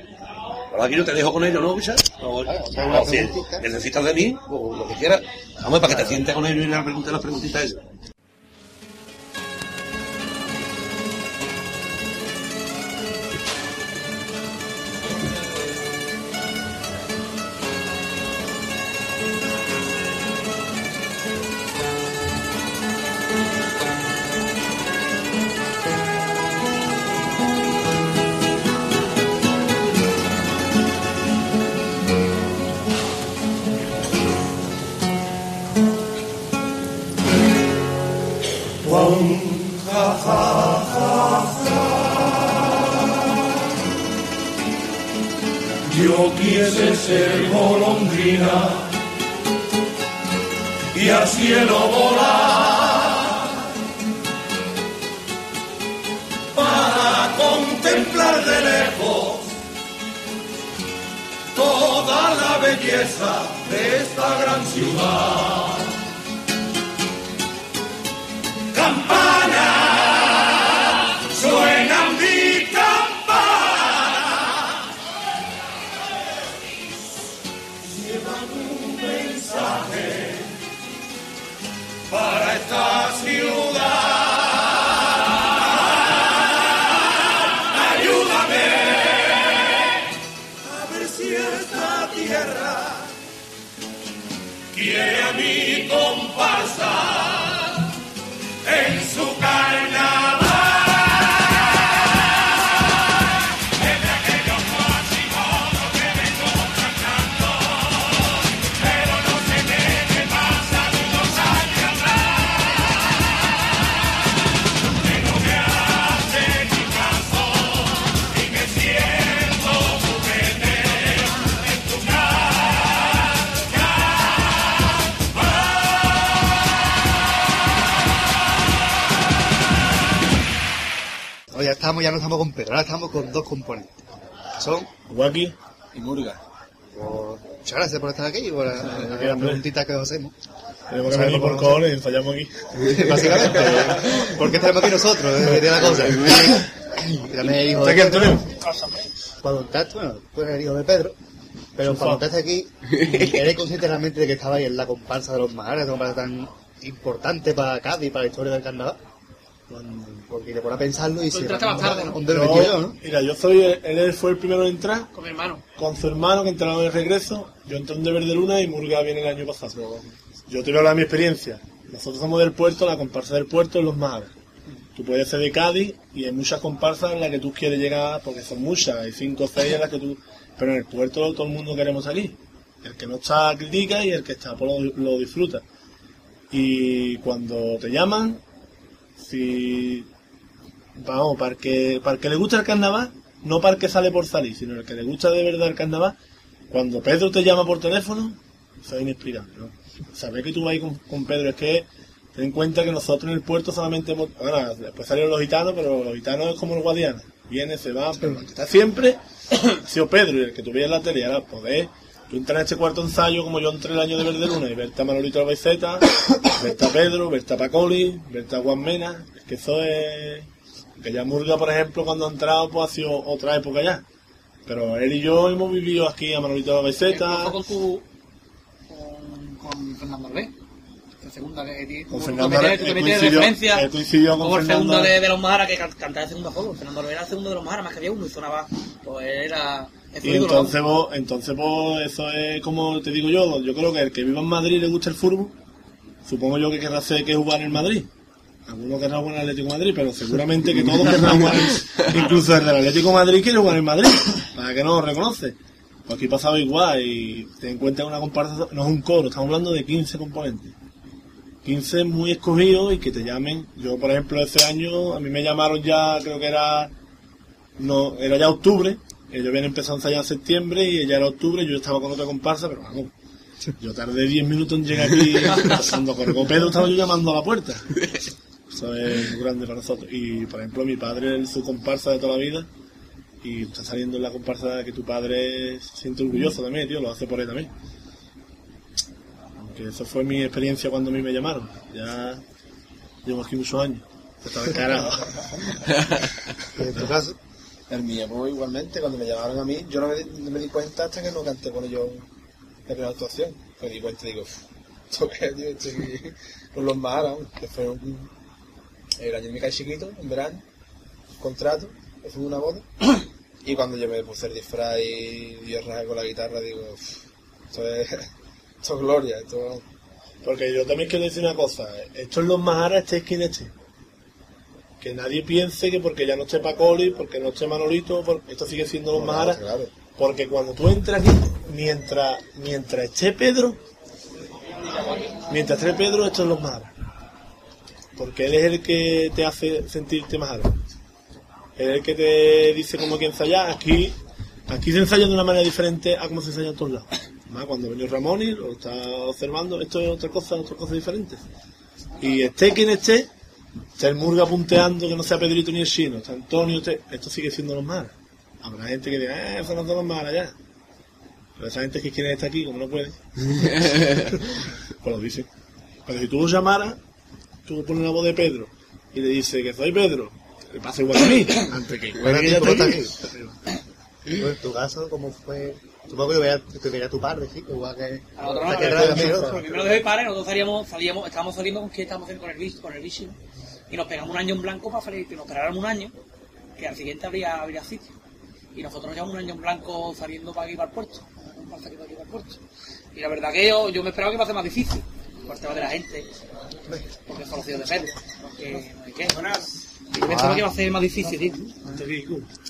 Ahora aquí yo te dejo con ellos, ¿no, Bicha? O, o si necesitas de mí, o lo que quieras. Vamos, para que te sientes con ellos y le preguntes las preguntitas a quise ser golondrina y al cielo volar para contemplar de lejos toda la belleza de esta gran ciudad. Campana, comparsa. En estamos, ya no estamos con Pedro, ahora estamos con dos componentes. Son, Waki y Murga. por- muchas gracias por estar aquí y por la, la preguntita que os hacemos. Tenemos que venir por cojones y ensayamos aquí. Básicamente, ¿por qué estaremos aquí nosotros? Es de la cosa. Es hijo ¿Está de Antonio? Cuando entraste, bueno, tú eres el hijo de Pedro, pero cuando entraste aquí, ¿eres consciente realmente de que estabas ahí en la comparsa de los Maharas, una comparsa tan importante para Cádiz, para la historia del carnaval? Cuando- Porque te pones a pensarlo y se... entraste más tarde, ¿no? Yo, ¿no? mira, yo soy, él fue el primero en entrar, Con mi hermano. con su hermano que entraron en el regreso. Yo entré en Deber de Luna y Murga viene el año pasado. Yo te voy a hablar de mi experiencia. Nosotros somos del puerto, la comparsa del puerto es los Maharas. Tú puedes ser de Cádiz y hay muchas comparsas en las que tú quieres llegar, porque son muchas, hay cinco o seis en las que tú... Pero en el puerto todo el mundo queremos salir. El que no está critica y el que está pues, lo, lo disfruta. Y cuando te llaman, si... Vamos, para que, para que le gusta el carnaval, no para que sale por salir, sino el que le gusta de verdad el carnaval, cuando Pedro te llama por teléfono, eso es inexplicable. Saber que tú vas con, con Pedro es que ten en cuenta que nosotros en el puerto solamente hemos, ahora después salieron los gitanos, pero los gitanos es como el guadiana, viene, se va, pero el que está siempre ha Pedro y el que en la tele, ahora poder tú entrar en este cuarto ensayo como yo entré el año de Verde Luna y verte a Manolito Albaiceta, verte a Pedro, verte a Pacoli, verte a Juan Mena, es que eso es que ya Murga, por ejemplo, cuando ha entrado, pues ha sido otra época ya. Pero él y yo hemos vivido aquí a Manolito Empezó con tu. con, con Fernando. La segunda que que- Con tú Fernando tú te metes de referencia. con el segundo de, de los Mahara que can- cantaba de segundo solo. Fernando Albé era el segundo de los Mahara, más que había uno y sonaba. Pues era. Y entonces vos, entonces vos, eso es como te digo yo, yo creo que el que viva en Madrid le gusta el fútbol, supongo yo que querrá hacer que jugar en Madrid. Algunos querrán jugar en el Atlético de Madrid, pero seguramente que todos querrán jugar, incluso el del Atlético de Madrid quiere jugar en Madrid, para que no lo reconoce. Pues aquí pasaba igual y ten en cuenta que una comparsa no es un coro, estamos hablando de 15 componentes. 15 muy escogidos y que te llamen. Yo, por ejemplo, ese año a mí me llamaron ya, creo que era no era ya octubre, ellos habían empezado a ensayar en septiembre y ya era octubre, yo estaba con otra comparsa, pero vamos, yo tardé 10 minutos en llegar aquí, cuando colgó Pedro estaba yo llamando a la puerta. Eso es muy grande para nosotros. Y, por ejemplo, mi padre es su comparsa de toda la vida y está saliendo en la comparsa que tu padre se siente orgulloso también, tío, lo hace por él también. Aunque eso fue mi experiencia cuando a mí me llamaron. Ya llevo aquí muchos años. Estaba encarado. En tu caso, El mío, pues, igualmente, cuando me llamaron a mí, yo no me, di- me cuenta hasta que no canté con ellos la actuación. Me di cuenta y digo, ¿esto qué es? Estoy con los Mahara, que fue un, el año mi calle chiquito, en verano, contrato, que fue una boda. Y cuando yo me puse el disfraz y yo rajé con la guitarra, digo, esto es, esto es gloria, esto Porque yo también quiero decir una cosa, esto es los Mahara, este es quien esté. Que nadie piense que porque ya no esté Pacoli, porque no esté Manolito, por- esto sigue siendo los claro. Porque cuando tú entras aquí, mientras, mientras esté Pedro, mientras esté Pedro, esto es los Mahara. Porque él es el que te hace sentirte Mahara. Él es el que te dice cómo hay que ensayar. Aquí, aquí se ensaya de una manera diferente a como se ensaya en todos lados. Además, cuando venió Ramón y lo está observando, esto es otra cosa, otra cosa diferente. Y esté quien esté, está el Murga punteando que no sea Pedrito ni el Chino, está Antonio, esto sigue siendo los Mahara. Habrá gente que diga, eh, eso no son los Mahara ya. Pero esa gente que quiere estar aquí, como no puede, pues lo dice. Pero si tú lo llamaras, tú pones la voz de Pedro y le dices que soy Pedro, le pasa igual a mí, antes que Bueno, que ya tú está no aquí. estás Bueno, en tu caso, ¿cómo fue? Supongo que veía, que veía tu padre, sí, igual que... A nosotros no, ¿no? primero de mi padre, nosotros salíamos, salíamos, estábamos saliendo con que estábamos haciendo con el bici, con el bici, ¿no? Y nos pegamos un año en blanco para salir, que nos esperáramos un año, que al siguiente habría, habría sitio. Y nosotros nos llevamos un año en blanco saliendo para aquí para el puerto. Y la verdad que yo, yo me esperaba que iba a ser más difícil, por el tema de la gente, porque es conocido de Pedro, que no hay qué. Y yo pensaba que iba a ser más difícil, tío.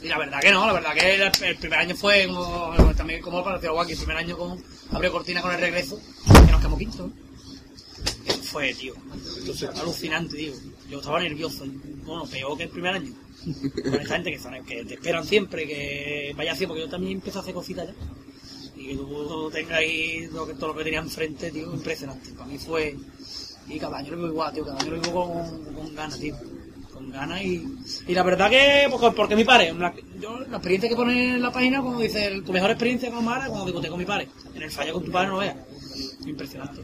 Y la verdad que no, la verdad que el, primer año fue como, también como para decir Guaki, el primer año con abrió cortina con el regreso, que nos quedamos quinto. Fue, tío, alucinante, tío. Yo estaba nervioso, bueno, peor que el primer año. Con esta gente que, son- que te esperan siempre, que vaya así, porque yo también empiezo a hacer cositas ya. Y que tú tengas ahí todo, lo que tenía enfrente, tío, impresionante. Para mí fue. Y cada año lo vivo igual, tío, cada año lo vivo con, ganas, tío. Con ganas y. Y la verdad que, porque, porque mi padre, la, yo, la experiencia que pone en la página, como dice, tu mejor experiencia con Mara, cuando discute con mi padre. En el fallo con tu padre no veas. Impresionante.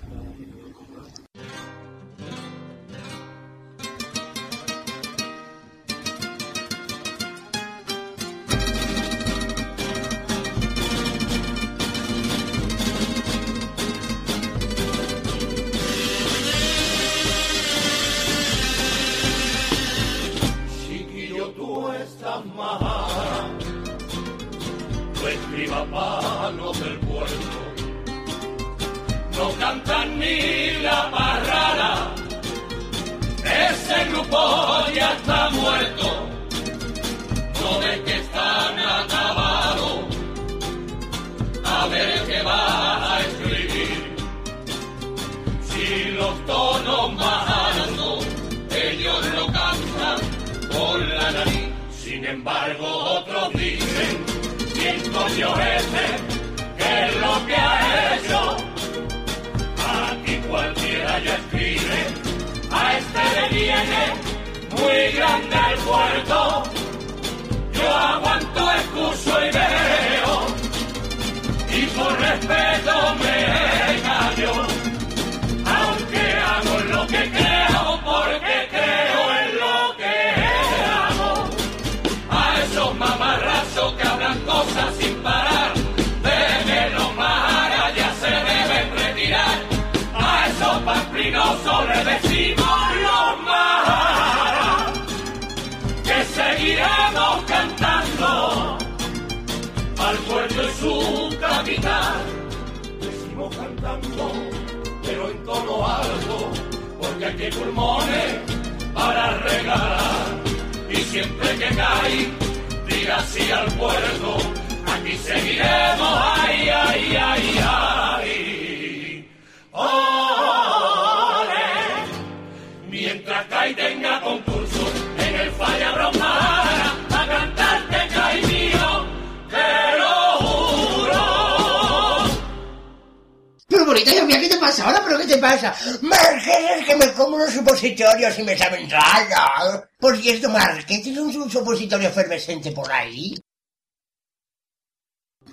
¿Quién coño es ese? ¿Qué es lo que ha hecho? Aquí cualquiera ya escribe, a este le viene muy grande el puerto. Yo aguanto, escucho y veo, y por respeto me cantando al puerto y su capital. Decimos cantando pero en tono alto, porque hay pulmones para regalar. Y siempre que cae, diga sí al puerto, aquí seguiremos, ay, ay, ay, ay. ¡Ole! Cae tenga concurso en el falla romana, a cantarte cae mío, te lo juro. Pero bonita, yo mira, ¿qué te pasa ahora? ¿Pero qué te pasa? Marqués, es que me como unos supositorios y me saben raro. Por cierto, Marqués, ¿tienes un, un supositorio efervescente por ahí?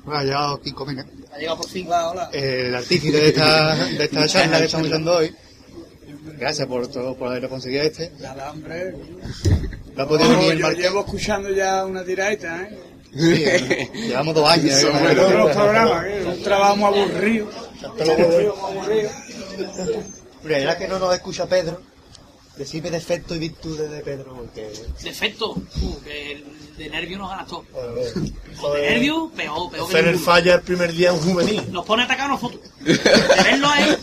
Bueno, ha llegado Kiko, venga. Ha llegado por fin. Va, hola. El artífice de esta, de esta charla que estamos dando hoy. Gracias por todo, por haber conseguido este. Nada, hombre. Lo ha podido No, venir yo llevo escuchando ya una tiraeta, ¿eh? Sí, ¿eh? Llevamos dos años. ¿eh? Sobre todo los programas, ¿eh? Un trabajo muy aburrido. Muy aburrido. Mira, era que no nos escucha Pedro. Decime defectos y virtudes de Pedro, porque... Defecto. Uh, que de nervio nos gana todo. Joder. De nervio, peor, peor Hacer el falla el primer día en juvenil. Nos pone a atacar a nosotros. De verlo a él,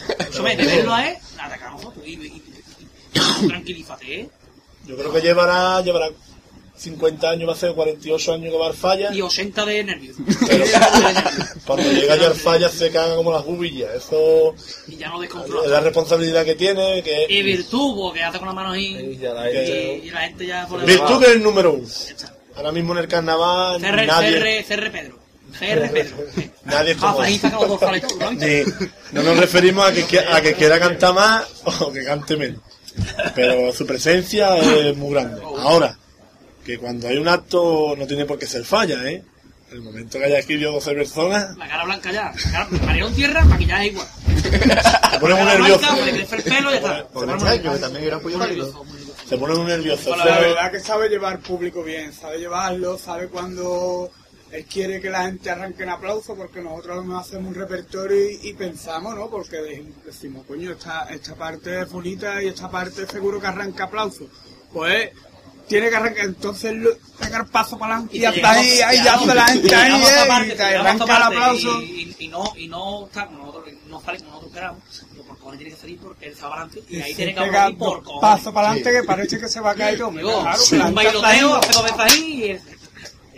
de verlo a él, atacar a nosotros. Y, y- y- tranquilízate, ¿eh? Yo creo que llevará, llevará 50 años, va a ser 48 años que va al falla. Y 80 de nervios. Pero cuando llega ya al falla se caga como las bubillas. Eso Y ya no es la descontrola. responsabilidad que tiene. Que, Y virtud, porque hace con las manos ahí. que- Y, y la gente ya por Virtud que es el número uno. Ahora mismo en el carnaval CR, nadie, CR, CR Pedro. Nadie Ah, como pues ¿no? Ni- no nos referimos a que, a que quiera cantar más o que cante menos. Pero su presencia es muy grande. Ahora, que cuando hay un acto no tiene por qué ser falla, ¿eh? El momento que haya escrito 12 personas, La cara blanca ya. La cara, Marión tierra, maquillaje igual. se pone muy nervioso. blanca, le crece el pelo y ya está. Se pone muy chayo, que también era un pollo válido. Se pone muy nervioso. La verdad que sabe llevar público bien, sabe llevarlo, sabe cuando él quiere que la gente arranque en aplauso, porque nosotros nos hacemos un repertorio y, y pensamos, ¿no? Porque de- decimos, coño, esta, esta parte es bonita y esta parte seguro que arranca aplauso. Pues tiene que arrancar, entonces pegar paso para adelante y hasta ahí, ahí ya hace la gente ahí eh, y te arranca el aplauso. Y, y- y no, y no está como nosotros, no sale como nosotros queramos. Pero por cojones tiene que salir porque él se va adelante y ahí tiene se que abrir por cojones. pasos para adelante que parece que se va a caer todo. Digo, Claro, que la un bailoteo, dos veces ahí y,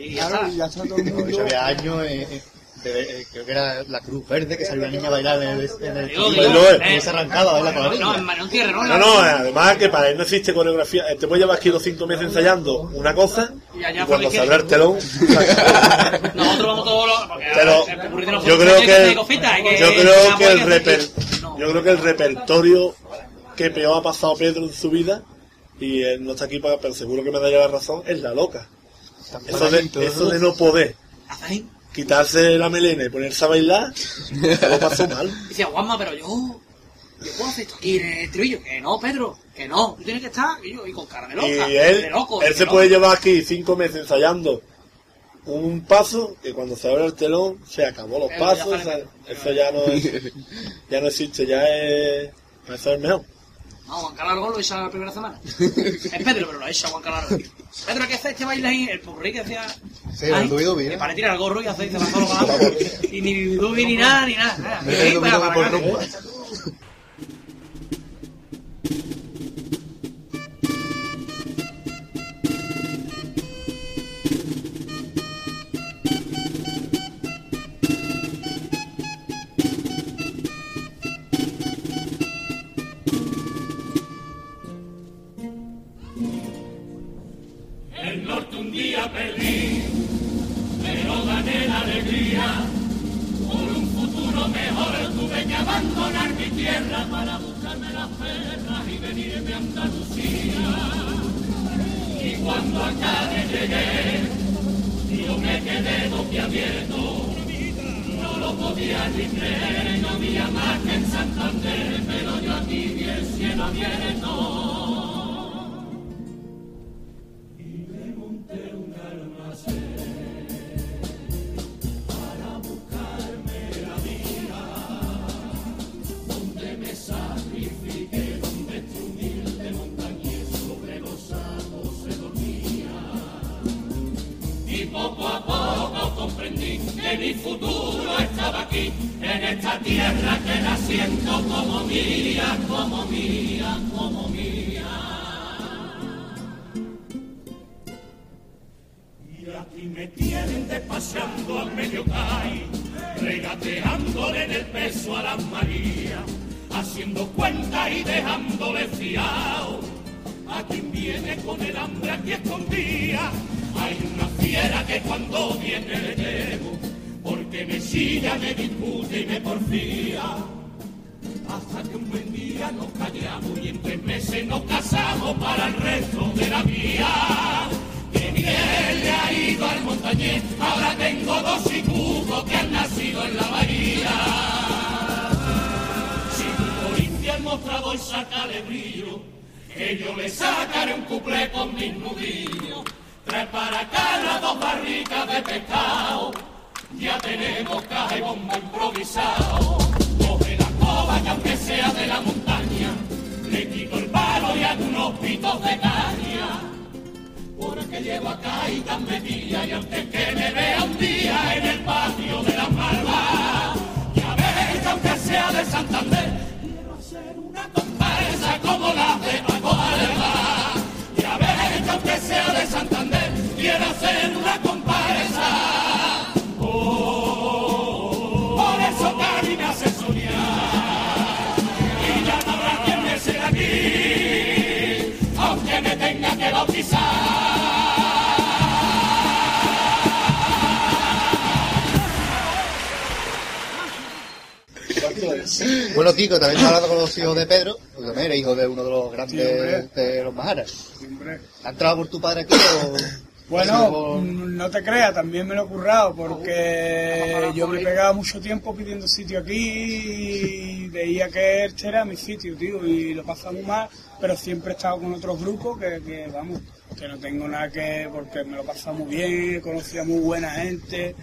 y ya Claro, está. ya está todo el Yo mundo. había años, eh, eh, de- eh, creo que era la Cruz Verde, que salió la niña a bailar en el... En el Digo, digo, eh, se arrancaba a bailar con la No, niña. en Marión Tierra, ¿no? No, no, además que para él no existe coreografía. Te puede llevar aquí los cinco meses ensayando una cosa Y allá y por cuando abre el telón. Nosotros vamos todos los... Pero el yo creo que yo creo que el reper, No. yo creo que el repertorio que peor ha pasado Pedro en su vida y él no está aquí para, pero seguro que me daría la razón es la loca. Eso de, eso de no poder quitarse la melena y ponerse a bailar, lo pasó mal. Y decía, Juanma, pero yo, yo puedo hacer esto aquí en el estribillo. Que no, Pedro, que no, tú tienes que estar. Y yo, y con cara de loca, Y de él, loco, él de se loco. puede llevar aquí cinco meses ensayando un paso que cuando se abre el telón se acabó los pasos. o sea, eso ya no, es- ya no existe, ya es. Eso es mejor. No, Juan Calargo lo echa la primera semana. es Pedro, pero lo echa Juan Calargo. Pedro, ¿qué hace este baile ahí? El popurrí que hacía. Sí, el dubi-dubi, Que ¿no? para tirar el gorro y hace y se solo para abajo. Y ni dubi ni nada, ni nada. nada. Ahí, para- dubi-dubi para tierra para buscarme las perras y venirme a Andalucía. Y cuando a Cádiz llegué, yo me quedé boquiabierto. No lo podía ni creer, no había más que en Santander, pero yo aquí vi el cielo abierto. Mi futuro estaba aquí, en esta tierra que la siento como mía, como mía, como mía. Y aquí me tienen despachando a medio caí, regateándole en el peso a las Marías, haciendo cuenta y dejándole fiao. A quien viene con el hambre aquí escondida, hay una fiera que cuando viene le llevo, porque me chilla, me discute y me porfía. Hasta que un buen día nos callamos y en tres meses nos casamos para el resto de la vida. Que bien le ha ido al montañés, ahora tengo dos hijos que han nacido en la bahía. Si tu limpia el mostrador, sácale brillo, que yo le sacaré un cuplé con mis nudillos. Trae para las dos barricas de pescado, ya tenemos caja y bomba improvisado. Coge la coba que aunque sea de la montaña, le quito el palo y hago unos pitos de caña. Porque llevo acá y tan metida y antes que me vea un día en el patio de la malva, ya que aunque sea de Santander, quiero hacer una comparsa como la de Paco Alba. Ya que aunque sea de Santander, quiero hacer una comparsa. Bueno, Kiko, también has hablado con los hijos de Pedro, porque también eres hijo de uno de los grandes de los Majaras. ¿Ha entrado por tu padre aquí o...? Bueno, mm, no te creas, también me lo he currado porque yo me pegaba mucho tiempo pidiendo sitio aquí y veía que este era mi sitio, tío, y lo pasamos mal, pero siempre he estado con otros grupos que, que, vamos, que no tengo nada que, porque me lo pasamos bien, conocí a muy buena gente.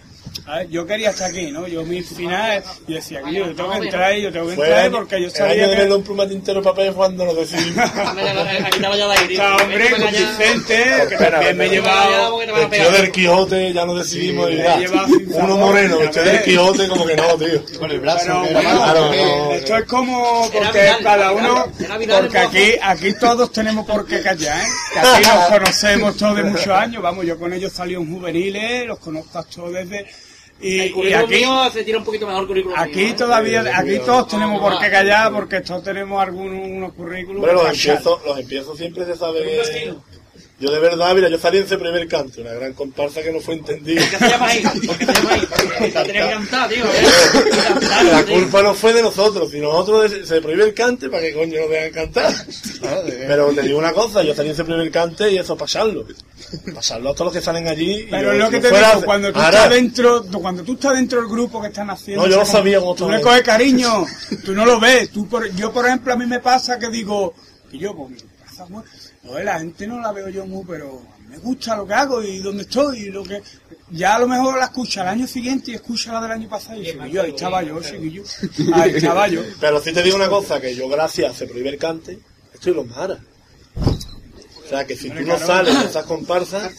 A ver, yo quería estar aquí, ¿no? Yo mi final, yo decía, "Tío, yo tengo que entrar ahí, yo tengo que Fue entrar ahí el- porque yo el sabía año de que... verlo un pluma tintero papel cuando lo decidimos. Estaba ya de ahí, tío. Está, hombre, con Vicente, que también me he llevado... El tío del Quijote ya no decidimos Sí, y ya. Uno moreno, el tío del. Quijote como que no, tío. Con el brazo. Eh, esto es como porque cada uno, porque aquí, aquí todos tenemos por qué callar, ¿eh? que aquí nos conocemos todos de muchos años, vamos, yo con ellos salí en juveniles, los conozco a todos desde, y, El y currículum aquí, mío se tira un poquito mejor mío, aquí ¿eh? todavía, aquí todos tenemos por qué callar, porque todos tenemos algunos unos currículos. Hombre, los empiezos, los siempre se sabe que, Yo de verdad, mira, yo salí en ese primer canto, una gran comparsa que no fue entendida. ¿Qué se llama ahí? ¿Por qué se llama ahí? Porque tenía que cantar, tío. La culpa no fue de nosotros, sino nosotros se prohíbe el cante para que coño no dejan cantar. Pero te digo una cosa, yo salí en ese primer cante y eso pasarlo. Pasarlo a todos los que salen allí. y Pero es lo si que te fuera- digo, cuando tú estás dentro, cuando tú estás dentro del grupo que están haciendo, No, yo o no sea, sabía cómo tú le coges cariño, tú no lo ves, tú por- yo por ejemplo a mí me pasa que digo, que yo pues, la gente no la veo yo muy, pero me gusta lo que hago y dónde estoy y lo que, ya a lo mejor la escucha el año siguiente y escucha la del año pasado y chiquillo, ahí estaba yo, chiquillo, ahí estaba yo. Pero sí te digo una cosa, que yo gracias a se prohíbe el cante, estoy en los. O sea que si tú no sales de esas comparsas,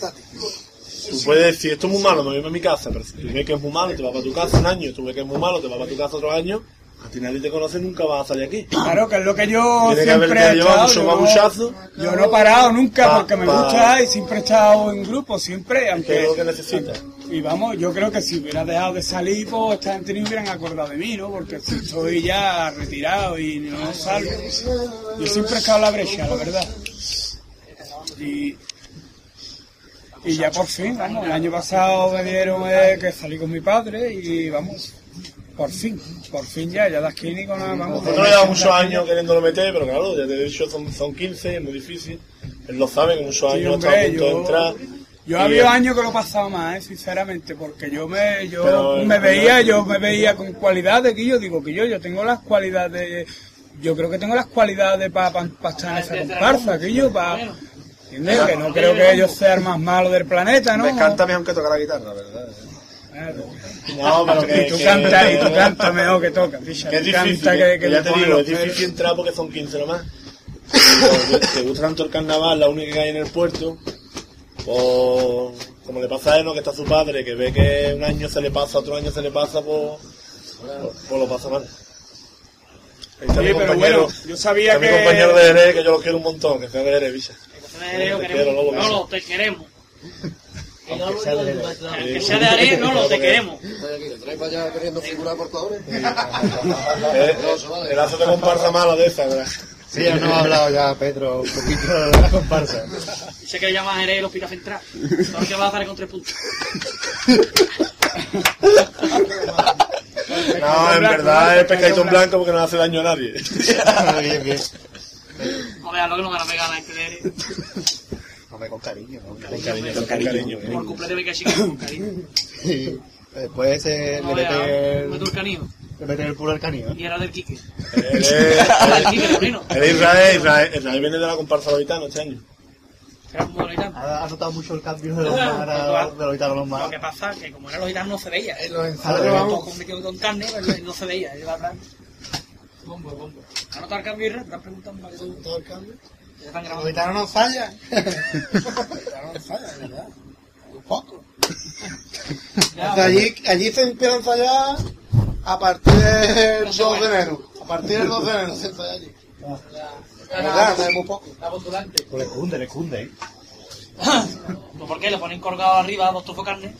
tú puedes decir, esto es muy malo, me voy a mi casa, pero si tú ves que es muy malo, te vas para tu casa un año, tú ves que es muy malo, te vas para tu casa otro año, a ti nadie te conoce, nunca vas a salir aquí. Claro, que es lo que yo Tiene que siempre he mucho yo, no, yo no he parado nunca Pa- porque me pa- gusta y siempre he estado en grupo, siempre, Que aunque... es lo que necesitas. Y vamos, yo creo que si hubiera dejado de salir, pues esta gente ni hubieran acordado de mí, ¿no? Porque si estoy ya retirado y no salgo. Yo siempre he estado en la brecha, la verdad. Y, y ya por fin, vamos, el año pasado me dieron eh, que salí con mi padre y vamos, por fin, por fin ya, ya das ni con nada, vamos. Nosotros llevamos muchos años queriéndolo meter, pero claro, ya te he dicho, son, son 15, es muy difícil. Él lo sabe, que muchos Sí, años hombre, está a punto de yo- entrar. Yo Y, había eh, años que lo he pasado más, eh, sinceramente, porque yo me yo Pero, me eh, veía, yo me veía con cualidades que yo digo que yo yo tengo las cualidades, yo creo que tengo las cualidades para estar en esa comparsa, que yo para ¿entiendes? que no creo que yo sea el más malo del planeta, ¿no? Me canta mejor que tocar la guitarra, ¿verdad? Claro. No, pero que, y tú que- cantas y tú cantas mejor que toca, picha, que es tú difícil, que, que, que ya te digo, es difícil pelos. entrar porque son 15 nomás. Te gusta tanto el carnaval, la única que hay en el puerto, pues como le pasa a Eno, que está su padre, que ve que un año se le pasa, otro año se le pasa, pues, pues, pues lo pasa mal. Ahí está Sí, mi pero bueno, yo sabía está que- mi compañero de Jerez, que yo lo quiero un montón, que sea de Jerez, bicha. Te quiero, No, lo te queremos. Aunque sea de Jerez. El que sea de Ariel, no, lo te queremos. ¿Traes para allá queriendo figurar? Eh, El lazo de comparsa malo de esa, ¿verdad? Sí, ya nos ha hablado ya Pedro un poquito de la comparsa. Sé que le llaman Jerez el hospital central. Solo que va a salir con tres puntos. No, en verdad es pescadito en blanco porque no hace daño a nadie. bien, bien. Ver, a lo que nos van a pegar a la de Jerez. Hombre, con cariño. Con cariño, con cariño. Por cumple de chica con cariño. Sí. Después No, le mete me el, el canino. le mete el puro al canillo. Y era del Quique. El Israel, Israel, Israel viene de la comparsa gitano este año. Era. Ha, ha notado mucho el cambio de los maras, de los gitanos los Lo que pasa es que como eran los gitanos no se veía. En los. Todo convertido con carne, pero no se veía. Verdad. Bombo, bombo. ¿Ha notado el cambio, Israel? Te han preguntado tú... Todo el cambio. Los gitanos no fallan. Los gitanos no fallan, verdad. Un poco. Ya, O sea, allí, allí se empieza a ensayar a partir del 2 de enero. A partir del 2 de enero se ensaya allí. De verdad, no es muy poco. La postulante. Pues le cunde, le cunde, ¿eh? ¿por qué? Le ponen colgado arriba dos trozos de carne.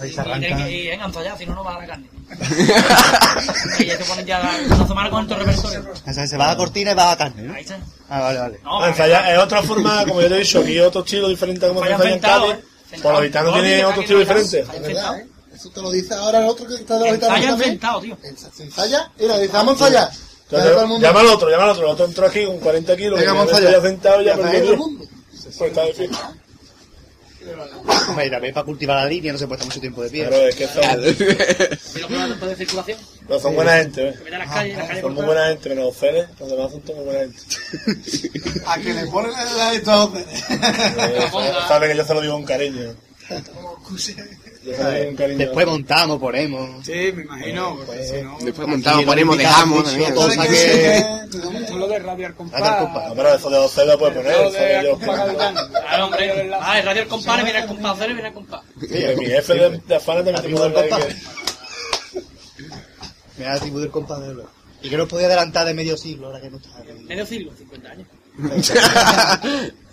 Ahí Y, se arranca. tienen que- y vengan allá, si no, no va la carne. y ya se ponen ya una semana con el repertorio. O sea, se va a la cortina y va a la carne, ¿no? Ahí está. Ah, vale, vale. No, Ah, ensayar- es otra forma, como yo te he dicho, aquí hay otro estilo diferente a como se ensaya en Cádiz. eh. Pues los gitanos No, tienen otro estilo diferente. Verdad. ¿eh? Eso te lo dice ahora el otro que está de los gitanos también. sentados, tío. ¿Se ensaya? Mira, dice, vamos a ensayar. Ya llama al otro, llama al otro. El otro entró aquí con 40 kilos. Venga, vamos ya allá. sentado y ya Ya el diez. mundo. Pues está pie. Hombre, y también para cultivar la línea no se puede estar mucho tiempo de pie. Claro, es que son, Y los problemas después de circulación. no, son buena gente, ¿eh? Que las calles, las calles Son muy buena gente, menos Félix, los demás son todos muy buena gente. A que le ponen la la- estos Eh, Sabe que yo se lo digo con cariño. Después montamos, ponemos. Sí, me imagino. porque si no- Después montamos, ponemos, dejamos también. todo. lo de Radio al compás. Compás. No, pero eso de Ocel lo puede poner. Eso de de compás. Claro, hombre. Ah, el radio el compás, mira el compás, mira el compás. Mi jefe de, de afanes también te del hablar compás. Me da tipo del compadre. Y que nos podía adelantar de medio siglo ahora que no está. Medio siglo, 50 años.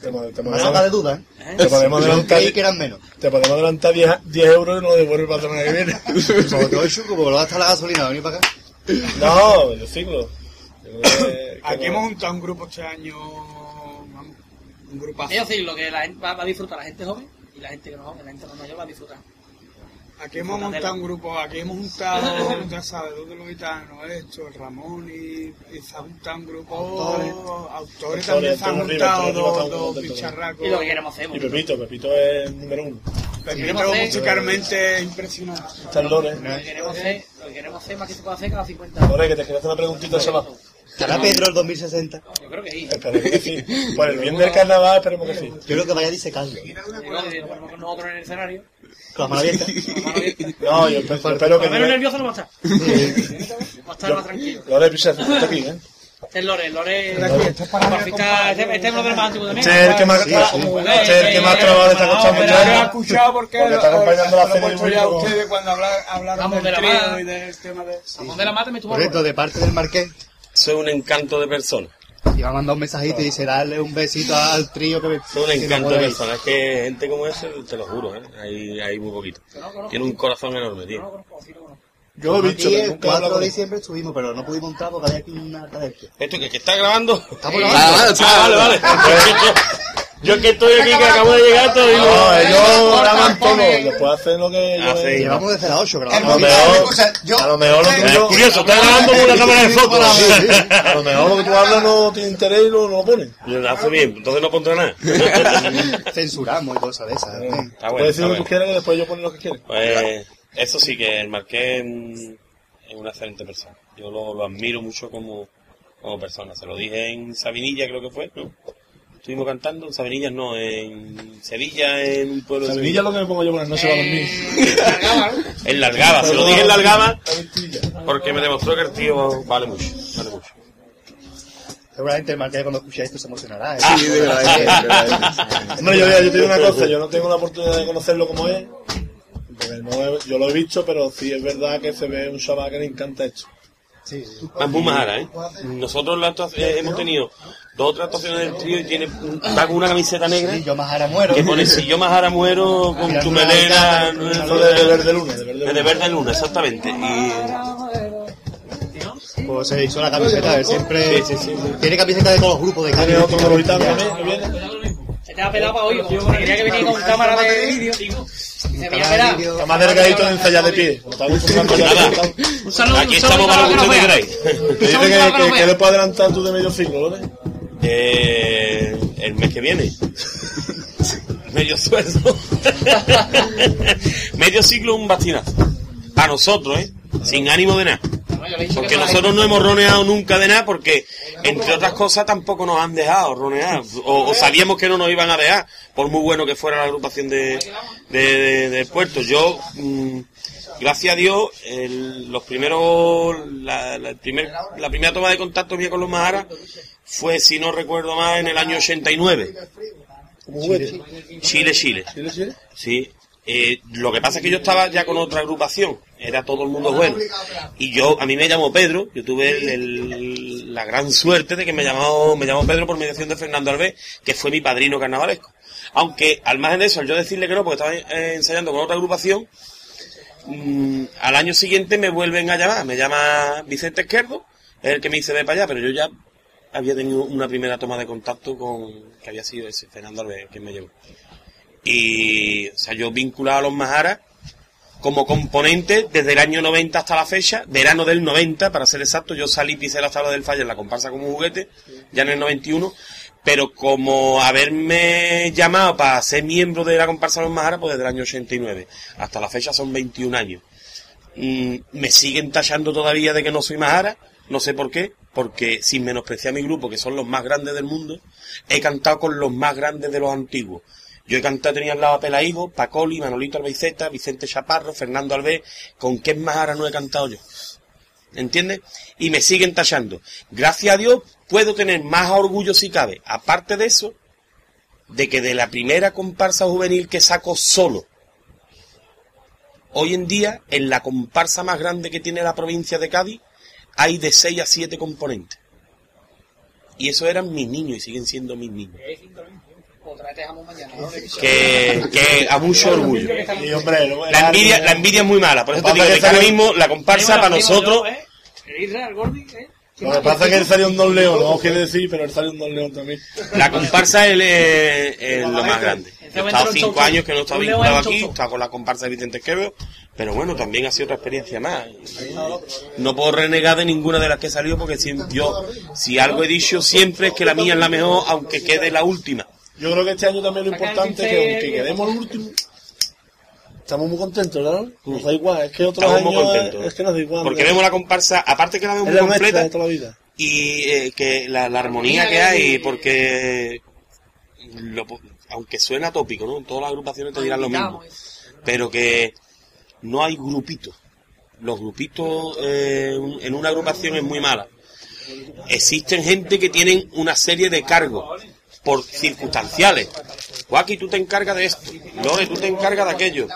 Te, podemos- saca de duda, ¿eh? Te podemos Yo adelantar, que eran menos. te podemos adelantar 10, 10 euros y no lo devuelve para la semana que viene. Sobre todo el chuco, porque lo gasta la gasolina, venir para acá. No. Yo que- que Aquí hemos juntado un grupo este año Un grupazo. Es decir, lo que la gente va, va a disfrutar la gente joven y la gente que no joven, la gente no mayor va a disfrutar. Aquí hemos montado un grupo, aquí hemos juntado, ya sabes, dos de los gitanos, esto, el Ramón y, y se ha juntado un grupo, Autores. también se han juntado dos, bicharracos. Y lo que queremos hacer, Y Pepito, Pepito es el número uno. Pepito musicalmente impresionante. Está el Lore. Lo que queremos hacer, lo que queremos hacer más que se puede hacer cada 50 Lore, que te quería hacer una preguntita. ¿Estará Pedro el 2060? Yo creo que sí. Esperemos que sí. Por el bien del carnaval, esperemos que sí. Yo creo que vaya disecando. Con nosotros en el escenario. Con la mano abierta. No, yo espe- espero que lo no. nervioso no va a estar. Va a estar más tranquilo. Lore, pisa, está aquí, ¿eh? Este es Lore, Lore. Este este es uno de los más antiguos. Este el que más- Sí, sí. este es el que más trabajo le está costando Pero ya. lo he escuchado porque, está acompañando la lo de ustedes cuando habla- hablaron Vamos del de la trío y del tema de... Ramón de la Mata me estuvo Correcto, de parte del Marqués. Soy un encanto de persona. Y va a mandar un mensajito y dice darle un besito al trío que Soy un que encanto de mueve. persona. Es que gente como ese, te lo juro, ¿eh? Hay, hay muy poquito. Tiene un corazón enorme, tío. Yo lo he pero el nunca he 4 hablado de diciembre estuvimos, pero no pudimos entrar porque había aquí una cadencia. ¿Esto que, que está grabando? Estamos Ah, grabando. ah, vale, vale. Yo que estoy aquí, que acabo de llegar, todo digo... No, ellos graban todo. Después hacen lo que yo. Hacen- Llevamos desde las 8 A lo grabando. mejor, a lo mejor lo Es tuyo. curioso, está grabando con una cámara de fotos. A lo mejor lo que tú hablas no tiene interés y lo, no lo pones. Lo hace bien, entonces no pondré nada. Censuramos y cosas de esas. ¿eh? Está bueno, Puedes decir lo que quieras que después yo pongo lo que quieres. Pues eso sí que el Marqués mm, es una excelente persona. Yo lo, lo admiro mucho como, como persona. Se lo dije en Sabinilla, creo que fue, ¿no? Estuvimos cantando, en Sabinilla no, en Sevilla, en un pueblo de Sabinilla es lo que me pongo yo las noches para dormir. En Largaba, se lo dije en Largaba porque me demostró que el tío vale mucho, vale mucho. Seguramente el Marqués cuando escuche esto se emocionará. ¿eh? Sí, de verdad, de verdad. Hombre, yo, yo te digo una cosa, yo no tengo la oportunidad de conocerlo como es. Porque no he- yo lo he visto, pero sí es verdad que se ve un chaval que le encanta esto. Sí, sí. Es muy majara, ¿eh? Nosotros la eh, hemos tenido dos o tres actuaciones del trío y tiene, va con una camiseta negra Sí, yo más ahora muero. que pone si yo majara muero con tu melena de, de verde luna, de verde de luna. verde luna, exactamente. Y Pues se hizo la camiseta, él siempre Sí, sí, sí. tiene camiseta de todos los grupos de Tiene otro de también. Se te ha pelado para hoy. Quería que venía con cámara de vídeo. Está más delgadito de ensayar de pie. Un saludo, aquí estamos para lo que ustedes queráis. Te dice que, le puedes adelantar tú de medio siglo, ¿vale? Eh, el mes que viene. Medio sueldo. Medio siglo un bastinazo. Para nosotros, ¿eh? Sin ánimo de nada. Porque que no nosotros no hemos roneado nunca de nada porque, entre otras cosas, tampoco nos han dejado ronear. O, o sabíamos que no nos iban a dejar, por muy bueno que fuera la agrupación de, de, de- puerto. Yo, mm, gracias a Dios, el- los primeros, la, la, el primer- la primera toma de contacto mía con los Maharas fue, si no recuerdo mal, en el año 89. Como juguete. Chile, Chile. ¿Chile, Chile? Sí. Eh, lo que pasa es que yo estaba ya con otra agrupación, era todo el mundo bueno. Y yo, a mí me llamó Pedro, yo tuve el- la gran suerte de que me llamó, me llamó Pedro por mediación de Fernando Alves, que fue mi padrino carnavalesco. Aunque, al margen de eso, al yo decirle que no, porque estaba eh, ensayando con otra agrupación, mm, al año siguiente me vuelven a llamar, me llama Vicente Izquierdo, es el que me dice ve para allá, pero yo ya había tenido una primera toma de contacto con, que había sido ese, Fernando Alves, quien me llevó. Y, o sea, yo vinculado a los Maharas como componente desde el año 90 hasta la fecha, verano del 90, para ser exacto, yo salí, pisé la tabla del falla en la comparsa como juguete, ya en el 91, pero como haberme llamado para ser miembro de la comparsa de los Maharas, pues desde el año 89, hasta la fecha son 21 años. Mm, me siguen tachando todavía de que no soy Mahara, no sé por qué, porque sin menospreciar a mi grupo, que son los más grandes del mundo, he cantado con los más grandes de los antiguos. Yo he cantado, tenía al lado a Pelaigo, Pacoli, Manolito Albaiceta, Vicente Chaparro, Fernando Alves, ¿con qué Mahara no he cantado yo? ¿Entiendes? Y me siguen tachando. Gracias a Dios puedo tener más orgullo si cabe. Aparte de eso, de que de la primera comparsa juvenil que saco solo, Hoy en día, en la comparsa más grande que tiene la provincia de Cádiz, hay de 6 a 7 componentes. Y eso eran mis niños y siguen siendo mis niños. Otra vez te dejamos mañana. ¿no? Que, que a mucho orgullo. Y hombre, luego La envidia, la envidia es muy mala. Por eso te digo que ahora mismo la comparsa para nosotros... Gordi, ¿eh? Lo que pasa es que él salió un Don León, no quiere decir, pero él salió un Don León también. La comparsa es, es- es lo más grande. He estado cinco años que no estaba vinculado aquí, estaba con la comparsa de Vicente Quevedo, pero bueno, también ha sido otra experiencia más. No puedo renegar de ninguna de las que salió porque si, yo, si algo he dicho siempre es que la mía es la mejor, aunque quede la última. Yo creo que este año también lo importante es que aunque quedemos el último, estamos muy contentos, ¿verdad? Nos da igual, es que otros Estamos muy años contentos. es, es que nos da igual. Porque vemos la comparsa, aparte que la vemos es muy la completa, de toda la vida. y eh, que la, la armonía que hay, porque lo aunque suena tópico, ¿no? En todas las agrupaciones te dirán lo mismo, pero que no hay grupitos. Los grupitos eh, en una agrupación es muy mala. Existen gente que tienen una serie de cargos por circunstanciales. Joaquín, tú te encargas de esto. Lore, tú te encargas de aquello.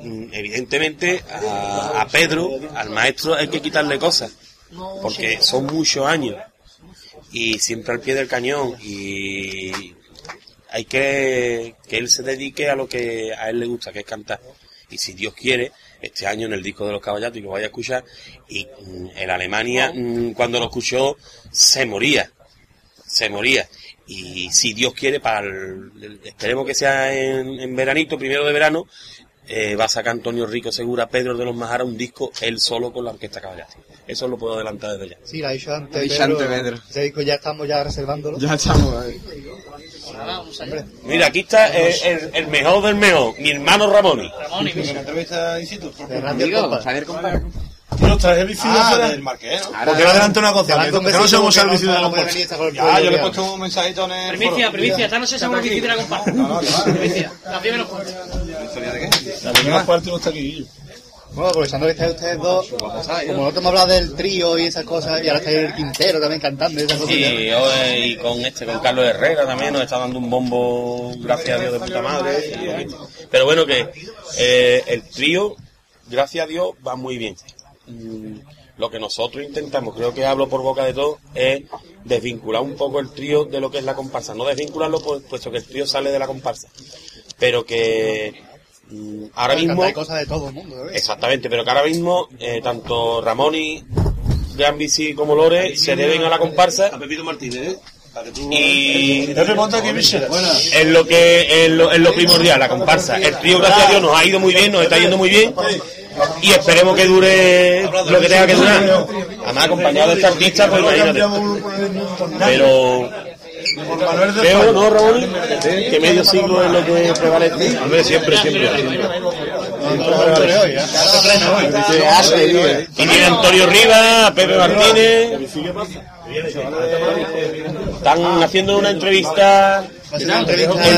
Mm, evidentemente, a, a Pedro, al maestro, hay que quitarle cosas. Porque son muchos años. Y siempre al pie del cañón. Y hay que que él se dedique a lo que a él le gusta, que es cantar. Y si Dios quiere, este año en el disco de los caballatos, y lo vaya a escuchar, y mm, en Alemania, mm, cuando lo escuchó, se moría. Se moría. Y si Dios quiere, para el- esperemos que sea en, en veranito, primero de verano, eh, va a sacar Antonio Rico Segura, Pedro de los Majara, un disco él solo con la orquesta caballati. Eso lo puedo adelantar desde ya. Sí, la dicho antes. Pedro. Ese disco ya estamos ya reservándolo. Ya estamos ahí. Mira, aquí está el, el- el mejor del mejor, mi hermano Ramoni. entrevista in situ? De Radio Amigo, Compa. Compa. Nos traje visita Ah, fuera. del Marqués, ¿no? Porque ahora adelante una cosa, que no somos no visita de la el Ya, yo le he puesto un mensajito en el Primicia, primicia, esta noche hacemos el visita de la comparsa. No, no, claro. Primicia, la primera parte. La primera parte no está aquí. Bueno, aprovechando que estáis ustedes dos, como nosotros hemos hablado del trío y esas cosas, y ahora estáis el Quintero también cantando y esas cosas. Sí, hoy- y con este, con Carlos Herrera también nos está dando un bombo, gracias a Dios, de puta madre. Pero bueno, que eh, el trío, gracias a Dios, va muy bien. Mm, Lo que nosotros intentamos, creo que hablo por boca de todos, es desvincular un poco el trío de lo que es la comparsa. No desvincularlo, pues, puesto que el trío sale de la comparsa. Pero que mm, ahora mismo... Hay cosas de todo el mundo, ¿sabes? Exactamente, pero que ahora mismo eh, tanto Ramón y Gran Bici como Lore se deben a la comparsa A Pepito Martínez, ¿eh? Y es lo que es lo, es lo primordial, la comparsa. El trío, gracias a Dios, nos ha ido muy bien, nos está yendo muy bien y esperemos que dure lo que tenga que durar. Además, acompañado de este artista, pues imagínate. Pero creo, ¿no, Ramón? Que medio siglo es lo que prevalece. Hombre, siempre, siempre. Y tiene Antonio Rivas, Pepe Martínez. Están haciendo una entrevista en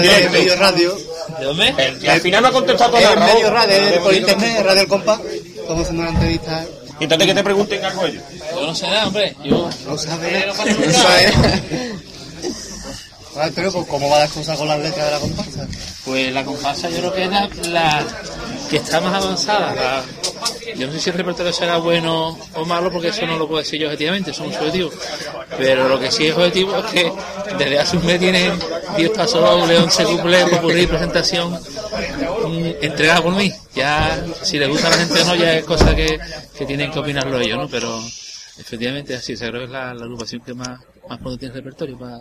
directo. medio radio. ¿De dónde? Y al final no ha contestado medio Raúl. radio, es por internet, Radio El Compa. Estamos haciendo una entrevista. Entonces que te pregunten algo ellos. Yo no sé nada, hombre. Yo. No sabes. Eh, no. Bueno, Antonio, pues, ¿cómo va las cosas con las letras de la comparsa? Pues la comparsa yo creo que es la, la que está más avanzada. La- yo no sé si el repertorio será bueno o malo porque eso no lo puedo decir yo objetivamente, eso es un. Pero lo que sí es objetivo es que desde hace un mes tienen 10 pasos doble, 11 cuplés, popurrí, presentación entregada por mí. Ya, si le gusta a la gente o no, ya es cosa que, que tienen que opinarlo ellos, ¿no? Pero efectivamente así, o sea, creo que es la, la agrupación que más, más pronto tiene repertorio para,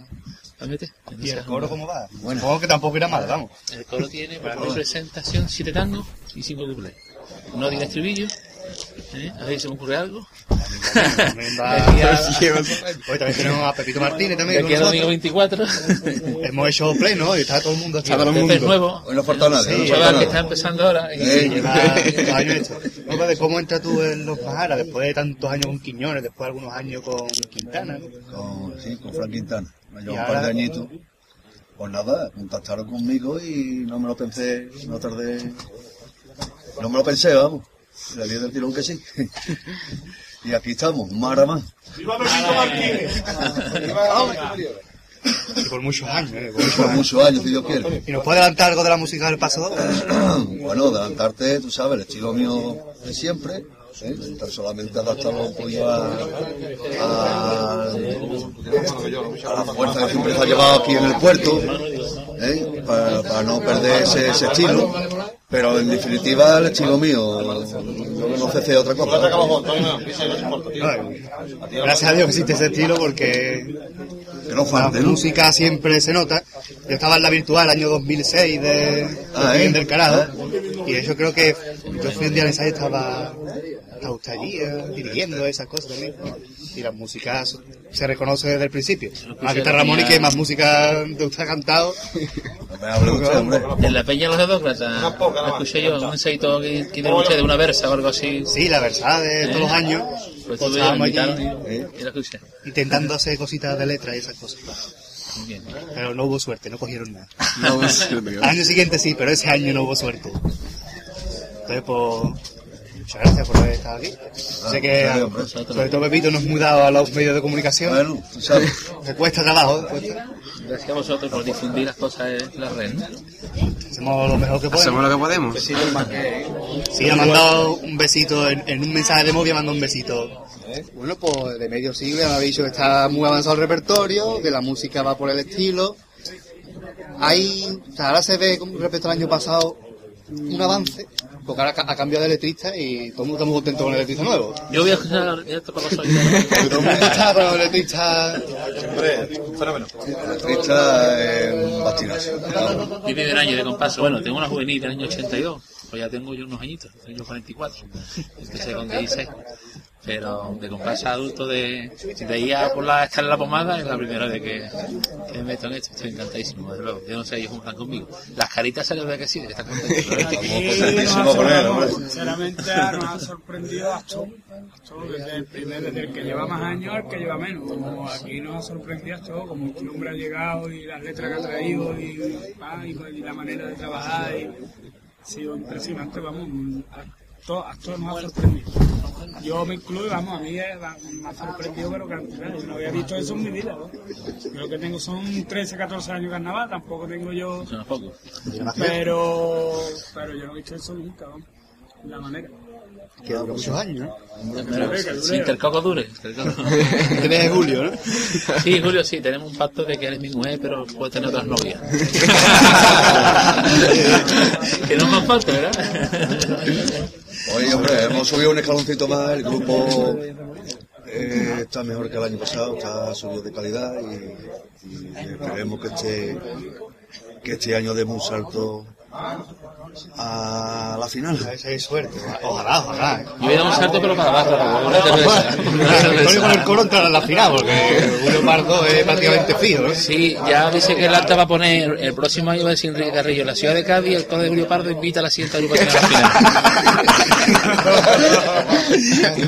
meter. ¿Y el coro cómo va? Supongo que tampoco irá mal, vamos. El coro tiene para mi presentación siete tangos y cinco cuplés. No tiene estribillo. ¿Eh? A ver si se me ocurre algo. También a- Hoy también tenemos a Pepito Martínez también. aquí domingo nosotros. 24. Hemos hecho play, ¿no? Y está todo el mundo aquí. Pepe es nuevo. Hoy no falta nada. Sí, Un chaval que está empezando ahora. y- Eh, Lleva dos años hecho. No, de ¿Cómo entras tú en los Majara después de tantos años con Quiñones, después de algunos años con Quintana? ¿no? Con, sí, con Frank Quintana. Me un par de añitos. Pues nada, contactaron conmigo y no me lo pensé, no tardé. No me lo pensé, vamos. Le di del tirón que sí. y aquí estamos, Mara más. ¡Viva Pepito Martínez! Y por muchos años, ¿eh? Por muchos Por años. muchos años, si Dios quiere. ¿Y nos puede adelantar algo de la música del paso doble? bueno, adelantarte, tú sabes, el estilo mío de siempre. ¿eh? Intentar solamente adaptarlo un poquito a, a, a la fuerza que siempre se ha llevado aquí en el puerto, ¿eh? para, para no perder ese, ese estilo. Pero en definitiva, el estilo mío, yo que entonces es otra cosa. Gracias a Dios que existe ese estilo porque Que no falte, la ¿no? música siempre se nota. Yo estaba en la virtual año 2006 de, Ah, de ¿eh? del Carado y yo creo que yo fui un día al ensayo y estaba, estaba usted allí eh, dirigiendo esas cosas también. Y la música se- reconoce desde el principio. Más que está Ramón y más música de usted ha cantado. En la Peña Los Dedócratas, escuché yo un ensayito que, que ustedes, una versa o algo así. Sí, la versada de todos los años. Pues Pues estábamos allí la escuché. intentando hacer cositas de letra y esas cosas. Muy bien. Pero no hubo suerte, no cogieron nada. No hubo suerte. Al año siguiente sí, pero ese año no hubo suerte. Entonces, pues, muchas gracias por haber estado aquí. sé que, claro, sobre todo Pepito, nos hemos mudado a los medios de comunicación. Bueno, tú sabes. Me cuesta trabajo, cuesta. Gracias a vosotros por difundir las cosas en la red. ¿no? Hacemos lo mejor que podemos. Hacemos lo que podemos. Sí, ha mandado un besito, en, en un mensaje de móvil ha mandado un besito. Bueno, pues de medio siglo me ha dicho que está muy avanzado el repertorio, que la música va por el estilo. Hay, ahora se ve con respecto al año pasado un avance, porque ahora ha cambiado de letrista y todo el mundo está muy contento con el letrista nuevo. Yo voy a escuchar esto para los oídos. Todo el mundo está con el letrista. Letrista es un bastinazo. Mi primer año de compaso. Bueno, tengo una juvenil del año 82. Pues ya tengo yo unos añitos, tengo yo 44. Empecé con 16. Pero de compaso adulto, de, de ir a por la escala de la pomada, es la primera vez que, que me meto en esto. Estoy encantadísimo, desde luego. Yo no sé, ellos juntan conmigo. Las caritas se les ve que sí, que están contentos. Contentísimo con él. Sinceramente nos ha sorprendido a todos, a todos, desde el primer, desde el que lleva más años al que lleva menos. Como aquí nos ha sorprendido a todos, como este hombre ha llegado y las letras que ha traído y, pa, y, y la manera de trabajar. Y, ha sido impresionante, vamos, a todos, a todos nos ha sorprendido. Yo me incluyo, vamos, a mí me ha sorprendido, pero cantidad. Yo no había visto eso en mi vida. ¿no? Creo que tengo, son 13, 14 años de carnaval, tampoco tengo yo. Pero, pero yo no he visto eso nunca, vamos. La manera. Que dura muchos años, ¿no? Sí, que el coco dure. Tienes Julio, ¿no? Sí, Julio, sí, tenemos un pacto de que eres mi mujer, pero puedes tener otras novias. que no más falta, ¿verdad? Oye, hombre, hemos subido un escaloncito más, el grupo eh, está mejor que el año pasado, está subido de calidad y, y esperemos que este, que este año demos un salto a la final. A ver si hay suerte. Ojalá, ojalá. Yo voy a dar un salto, pero para abajo, para una cerveza. Una Antonio con cerveza. el coro entrará en la final, porque Julio Pardo es prácticamente fijo, ¿no? Sí, ya dice que el alta va a poner el próximo año va a decir Enrique Carrillo, la ciudad de Cádiz, el coro de Julio Pardo invita a la siguiente agrupación a la final.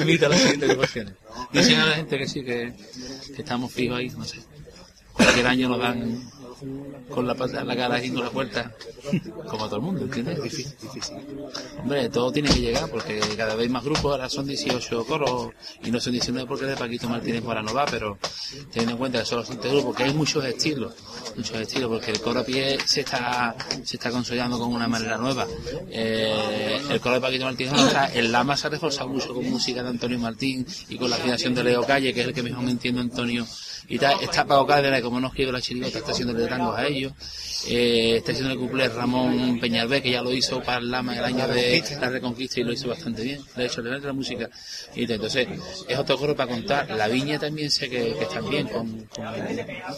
invita a la siguiente agrupación. Dicen a la gente que sí, que, que estamos fijos ahí, no sé. Cualquier año nos dan con la pata la cara y con la puerta, como todo el mundo, ¿entiendes? Difícil. Hombre, todo tiene que llegar porque cada vez más grupos, ahora son 18 coros y no son 19 porque de Paquito Martínez para no va, pero teniendo en cuenta que son tres grupos, que hay muchos estilos, muchos estilos, porque el coro a pie se está, se está consolidando con una manera nueva. Eh, el coro de Paquito Martínez no está, el Lama se ha reforzado mucho con música de Antonio Martín y con la afinación de Leo Calle, que es el que mejor me entiende Antonio y tal, está Paco Cárdenas, como no quiero la chirigota, está haciendo el tango a ellos, eh, está haciendo el cumple Ramón Peñalvé, que ya lo hizo para el Lama el año de la Reconquista y lo hizo bastante bien, de hecho le mete la música, y tal. entonces es otro coro para contar, la viña también sé que, que están bien, con, con-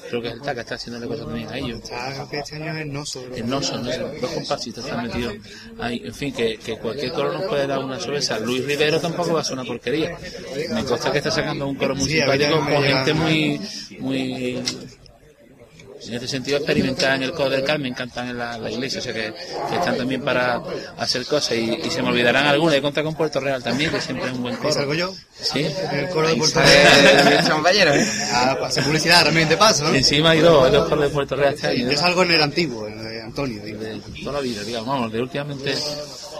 creo que es el TAC, está haciendo cosas también a ellos. Está, que este año es Noso. En Noso, no sé, dos compasitos están metidos ahí. En fin, que, que cualquier coro nos puede dar una sorpresa. Luis Rivero tampoco va a ser una porquería. Me consta que está sacando un coro muy simpático con gente muy, muy, en este sentido experimentada en el coro del Carmen, cantan en la, la iglesia, o sea que, que están también para hacer cosas y, y se me olvidarán algunas. He contado con Puerto Real también, que siempre es un buen coro. ¿Ahí salgo yo? Sí. El coro de Puerto Real. compañero, ¿eh? Ah, hacer publicidad también de paso, ¿no? Encima hay dos, dos coros de Puerto Real este año. Yo salgo en el antiguo, en el de Antonio. digo. toda la vida, digamos, vamos, de últimamente.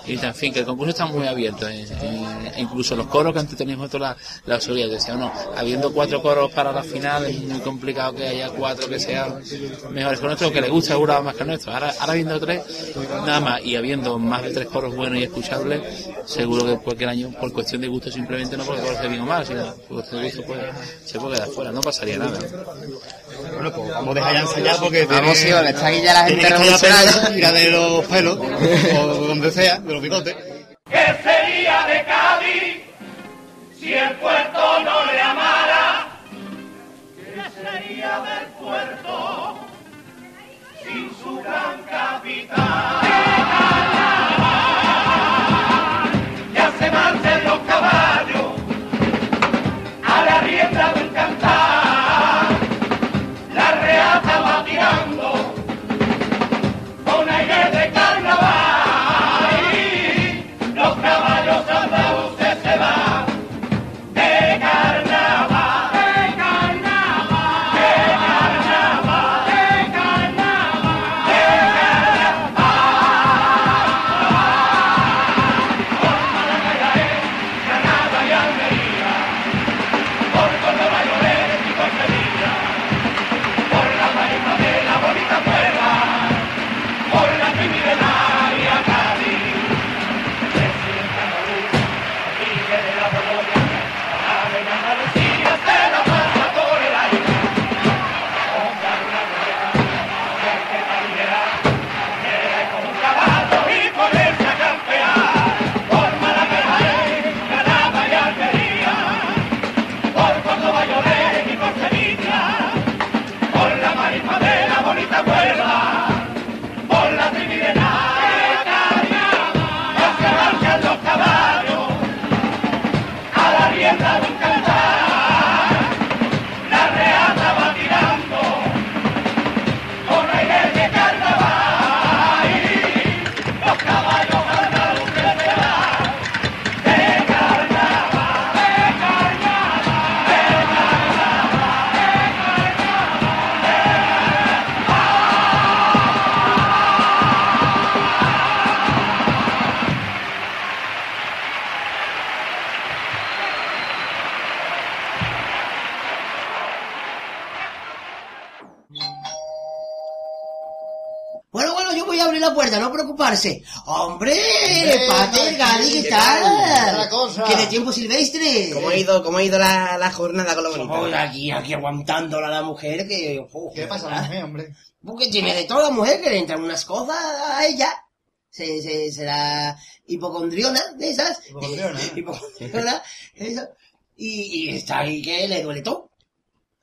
Y en fin, que el concurso está muy abierto. eh, eh, incluso los coros que antes teníamos toda la, la autoridad, decía, no, habiendo cuatro coros para la final, es muy complicado que haya cuatro que sean mejores que nuestros, que les gusta seguro más que nuestros. Ahora, habiendo tres, nada más, y habiendo más de tres coros buenos y escuchables, seguro que cualquier año, por cuestión de gusto, simplemente no porque conoce bien o mal, sino por cuestión de gusto, pues, se puede quedar fuera, no pasaría nada. Bueno, pues vamos a dejar ya ensayar porque Vamos, sí, vale, está aquí ya la gente revolucionaria. mira de los pelos, o donde sea, de los bigotes. ¿Qué sería de Cádiz Si el puerto no le amara, ¿qué sería del puerto sin su gran capitán? Preocuparse. ¡Hombre! Hombre, ¡Pater, Gali, ¿qué ¿qué tal? tal? Otra cosa. ¿Qué de tiempo silvestre? ¿Cómo ha ido, cómo ha ido la, la jornada con lo bonito? Somos aquí, aquí aguantándola a la mujer que... ¿Qué pasa a la mujer, hombre? Porque tiene de todo la mujer, que le entran unas cosas a ella. Se, se, será hipocondriona de esas. Hipocondriona. hipocondriona, eso. Y, y está ahí que le duele todo.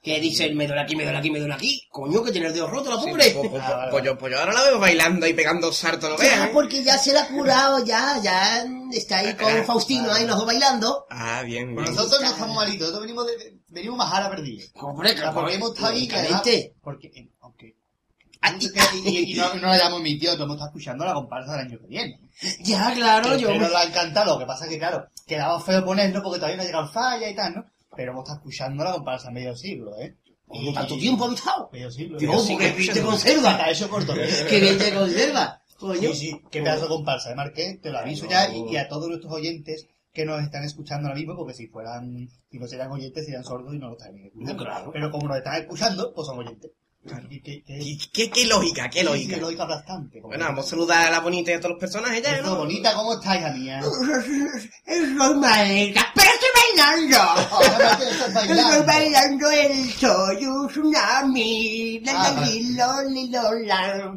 Que dice, me duele aquí, me duele aquí, me duele aquí. Coño, que tiene el dedo roto la Sí, pobre. pues, pues, pues yo, pues yo ahora la veo bailando y pegando saltos, lo. ¿eh? porque ya se la ha curado, ya, ya está ahí con Faustino, ahí los dos bailando. Ah, bien, Pues bien. nosotros no estamos malitos, nosotros venimos, de, venimos más a la perdida. Hombre, claro, porque hemos estado ahí, lógicamente. porque, eh, aunque, y, y no, no la llamo mi tío, hemos estado escuchando la comparsa del año que viene. Ya, claro, Que yo... Pero lo ha encantado, lo que pasa es que, claro, quedaba feo ponerlo porque todavía no ha llegado falla y tal, ¿no? Pero hemos estado escuchando la comparsa medio siglo, ¿eh? Oye, ¿tanto tiempo ha estado? Medio siglo. Dios, Medio qué bien te conserva. Hasta eso corto. Qué bien te conserva. Coño. Sí, sí, qué pedazo de comparsa, ¿eh, Marqués? Te lo aviso ya y, y a todos nuestros oyentes que nos están escuchando ahora mismo, porque si fueran, si no serían oyentes, serían sordos y no lo estarían escuchando. claro. Pero como nos están escuchando, pues son oyentes. ¿Qué, qué, qué, ¿Qué, qué lógica, qué lógica. Aplastante. Bueno, vamos a saludar a la bonita y a todos los personajes ya, ¿no? bonita, ¿cómo maleta, pero estoy bailando. Estoy bailando el Soy Tsunami. La, la, vale. lilo, lilo, la.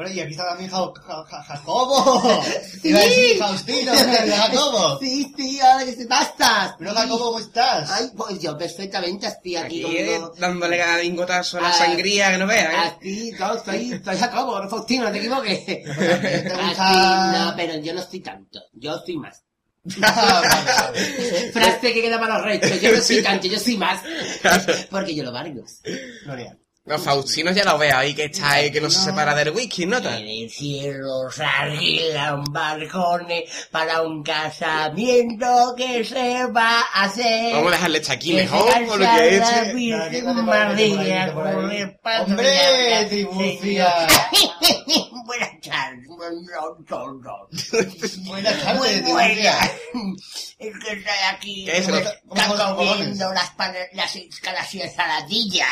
Bueno, y aquí está también Ja- Ja- Ja- Jacobo. Iba a decir Faustino, pero Jacobo. Sí, sí, ahora que se bastas. Pero Jacobo, ¿cómo estás? Ay, pues yo perfectamente estoy aquí, Aquí con... dándole a lingotazo a la Ah, sangría que no vean, ¿eh? Así, no, soy, soy Jacobo, no Faustino, no te equivoques. ¿Te Así, no, pero yo no estoy tanto, yo soy más. Ah. Frase que queda para los restos, yo no soy tanto, yo soy más. Porque yo lo valgo. Gloria. No, Faustino ya lo veo ahí que está ahí, que no se separa del whisky, ¿no? En el cielo se alquilan balcones para un casamiento que se va a hacer. Vamos a dejarle estar aquí mejor, por lo que es. Padre ¡Hombre, Tribucia! Buenas tardes, buenas tardes. Buenas. Es que estoy aquí ¿Qué es los comiendo las, las, las ensaladillas.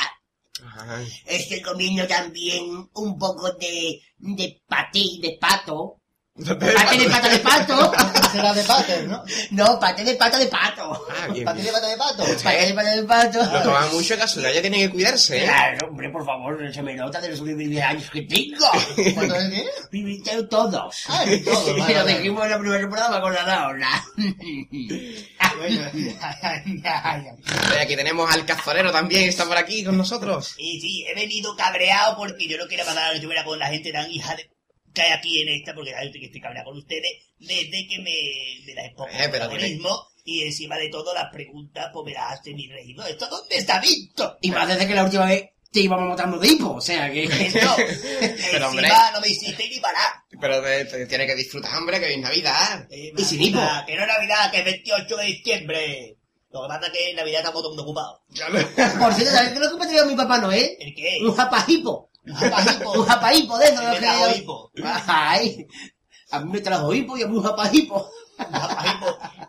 Ajá. Estoy comiendo también un poco de, de paté de pato. Paté de pata de pato. Será de pater, ¿no? No, paté de pata de pato. Ah, bien. ¿Paté de pata de pato? Paté de pata de pato. No toma mucho caso, ya tiene que cuidarse, ¿eh? Claro, hombre, por favor, se me nota de los vivir años que tengo. ¿Cuántos años tienes? Viviste todos. Ah, todos, vale. dijimos en la primera temporada, me acordaré ahora. Eh, Aquí tenemos al cazolero también, está por aquí con nosotros. Y sí, he venido cabreado porque yo no quiero pasar la lluvia con la gente tan hija de... hay aquí en esta, porque que estoy cabreado con ustedes desde que me, me las expongo Eh, pero protagonismo y encima de todo las preguntas, pues me las hace mi regidor. ¿Esto dónde está visto? Y más desde que la última vez te íbamos matando de hipo, o sea que... Eso. Pero, hombre. Encima no me hiciste ni parar. Pero te, te tiene que disfrutar, hombre, que hoy es Navidad. Y sin hipo. Que no es Navidad, que es 28 de diciembre. Lo que pasa es que en Navidad estamos todo el mundo ocupados. Por cierto, ¿sabes qué es lo que me mi papá Noel? ¿El qué? Un japajipo. Un. Un japajipo de eso. ¿Qué lo que- hipo? Ay, a mí me trajo hipo y a mí un japajipo.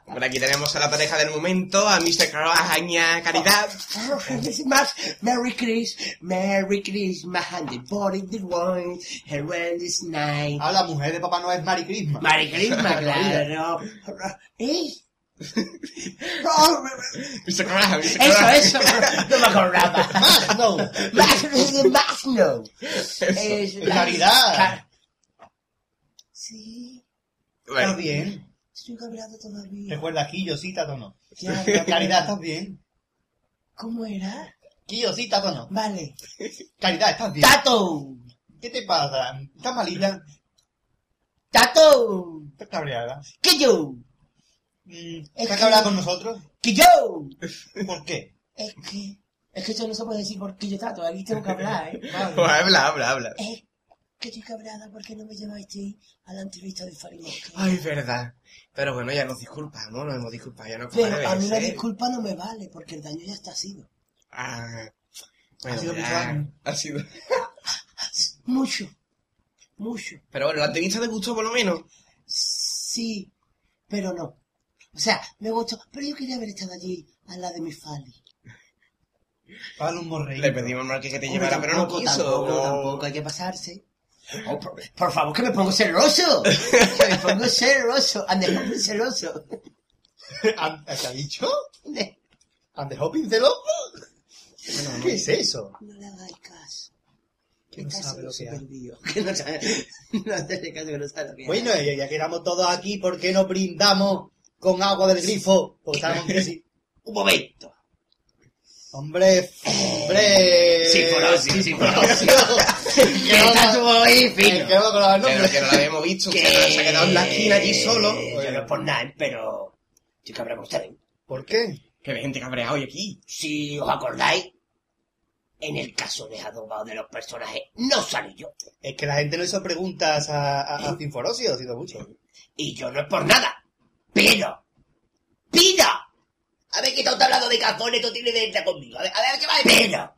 Por aquí tenemos a la pareja del momento, a Mr. Caroña Caridad. Christmas, Merry Christmas, Merry Christmas, and the body the wine, around this night. Ah, la mujer de Papá Noel es Mary Christmas. Mary Christmas, claro. ¿Eh? Mr. Caroña, Mr. Eso, eso, no me acordaba. no. Más, más no. Es la- Caridad. Ca- Sí, ¿Estás bien? estoy cabreado todavía. Recuerda, Quillosita o no. Ya. Caridad, ¿estás bien? ¿Cómo era? Quillosita o no. Vale. Caridad, ¿estás bien? ¡Tato! ¿Qué te pasa? ¿Estás malita? ¡Tato! ¿Estás cabreada? ¿Qué yo? ¿Estás cabreada con nosotros? ¡Que yo! ¿Por qué? Es que... Es que eso no se puede decir porque yo tato, aquí tengo que hablar, ¿eh? Pues habla, habla, habla. Es que estoy cabreada porque no me llevasteis a la entrevista de Farimosque. Ay, verdad. Pero bueno, ya nos disculpamos, nos hemos disculpado, ya no Pero a mí la ser. disculpa no me vale porque el daño ya está sido. Ah, bueno, Ha sido ya, mucho daño. Ha sido... Mucho. Mucho. Pero bueno, la entrevista te gustó por lo menos. Sí, pero no. O sea, me gustó, pero yo quería haber estado allí al lado de mi Fali. Pablo un morreíto. Le pedimos a Marqués que te Hombre, llevara, pero no quiso. Tampoco, tampoco, hay que pasarse. Oh, por, por favor, que me pongo celoso. que me pongo celoso. Ande, pongo celoso. ¿And- ¿Te ha dicho? ¿And the hopping de loco? ¿Qué es eso? No le hagáis caso. Que no sabe lo que hace. lío. Que no sabe. No hacerle caso que no sabe lo que Bueno, hace. ya que estamos todos aquí, ¿por qué no brindamos con agua del grifo? Porque estamos en crisis. Un momento. Hombre, hombre. Sinfonosio, sinfonosio. Que Que está tú ahí, fino. Es que no acordaba el Que, no la habíamos visto, que se ha quedado en la esquina allí solo. Yo no es por nada, pero... Estoy cabreado con ustedes. ¿Por qué? Que hay gente cabreada hoy aquí. Si os acordáis, en el caso de adobado de los personajes, no salí yo. Es que la gente no hizo preguntas a, a, a Sinfonosio, ha sido mucho. Y yo no es por nada. Pero, ¡pida! A ver, que está hablando de cazones, tú tienes de conmigo. A ver, a ver, ¿qué va a decir? Pero,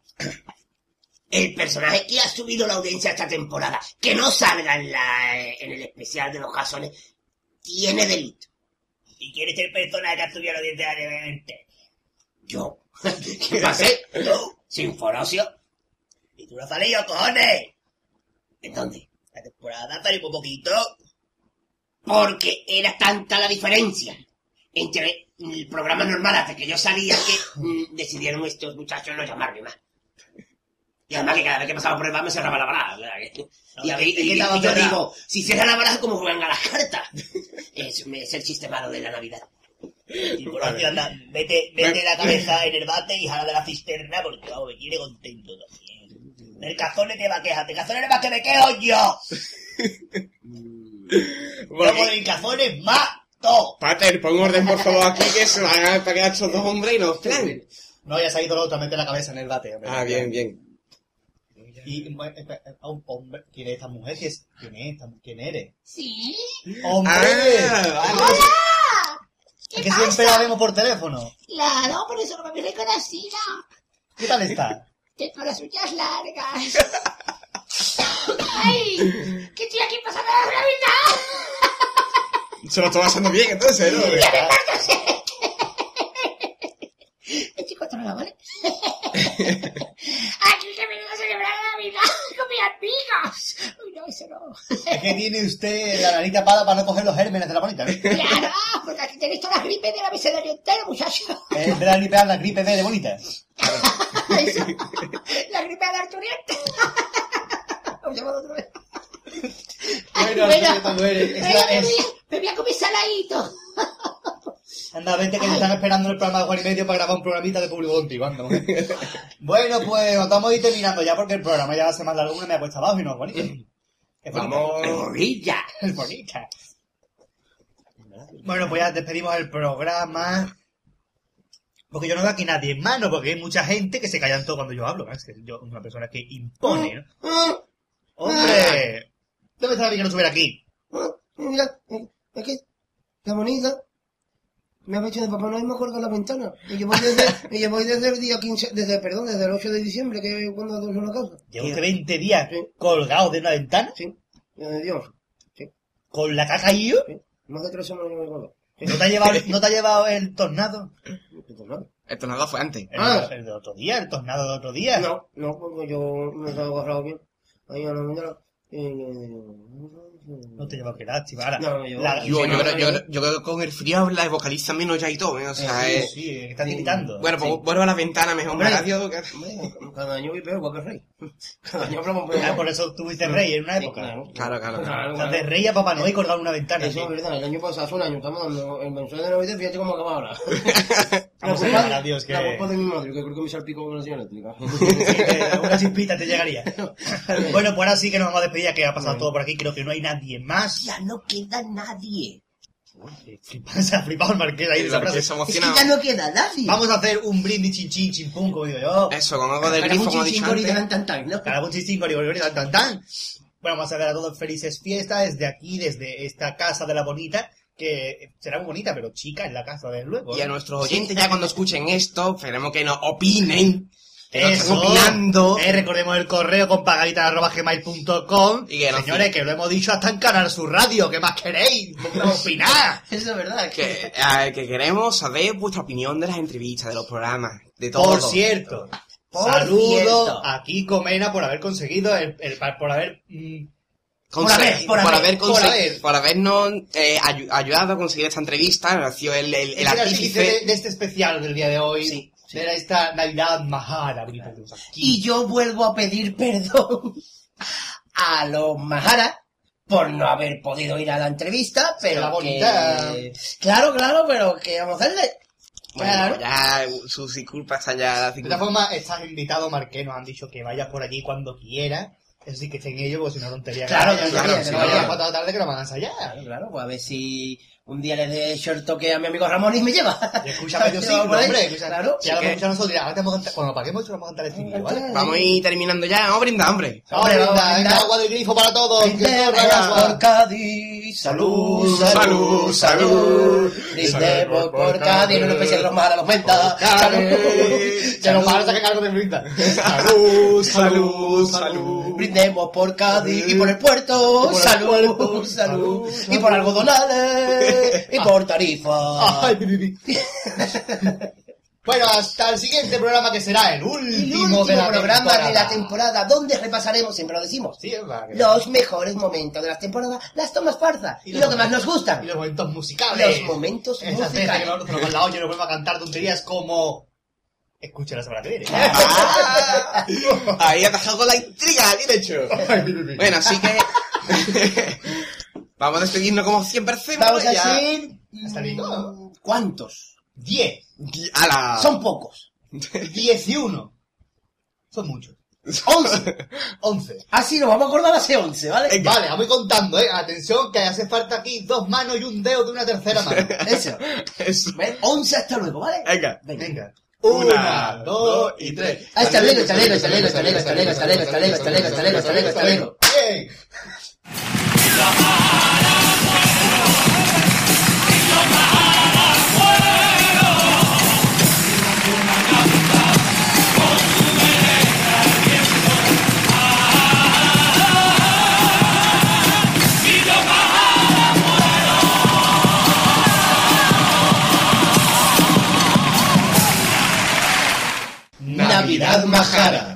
el personaje que ha subido la audiencia esta temporada, que no salga en, la, en el especial de los casones, tiene delito. ¿Y quién es el personaje que ha subido los dientes alegremente? Yo. ¿Qué pasé? Tú, Sinfonosio. ¿Y tú no has salido, cojones? ¿En dónde? La temporada salimos un poquito. Porque era tanta la diferencia entre el programa normal hasta que yo salía que mm, decidieron estos muchachos no llamarme más. Y además que cada vez que pasaba por el bar me cerraba la baraja. Y, a ver, es que y- estaba y yo digo, si cierra la baraja, ¿cómo juegan a las cartas? Es, es el chiste malo de la Navidad. Anda, vete la cabeza en el bate y jala de la cisterna porque vamos, me quiere contento también. El cazón te va a quejar, el cazón es más que me quejo yo. Por el mato. Pater, pon orden por favor aquí que se van a pegar estos dos hombres y nos plan. No, ya se ha ido la otra, mete la cabeza en el bate. hombre. Ah, bien, bien. Y, oh, hombre, ¿quién es esta mujer? ¿Quién es? ¿Quién es esta- ¿Quién eres? Sí. ¡Hombre! Ah, ¡Hola! ¿Qué que siempre la vemos por teléfono. Claro, por eso no me habéis reconocido. ¿Qué tal está? Tengo las uñas largas. ¡Ay! Que estoy aquí pasando la Navidad. Se lo está pasando bien entonces, ¿no? ¡Ya me parto Estoy controlado, ¿vale? Aquí que vengo a celebrar la Navidad con mis amigos. Uy, no, eso no. Es que tiene usted la nariz tapada para no coger los gérmenes de la bonita. ¿eh? Claro, porque aquí tenéis todas las gripes del abecedario entero, muchachos. Es verdad ni pegar la gripe B de bonita. La gripe del Arturiente. Vamos a llamar otra vez. Ay, Bueno, bueno. Eres- es me, es- voy a, me voy a comer saladito. Anda, vente que te están esperando en el programa de Juan y Medio para grabar un programita de público contigo, anda. bueno, pues estamos a ir terminando ya porque el programa ya va a ser más largo, una me ha puesto abajo y no es bonito. Es. Vamos. Es bonita. Es bonita. Bueno, pues ya despedimos el programa. Porque yo no veo aquí nadie en mano, porque hay mucha gente que se callan todo cuando yo hablo. Es que yo una persona que impone, ¿no? ¡Hombre! ¿Dónde está la que no sube aquí? Mira, eh, es que qué bonita. Me ha hecho de Papá Noel me colga la ventana. Y yo voy desde, y yo voy desde el día 15, desde, perdón, desde el 8 de diciembre, que es cuando adorno la casa. Usted 20 días colgado de una ventana. Sí, de Dios. Sí. ¿Con la caca y yo? Más de tres semanas no me colgo. ¿No te ha llevado, ¿no te ha llevado el tornado? ¿Qué tornado? El tornado fue antes. El, Ah. el de otro día, el tornado de otro día. No, no, porque yo me estaba agarrado bien. Hay una no te lleva que lástima. Ahora, No, la- Yo, yo, creo, yo, creo- yo creo que con el frío la vocaliza menos ya y todo, ¿eh? O sea, sí, eh, sí, que está tiritando. Bueno, pues vuelvo a la ventana mejor. Hombre. Hombre, Cada año voy peor, igual que el rey. Cada año hablamos peor. Ah, por eso tuviste rey en una Sí, época. claro. Claro, claro, claro. O sea, de rey a Papá Noel colgado en una ventana. Eso sí. es verdad, el año pasado, hace un año, estamos dando el mensual de Navidad, fíjate cómo acaba ahora. Vamos a culpa- llamar a Dios que- La culpa de mi madre, que creo que me salpicó con la señora eléctrica. Eh, una chispita te llegaría. bueno, pues ahora sí que nos vamos a despedir, que ha pasado todo por aquí. Creo que no hay nadie más. Ya no queda nadie. Se ha flipado el marqués ahí de esa El marqués frase. se Es que ya no queda nadie. Vamos a hacer un brindis chin chin chin pum, como digo yo. Eso, con algo de grifo, un como he chinchín dicho antes. tan tan tan, ¿no? Cada un chin chin tan tan tan. Bueno, vamos a ver a todos felices fiestas desde aquí, desde esta casa de la bonita, que será muy bonita, pero chica en la casa, desde luego. Y a ¿no? nuestros oyentes, ya cuando escuchen esto, esperemos que nos opinen. Que nos estén Eso, opinando. eh, recordemos el correo con pagadita.gmail.com Y que nos- Señores, que lo hemos dicho hasta en Canal Sur Radio, ¿qué más queréis? Opinar. Eso es verdad. Que, eh, que queremos saber vuestra opinión de las entrevistas, de los programas, de todo. Por cierto, Por saludo cierto. a Kiko Mena por haber conseguido, el, el- por haber... mm, Por haber, por haber, por haber. por habernos eh, ayu- ayudado a conseguir esta entrevista, ha sido el, el, el el artífice de, de este especial del día de hoy, de esta Navidad Mahara, aquí. Y yo vuelvo a pedir perdón a los Mahara por no haber podido ir a la entrevista, pero la que- bonita. Claro, claro, pero que vamos a hacerle. Bueno, Claro. ya sus disculpas están ya. De todas formas, estás invitado, Marqués, nos han dicho que vayas por allí cuando quiera. Eso sí que estén ellos, porque si no tontería. Claro, claro, claro, sí, claro. de la tarde que lo van a ensayar. Claro, claro, pues a ver si un día le de short toque a mi amigo Ramón y me lleva. Y escucha medio Lleva siglo, por ahí. hombre. Escucha, Claro. Si ahora Sí escucha nosotros, dirá, ahora vamos a cantar, cuando paguemos, te vamos a cantar el ciclo, ¿vale? Vamos a ir terminando ya, vamos a brindar, hombre. Vamos a brindar. venga, agua del grifo para todos. Brindemos por Cádiz, salud, Salud, salud, salud. Brindemos por Cádiz, un especial de los Mahara los cuenta. Salud, Que nos van a sacar algo de brinda. Salud, Salud, salud. Brindemos por Cádiz y por el puerto, salud, salud, y por algodonales, y por tarifa. Ay, pi, pi, pi. Bueno, hasta el siguiente programa que será el El último, último de la programa temporada. de la temporada, donde repasaremos, siempre lo decimos, Sí, es verdad que- los mejores momentos de las temporadas, las tomas farzas, y, lo que más nos gustan, Y los momentos musicales. los momentos Esa gente que musicales. nos van la olla y nos vuelve a cantar tonterías como... Escucha la semana que viene. Ah, ahí ha dejado con la intriga, bien hecho. Bueno, así que. vamos a despedirnos como siempre hacemos. Vamos a ya. decir... Hasta listo. ¿Cuántos? Diez. ¡Hala! Son pocos. Diez y uno. Son muchos. Once. Once. Así nos vamos a acordar hace once, ¿vale? Vale, vamos contando, eh. Atención, que hace falta aquí dos manos y un dedo de una tercera mano. Eso. Eso. Once hasta luego, ¿vale? Venga. Venga. Una, Una, dos y tres. Hasta luego, hasta luego, hasta luego, hasta luego, hasta luego, hasta luego, hasta luego, hasta luego, hasta luego, hasta luego, hasta luego. Bien. Pilar Majara.